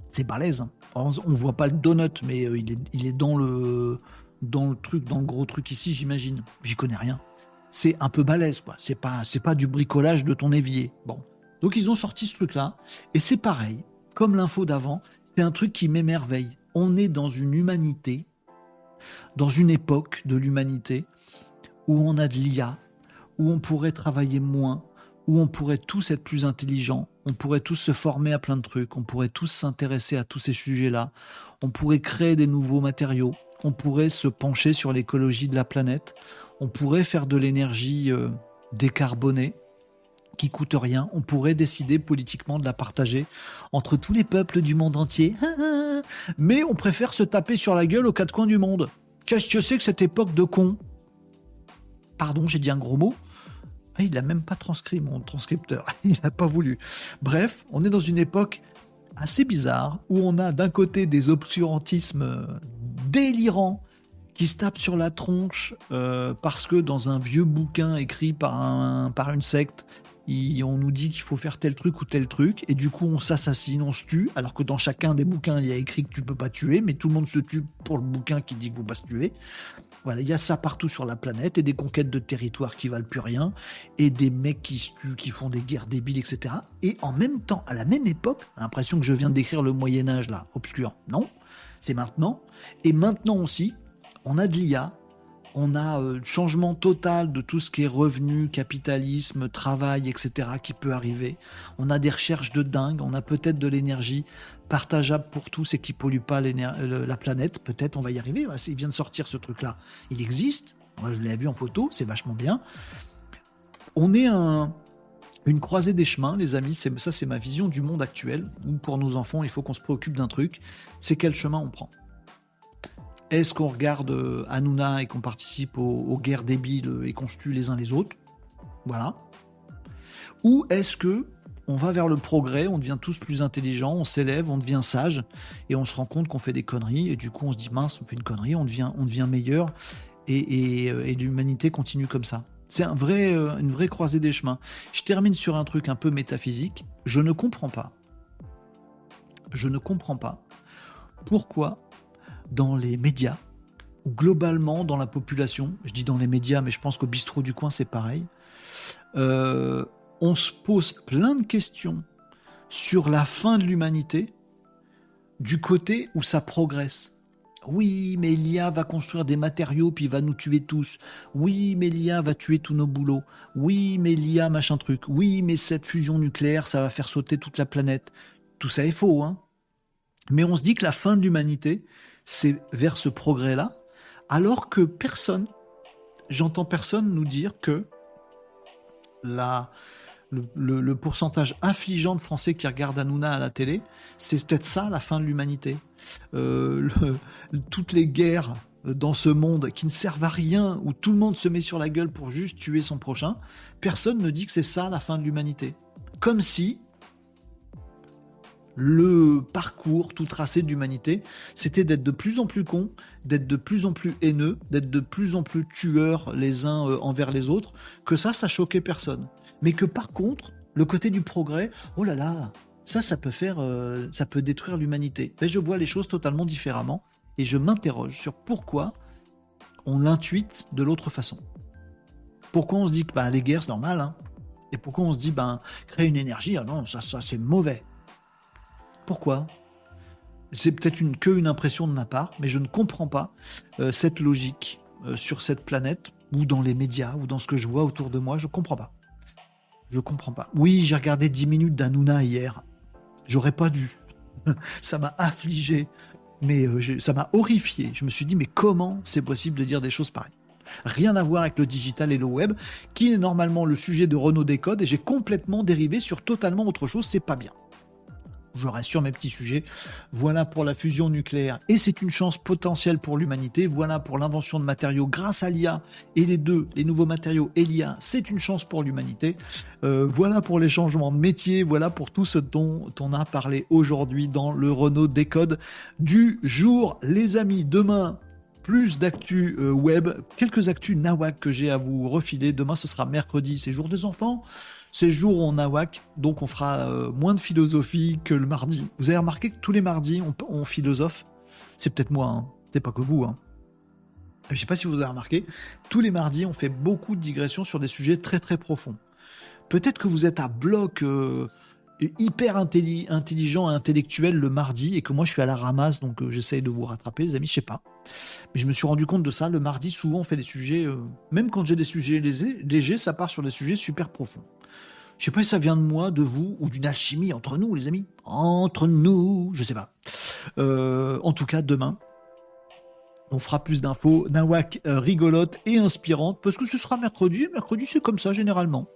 S1: C'est balèze. Hein. On, voit pas le donut, mais il, est, il est dans le dans le truc, dans gros truc ici, j'imagine. J'y connais rien. C'est un peu balèze, quoi. C'est pas, c'est pas du bricolage de ton évier. Bon. Donc ils ont sorti ce truc-là, et c'est pareil, comme l'info d'avant, c'est un truc qui m'émerveille. On est dans une humanité, dans une époque de l'humanité, où on a de l'IA, où on pourrait travailler moins, où on pourrait tous être plus intelligents, on pourrait tous se former à plein de trucs, on pourrait tous s'intéresser à tous ces sujets-là, on pourrait créer des nouveaux matériaux, on pourrait se pencher sur l'écologie de la planète, on pourrait faire de l'énergie euh, décarbonée, qui coûte rien. On pourrait décider politiquement de la partager entre tous les peuples du monde entier. [LAUGHS] Mais on préfère se taper sur la gueule aux quatre coins du monde. Qu'est-ce que c'est que cette époque de con? Pardon, j'ai dit un gros mot. Ah, il n'a même pas transcrit mon transcripteur. [LAUGHS] Il n'a pas voulu. Bref, on est dans une époque assez bizarre où on a d'un côté des obscurantismes délirants qui se tapent sur la tronche euh, parce que dans un vieux bouquin écrit par, un, par une secte, on nous dit qu'il faut faire tel truc ou tel truc, et du coup on s'assassine, on se tue, alors que dans chacun des bouquins il y a écrit que tu peux pas tuer, mais tout le monde se tue pour le bouquin qui dit qu'il faut pas se tuer. Voilà, il y a ça partout sur la planète, et des conquêtes de territoire qui valent plus rien, et des mecs qui se tuent, qui font des guerres débiles, etc. Et en même temps, à la même époque, l'impression que je viens de décrire le Moyen Âge là, obscur. Non, c'est maintenant. Et maintenant aussi, on a de l'IA, on a euh, changement total de tout ce qui est revenu, capitalisme, travail, etc. qui peut arriver. On a des recherches de dingue, on a peut-être de l'énergie partageable pour tous et qui pollue pas la planète. Peut-être on va y arriver. Il vient de sortir ce truc-là. Il existe. Je l'ai vu en photo, c'est vachement bien. On est un, une croisée des chemins, les amis. Ça, c'est ma vision du monde actuel. Pour nos enfants, il faut qu'on se préoccupe d'un truc. C'est quel chemin on prend. Est-ce qu'on regarde euh, Hanouna et qu'on participe aux, guerres débiles et qu'on se tue les uns les autres? Voilà. Ou est-ce que on va vers le progrès, on devient tous plus intelligents, on s'élève, on devient sage, et on se rend compte qu'on fait des conneries, et du coup on se dit mince, on fait une connerie, on devient, on devient meilleur, et, euh, l'humanité continue comme ça. C'est un vrai, euh, une vraie croisée des chemins. Je termine sur un truc un peu métaphysique. Je ne comprends pas. Je ne comprends pas pourquoi dans les médias, ou globalement dans la population, je dis dans les médias, mais je pense qu'au bistrot du coin c'est pareil, euh, on se pose plein de questions sur la fin de l'humanité du côté où ça progresse. Oui, mais l'IA va construire des matériaux puis va nous tuer tous. Oui, mais l'IA va tuer tous nos boulots. Oui, mais l'IA machin truc. Oui, mais cette fusion nucléaire, ça va faire sauter toute la planète. Tout ça est faux, hein. Mais on se dit que la fin de l'humanité, c'est vers ce progrès-là, alors que personne, j'entends personne nous dire que la, le, pourcentage affligeant de Français qui regardent Hanouna à la télé, c'est peut-être ça la fin de l'humanité. Euh, toutes les guerres dans ce monde qui ne servent à rien, où tout le monde se met sur la gueule pour juste tuer son prochain, personne ne dit que c'est ça la fin de l'humanité. Comme si le parcours tout tracé de l'humanité, c'était d'être de plus en plus con, d'être de plus en plus haineux, d'être de plus en plus tueurs les uns euh, envers les autres, que ça, ça choquait personne mais que par contre, le côté du progrès, oh là là, ça, ça peut faire, euh, ça peut détruire l'humanité. Mais je vois les choses totalement différemment et je m'interroge sur pourquoi on l'intuite de l'autre façon. Pourquoi on se dit que ben, les guerres c'est normal, hein et pourquoi on se dit ben créer une énergie, ah non, ça, ça c'est mauvais. Pourquoi? C'est peut-être une, que une impression de ma part, mais je ne comprends pas euh, cette logique euh, sur cette planète ou dans les médias ou dans ce que je vois autour de moi. Je ne comprends pas. Je comprends pas. Oui, j'ai regardé 10 minutes d'Anouna hier. J'aurais pas dû. [LAUGHS] ça m'a affligé, mais euh, ça m'a horrifié. Je me suis dit, mais comment c'est possible de dire des choses pareilles? Rien à voir avec le digital et le web, qui est normalement le sujet de Renault Décode, et j'ai complètement dérivé sur totalement autre chose, c'est pas bien je reste sur mes petits sujets. Voilà pour la fusion nucléaire et c'est une chance potentielle pour l'humanité. Voilà pour l'invention de matériaux grâce à l'IA et les deux, les nouveaux matériaux et l'IA, c'est une chance pour l'humanité. Euh, voilà pour les changements de métier. Voilà pour tout ce dont on a parlé aujourd'hui dans le Renault Décode du jour. Les amis, demain, plus d'actu euh, web, quelques actus nawak que j'ai à vous refiler. Demain, ce sera mercredi, c'est jour des enfants. C'est jour où on a WAC, donc on fera euh, moins de philosophie que le mardi. Vous avez remarqué que tous les mardis, on, philosophe C'est peut-être moi, hein. c'est pas que vous. Hein. Je sais pas si vous avez remarqué, tous les mardis, on fait beaucoup de digressions sur des sujets très très profonds. Peut-être que vous êtes à bloc euh, hyper intelligent et intellectuel le mardi et que moi je suis à la ramasse, donc euh, j'essaye de vous rattraper, les amis, je sais pas. Mais je me suis rendu compte de ça. Le mardi, souvent, on fait des sujets, même quand j'ai des sujets légers, ça part sur des sujets super profonds. Je sais pas si ça vient de moi, de vous, ou d'une alchimie entre nous, les amis. Entre nous, je sais pas. Euh, en tout cas, demain, on fera plus d'infos. Nawak euh, rigolote et inspirante, parce que ce sera mercredi. Mercredi, c'est comme ça, généralement.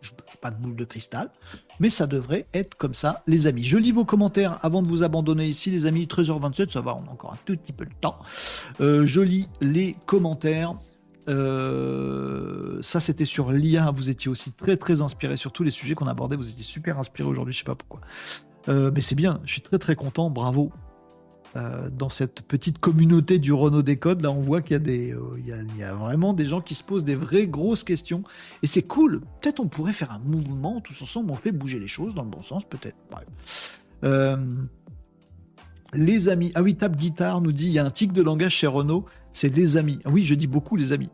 S1: Je n'ai pas de boule de cristal, mais ça devrait être comme ça, les amis. Je lis vos commentaires avant de vous abandonner ici, les amis. 13h27, ça va, on a encore un tout petit peu de temps. Euh, je lis les commentaires. Euh, ça, c'était sur l'IA. Vous étiez aussi très, très inspiré sur tous les sujets qu'on abordait. Vous étiez super inspiré aujourd'hui, je sais pas pourquoi. Euh, mais c'est bien, je suis très, très content. Bravo. Euh, dans cette petite communauté du Renault Décode, là, on voit qu'il y a y a, vraiment des gens qui se posent des vraies grosses questions. Et c'est cool. Peut-être on pourrait faire un mouvement tous ensemble. On fait bouger les choses dans le bon sens, peut-être. Les amis. Ah oui, Tap Guitare nous dit il y a un tic de langage chez Renault, c'est les amis. Ah oui, je dis beaucoup les amis.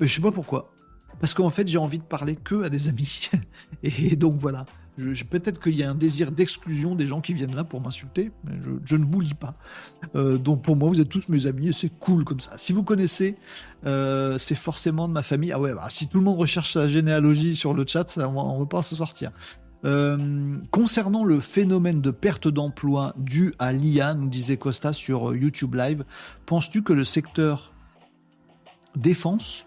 S1: Je sais pas pourquoi. Parce qu'en fait, j'ai envie de parler que à des amis. [LAUGHS] Et donc voilà. Je, Peut-être qu'il y a un désir d'exclusion des gens qui viennent là pour m'insulter, mais je, ne vous lis pas. Euh, donc pour moi, vous êtes tous mes amis et c'est cool comme ça. Si vous connaissez, euh, c'est forcément de ma famille. Ah ouais, bah, si tout le monde recherche sa généalogie sur le chat, ça, on ne va pas se sortir. Euh, concernant le phénomène de perte d'emploi dû à l'IA, nous disait Costa sur YouTube Live, penses-tu que le secteur défense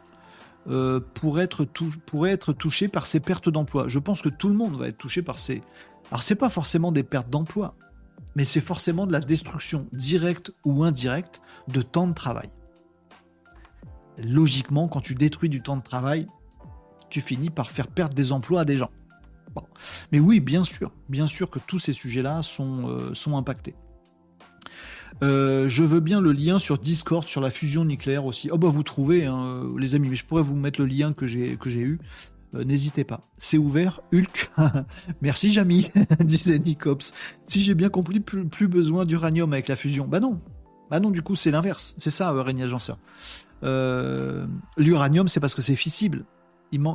S1: euh, pourrait, être pourrait être touché par ces pertes d'emploi? Je pense que tout le monde va être touché par ces... Alors c'est pas forcément des pertes d'emploi, mais c'est forcément de la destruction directe ou indirecte de temps de travail. Logiquement, quand tu détruis du temps de travail, tu finis par faire perdre des emplois à des gens. Mais oui, bien sûr, bien sûr que tous ces sujets-là sont, euh, sont impactés. Euh, je veux bien le lien sur Discord sur la fusion nucléaire aussi. Oh bah vous trouvez, hein, euh, les amis, mais je pourrais vous mettre le lien que j'ai eu. N'hésitez pas. C'est ouvert, Hulk. [LAUGHS] Merci Jamy, [LAUGHS] disait Nicops. Si j'ai bien compris, plus, besoin d'uranium avec la fusion. Bah non. Bah non, du coup, c'est l'inverse. C'est ça, Régnier. L'uranium, c'est parce que c'est fissible.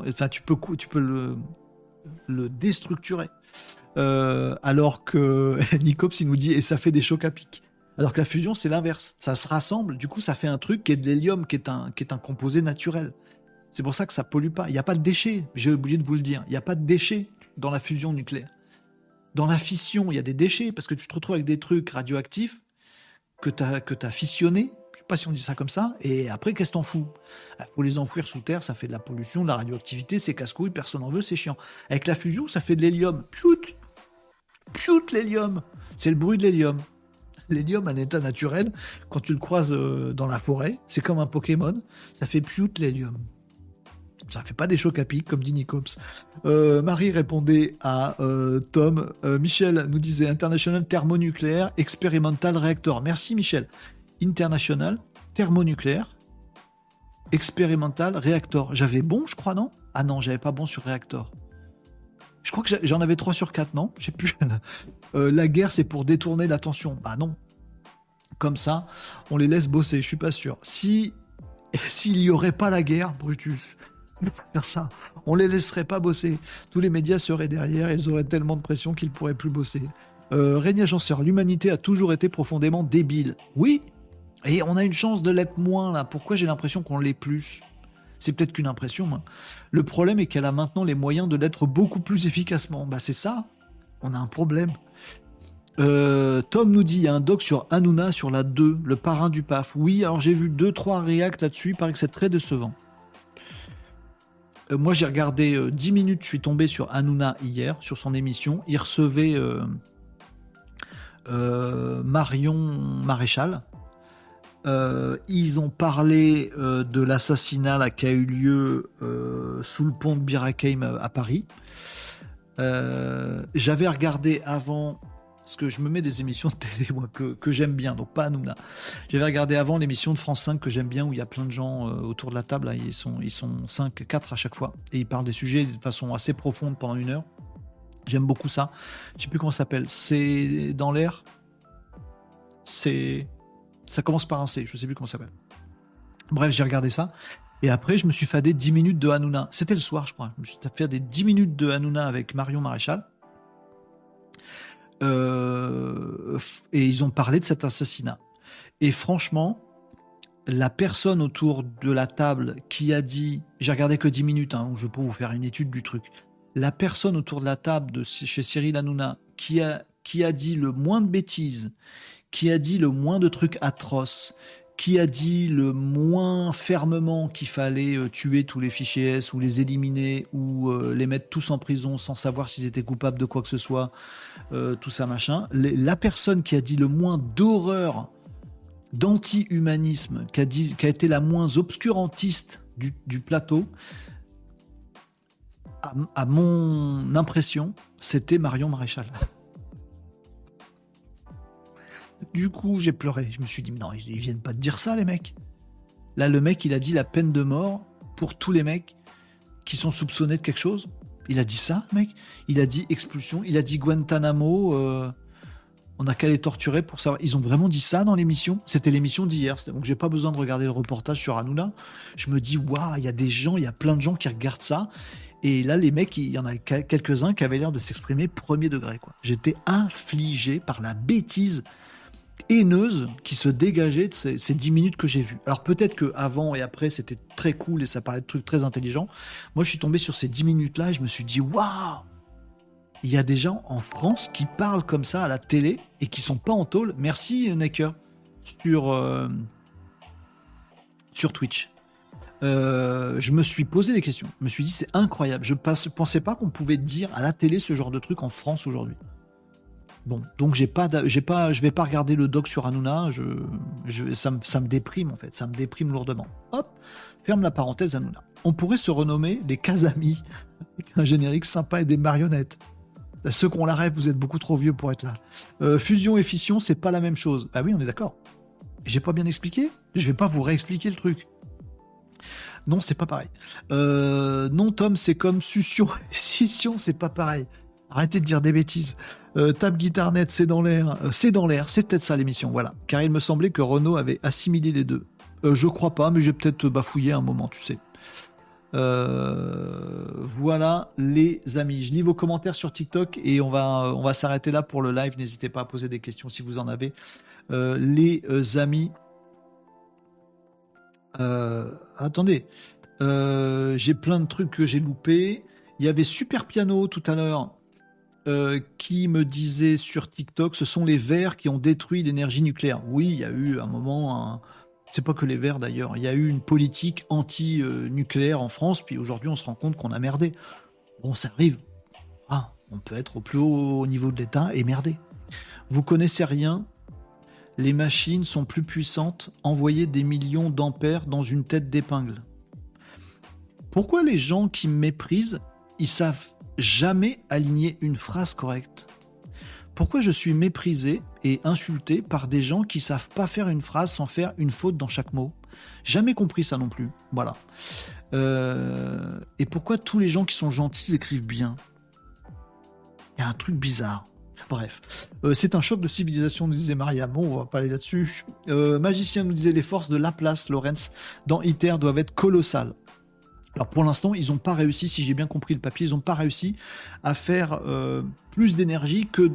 S1: Enfin, tu peux, tu peux le, le déstructurer. Euh, alors que [LAUGHS] Nicops, il nous dit, et ça fait des chocs à pic. Alors que la fusion, c'est l'inverse. Ça se rassemble, du coup, ça fait un truc qui est de l'hélium, qui, est un, qui est un composé naturel. C'est pour ça que ça pollue pas. Il n'y a pas de déchets, j'ai oublié de vous le dire. Il n'y a pas de déchets dans la fusion nucléaire. Dans la fission, il y a des déchets, parce que tu te retrouves avec des trucs radioactifs que tu as, que as fissionné, pas si on dit ça comme ça. Et après, qu'est-ce t'en fous? Il faut les enfouir sous terre, ça fait de la pollution, de la radioactivité, c'est casse-couille, personne n'en veut, c'est chiant. Avec la fusion, ça fait de l'hélium. Piout Piout l'hélium C'est le bruit de l'hélium. L'hélium, un état naturel, quand tu le croises euh, dans la forêt, c'est comme un Pokémon, ça fait piout l'hélium. Ça fait pas des chocs à pic, comme dit Nicops. Euh, Marie répondait à euh, Tom. Michel nous disait International Thermonucléaire Experimental Reactor. Merci Michel. International Thermonucléaire Expérimental Reactor. J'avais bon, je crois, non? Ah non, j'avais pas bon sur Reactor. Je crois que j'en avais 3 sur 4, non? J'ai plus. [LAUGHS] Euh, la guerre, c'est pour détourner l'attention. Bah non. Comme ça, on les laisse bosser, je suis pas sûr. Si [LAUGHS] s'il y aurait pas la guerre, Brutus, [LAUGHS] faire ça. On les laisserait pas bosser. Tous les médias seraient derrière, ils auraient tellement de pression qu'ils pourraient plus bosser. Euh, Régnier Agenceur, l'humanité a toujours été profondément débile. Oui, et on a une chance de l'être moins là. Pourquoi j'ai l'impression qu'on l'est plus? C'est peut-être qu'une impression. Le problème est qu'elle a maintenant les moyens de l'être beaucoup plus efficacement. Bah c'est ça. On a un problème. Euh, Tom nous dit il y a un doc sur Hanouna sur la 2, le parrain du PAF. Oui, alors j'ai vu 2-3 réacts là-dessus, il paraît que c'est très décevant. Euh, moi j'ai regardé 10 euh, minutes, je suis tombé sur Hanouna hier, sur son émission. Il recevait Marion Maréchal, euh, ils ont parlé euh, de l'assassinat qui a eu lieu euh, sous le pont de Birakeim à Paris. J'avais regardé avant, parce que je me mets des émissions de télé [LAUGHS] moi, que, j'aime bien, donc pas Anouna. J'avais regardé avant l'émission de France 5 que j'aime bien, où il y a plein de gens autour de la table, ils, sont, ils sont 5, 4 à chaque fois, et ils parlent des sujets de façon assez profonde pendant une heure. J'aime beaucoup ça. Je sais plus comment ça s'appelle. C'est dans l'air? C'est ça commence par un C, je sais plus comment ça s'appelle. Bref, j'ai regardé ça. Et après, je me suis fadé 10 minutes de Hanouna. C'était le soir, je crois. Je me suis fait des 10 minutes de Hanouna avec Marion Maréchal. Euh, et ils ont parlé de cet assassinat. Et franchement, la personne autour de la table qui a dit, j'ai regardé que 10 minutes, hein, je peux vous faire une étude du truc. La personne autour de la table de chez Cyril Hanouna qui a, qui a dit le moins de bêtises, qui a dit le moins de trucs atroces, qui a dit le moins fermement qu'il fallait euh, tuer tous les fichiers S ou les éliminer ou euh, les mettre tous en prison sans savoir s'ils étaient coupables de quoi que ce soit, euh, tout ça machin. la personne qui a dit le moins d'horreur, d'anti-humanisme, qui a, dit, qui a été la moins obscurantiste du, plateau, à mon impression, c'était Marion Maréchal. [LAUGHS] Du coup, j'ai pleuré. Je me suis dit, non, ils, viennent pas de dire ça, les mecs. Là, le mec, il a dit la peine de mort pour tous les mecs qui sont soupçonnés de quelque chose. Il a dit ça, mec. Il a dit expulsion. Il a dit Guantanamo. Euh, on a qu'à les torturer pour savoir. Ils ont vraiment dit ça dans l'émission. C'était l'émission d'hier. Donc j'ai pas besoin de regarder le reportage sur Hanouna. Je me dis, waouh, il y a des gens, il y a plein de gens qui regardent ça. Et là, les mecs, il y en a quelques-uns qui avaient l'air de s'exprimer premier degré. J'étais infligé par la bêtise haineuse qui se dégageait de ces, ces 10 minutes que j'ai vues. Alors peut-être que avant et après c'était très cool et ça paraît de trucs très intelligents. Moi je suis tombé sur ces 10 minutes là et je me suis dit waouh Il y a des gens en France qui parlent comme ça à la télé et qui sont pas en tôle. Merci Necker sur, euh, sur Twitch. Euh, je me suis posé des questions. Je me suis dit c'est incroyable. Je ne pensais pas qu'on pouvait dire à la télé ce genre de truc en France aujourd'hui. Bon, donc j'ai pas, j'ai pas, je vais pas regarder le doc sur Hanouna. Ça, me, déprime en fait, ça me déprime lourdement. Hop, ferme la parenthèse Hanouna. On pourrait se renommer les Casami, avec un générique sympa et des marionnettes. Ceux qui ont la rêve, vous êtes beaucoup trop vieux pour être là. Euh, fusion et fission, c'est pas la même chose. Ah oui, on est d'accord. J'ai pas bien expliqué? Je vais pas vous réexpliquer le truc. Non, c'est pas pareil. Euh, non, Tom, c'est comme succion. Scission, [LAUGHS] c'est pas pareil. Arrêtez de dire des bêtises. Euh, Tab Guitar Net, c'est dans l'air. Euh, c'est dans l'air, c'est peut-être ça l'émission, voilà. Car il me semblait que Renault avait assimilé les deux. Euh, je crois pas, mais j'ai peut-être bafouillé un moment, tu sais. voilà les amis. Je lis vos commentaires sur TikTok et on va, on va s'arrêter là pour le live. N'hésitez pas à poser des questions si vous en avez. les amis. attendez, j'ai plein de trucs que j'ai loupés. Il y avait Super Piano tout à l'heure euh, qui me disait sur TikTok, ce sont les Verts qui ont détruit l'énergie nucléaire. Oui, il y a eu un moment, c'est pas que les Verts d'ailleurs, il y a eu une politique anti-nucléaire en France, puis aujourd'hui on se rend compte qu'on a merdé. Bon, ça arrive. Ah, on peut être au plus haut niveau de l'État et merder. Vous connaissez rien les machines sont plus puissantes, envoyer des millions d'ampères dans une tête d'épingle. Pourquoi les gens qui méprisent, ils savent jamais aligner une phrase correcte Pourquoi je suis méprisé et insulté par des gens qui savent pas faire une phrase sans faire une faute dans chaque mot? Jamais compris ça non plus. Voilà. Euh, et pourquoi tous les gens qui sont gentils écrivent bien? Il y a un truc bizarre. Bref, euh, c'est un choc de civilisation, nous disait Maria. Bon, on va pas aller là-dessus. Euh, magicien nous disait les forces de Laplace, Lorenz, dans ITER doivent être colossales. Alors pour l'instant, ils n'ont pas réussi, si j'ai bien compris le papier, ils n'ont pas réussi à faire euh, plus d'énergie que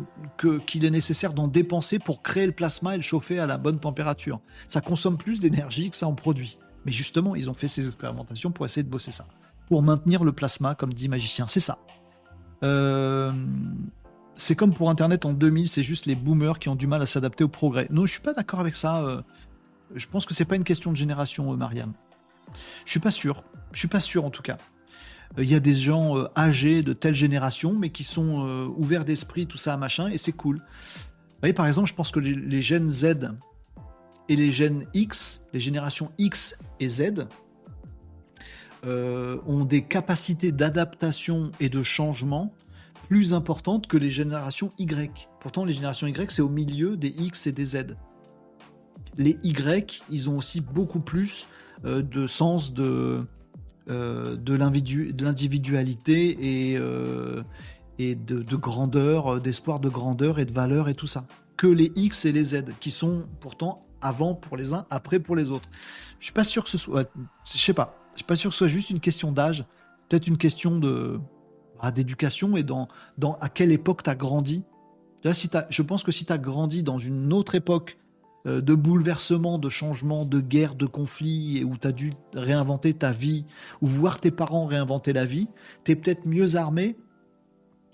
S1: qu'il est nécessaire d'en dépenser pour créer le plasma et le chauffer à la bonne température. Ça consomme plus d'énergie que ça en produit. Mais justement, ils ont fait ces expérimentations pour essayer de bosser ça. Pour maintenir le plasma, comme dit Magicien. C'est ça. Euh, c'est comme pour Internet en 2000, c'est juste les boomers qui ont du mal à s'adapter au progrès. Non, je suis pas d'accord avec ça. Euh, je pense que c'est pas une question de génération, Mariam. Je suis pas sûr. Je suis pas sûr en tout cas. Il y a des gens euh, âgés de telle génération, mais qui sont euh, ouverts d'esprit, tout ça, machin, et c'est cool. Vous voyez, par exemple, je pense que les, gènes Z et les gènes X, les générations X et Z, euh, ont des capacités d'adaptation et de changement plus importantes que les générations Y. Pourtant, les générations Y, c'est au milieu des X et des Z. Les Y, ils ont aussi beaucoup plus de sens de, euh, de l'individualité et, euh, et de, grandeur, euh, d'espoir de grandeur et de valeur et tout ça. Que les X et les Z, qui sont pourtant avant pour les uns, après pour les autres. Je suis pas sûr que ce soit, je sais pas, je suis pas sûr que ce soit juste une question d'âge, peut-être une question de bah, d'éducation et dans, à quelle époque tu as grandi. Je pense que si tu as grandi dans une autre époque de bouleversements, de changements, de guerres, de conflits, et où tu as dû réinventer ta vie, ou voir tes parents réinventer la vie, tu es peut-être mieux armé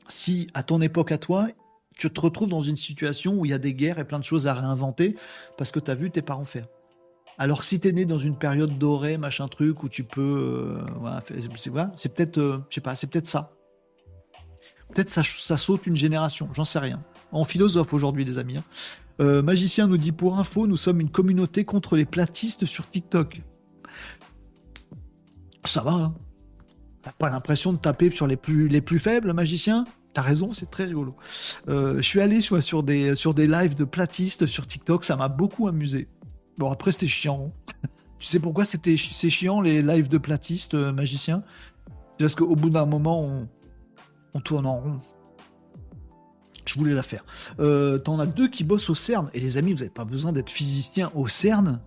S1: si, à ton époque à toi, tu te retrouves dans une situation où il y a des guerres et plein de choses à réinventer parce que tu as vu tes parents faire. Alors si tu es né dans une période dorée, machin truc, où tu peux... Euh, c'est peut-être, euh, c'est peut-être ça. Peut-être ça, ça saute une génération, j'en sais rien. En philosophe aujourd'hui, les amis. Hein. Euh, Magicien nous dit pour info, nous sommes une communauté contre les platistes sur TikTok. Ça va, hein T'as pas l'impression de taper sur les plus, les plus faibles, Magicien? T'as raison, c'est très rigolo. Euh, je suis allé sur, sur, des, sur des lives de platistes sur TikTok, ça m'a beaucoup amusé. Bon, après, c'était chiant. [LAUGHS] tu sais pourquoi c'est chiant, les lives de platistes, euh, Magicien C'est parce qu'au bout d'un moment, on tourne en rond. Je voulais la faire. Euh, T'en as deux qui bossent au CERN. Et les amis, vous n'avez pas besoin d'être physicien au CERN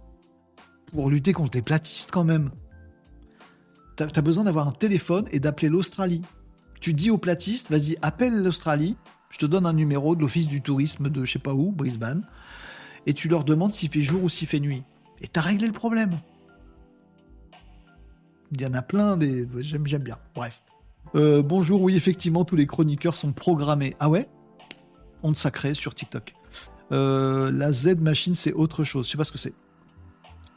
S1: pour lutter contre les platistes quand même. T'as as besoin d'avoir un téléphone et d'appeler l'Australie. Tu dis aux platistes, vas-y, appelle l'Australie. Je te donne un numéro de l'Office du tourisme de je sais pas où, Brisbane. Et tu leur demandes s'il fait jour ou s'il fait nuit. Et t'as réglé le problème. Il y en a plein des. J'aime bien. Bref. Euh, bonjour, oui, effectivement, tous les chroniqueurs sont programmés. Ah ouais? Honte sacrée sur TikTok. Euh, la Z machine, c'est autre chose. Je sais pas ce que c'est.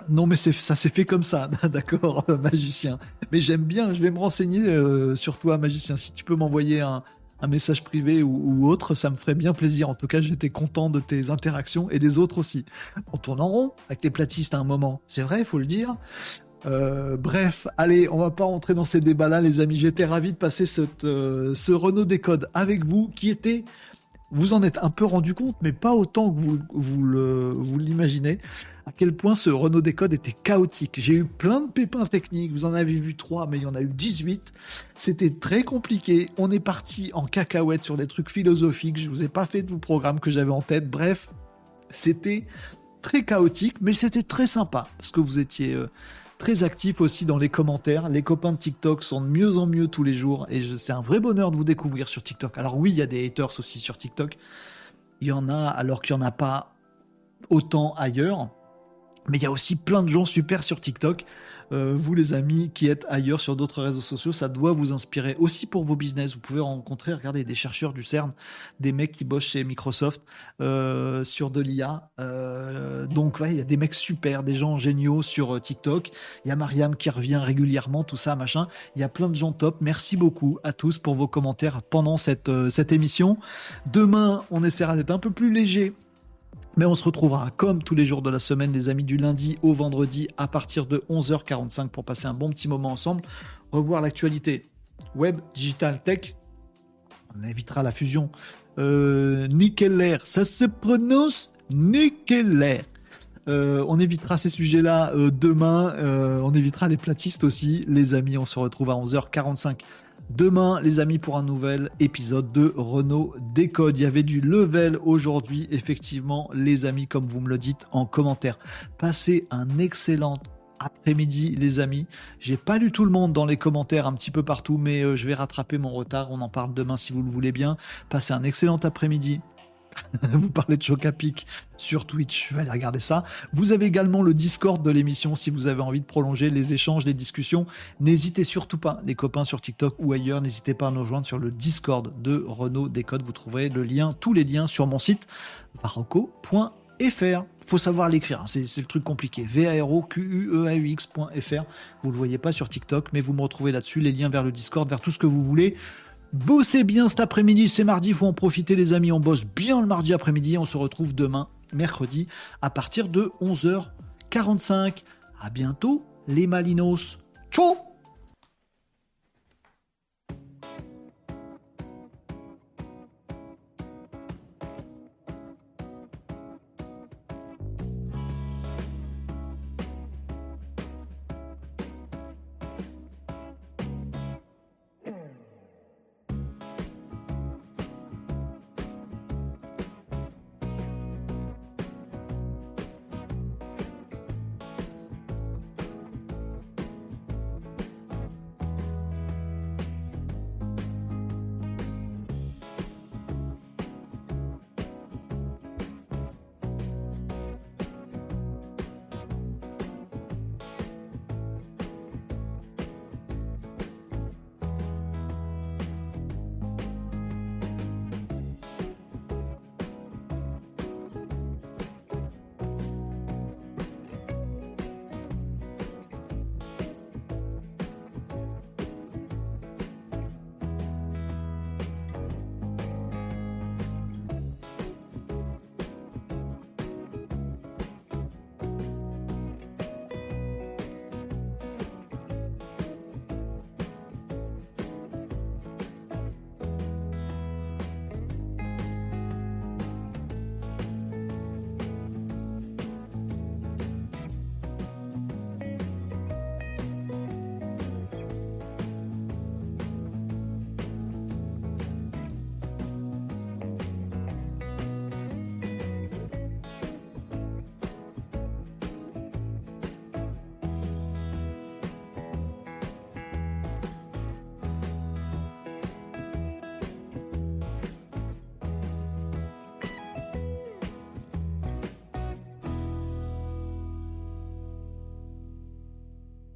S1: Non, mais ça s'est fait comme ça, [LAUGHS] d'accord, magicien. Mais j'aime bien, je vais me renseigner euh, sur toi, magicien. Si tu peux m'envoyer un, message privé ou, autre, ça me ferait bien plaisir. En tout cas, j'étais content de tes interactions et des autres aussi. On tourne en rond avec les platistes à un moment, c'est vrai, il faut le dire. Euh, bref, allez, on va pas rentrer dans ces débats-là, les amis. J'étais ravi de passer euh, ce Renault Décode avec vous, qui était, vous en êtes un peu rendu compte, mais pas autant que vous, vous l'imaginez, à quel point ce Renault Décode était chaotique. J'ai eu plein de pépins techniques, vous en avez vu trois, mais il y en a eu 18. C'était très compliqué. On est parti en cacahuète sur des trucs philosophiques. Je vous ai pas fait tout le programme que j'avais en tête. Bref, c'était très chaotique, mais c'était très sympa parce que vous étiez euh, très actif aussi dans les commentaires. Les copains de TikTok sont de mieux en mieux tous les jours et c'est un vrai bonheur de vous découvrir sur TikTok. Alors oui, il y a des haters aussi sur TikTok. Il y en a alors qu'il n'y en a pas autant ailleurs. Mais il y a aussi plein de gens super sur TikTok. Euh, vous les amis qui êtes ailleurs sur d'autres réseaux sociaux, ça doit vous inspirer aussi pour vos business. Vous pouvez rencontrer, regardez, des chercheurs du CERN, des mecs qui bossent chez Microsoft euh, sur de l'IA. Euh, donc il y a des mecs super, des gens géniaux sur TikTok. Il y a Mariam qui revient régulièrement, tout ça, machin. Il y a plein de gens top. Merci beaucoup à tous pour vos commentaires pendant cette, cette émission. Demain, on essaiera d'être un peu plus léger mais on se retrouvera comme tous les jours de la semaine, les amis, du lundi au vendredi à partir de 11h45 pour passer un bon petit moment ensemble, revoir l'actualité web, digital, tech. On évitera la fusion euh, ça se prononce nickel euh, on évitera ces sujets-là euh, demain. Euh, on évitera les platistes aussi, les amis. On se retrouve à 11h45 demain, les amis, pour un nouvel épisode de Renault Décode. Il y avait du level aujourd'hui, effectivement, les amis, comme vous me le dites en commentaire. Passez un excellent après-midi, les amis. J'ai pas lu tout le monde dans les commentaires un petit peu partout, mais euh, je vais rattraper mon retard. On en parle demain si vous le voulez bien. Passez un excellent après-midi. [LAUGHS] vous parlez de choc à pic sur Twitch, je vais aller regarder ça. Vous avez également le Discord de l'émission si vous avez envie de prolonger les échanges, les discussions. N'hésitez surtout pas, les copains sur TikTok ou ailleurs, n'hésitez pas à nous rejoindre sur le Discord de Renault Décode. Vous trouverez le lien, tous les liens sur mon site varoco.fr. Faut savoir l'écrire, hein. c'est le truc compliqué. v a r o q u e a u x.fr. Vous le voyez pas sur TikTok, mais vous me retrouvez là-dessus, les liens vers le Discord, vers tout ce que vous voulez. Bossez bien cet après-midi, c'est mardi, faut en profiter les amis, on bosse bien le mardi après-midi, on se retrouve demain, mercredi, à partir de 11h45. À bientôt les Malinos. Ciao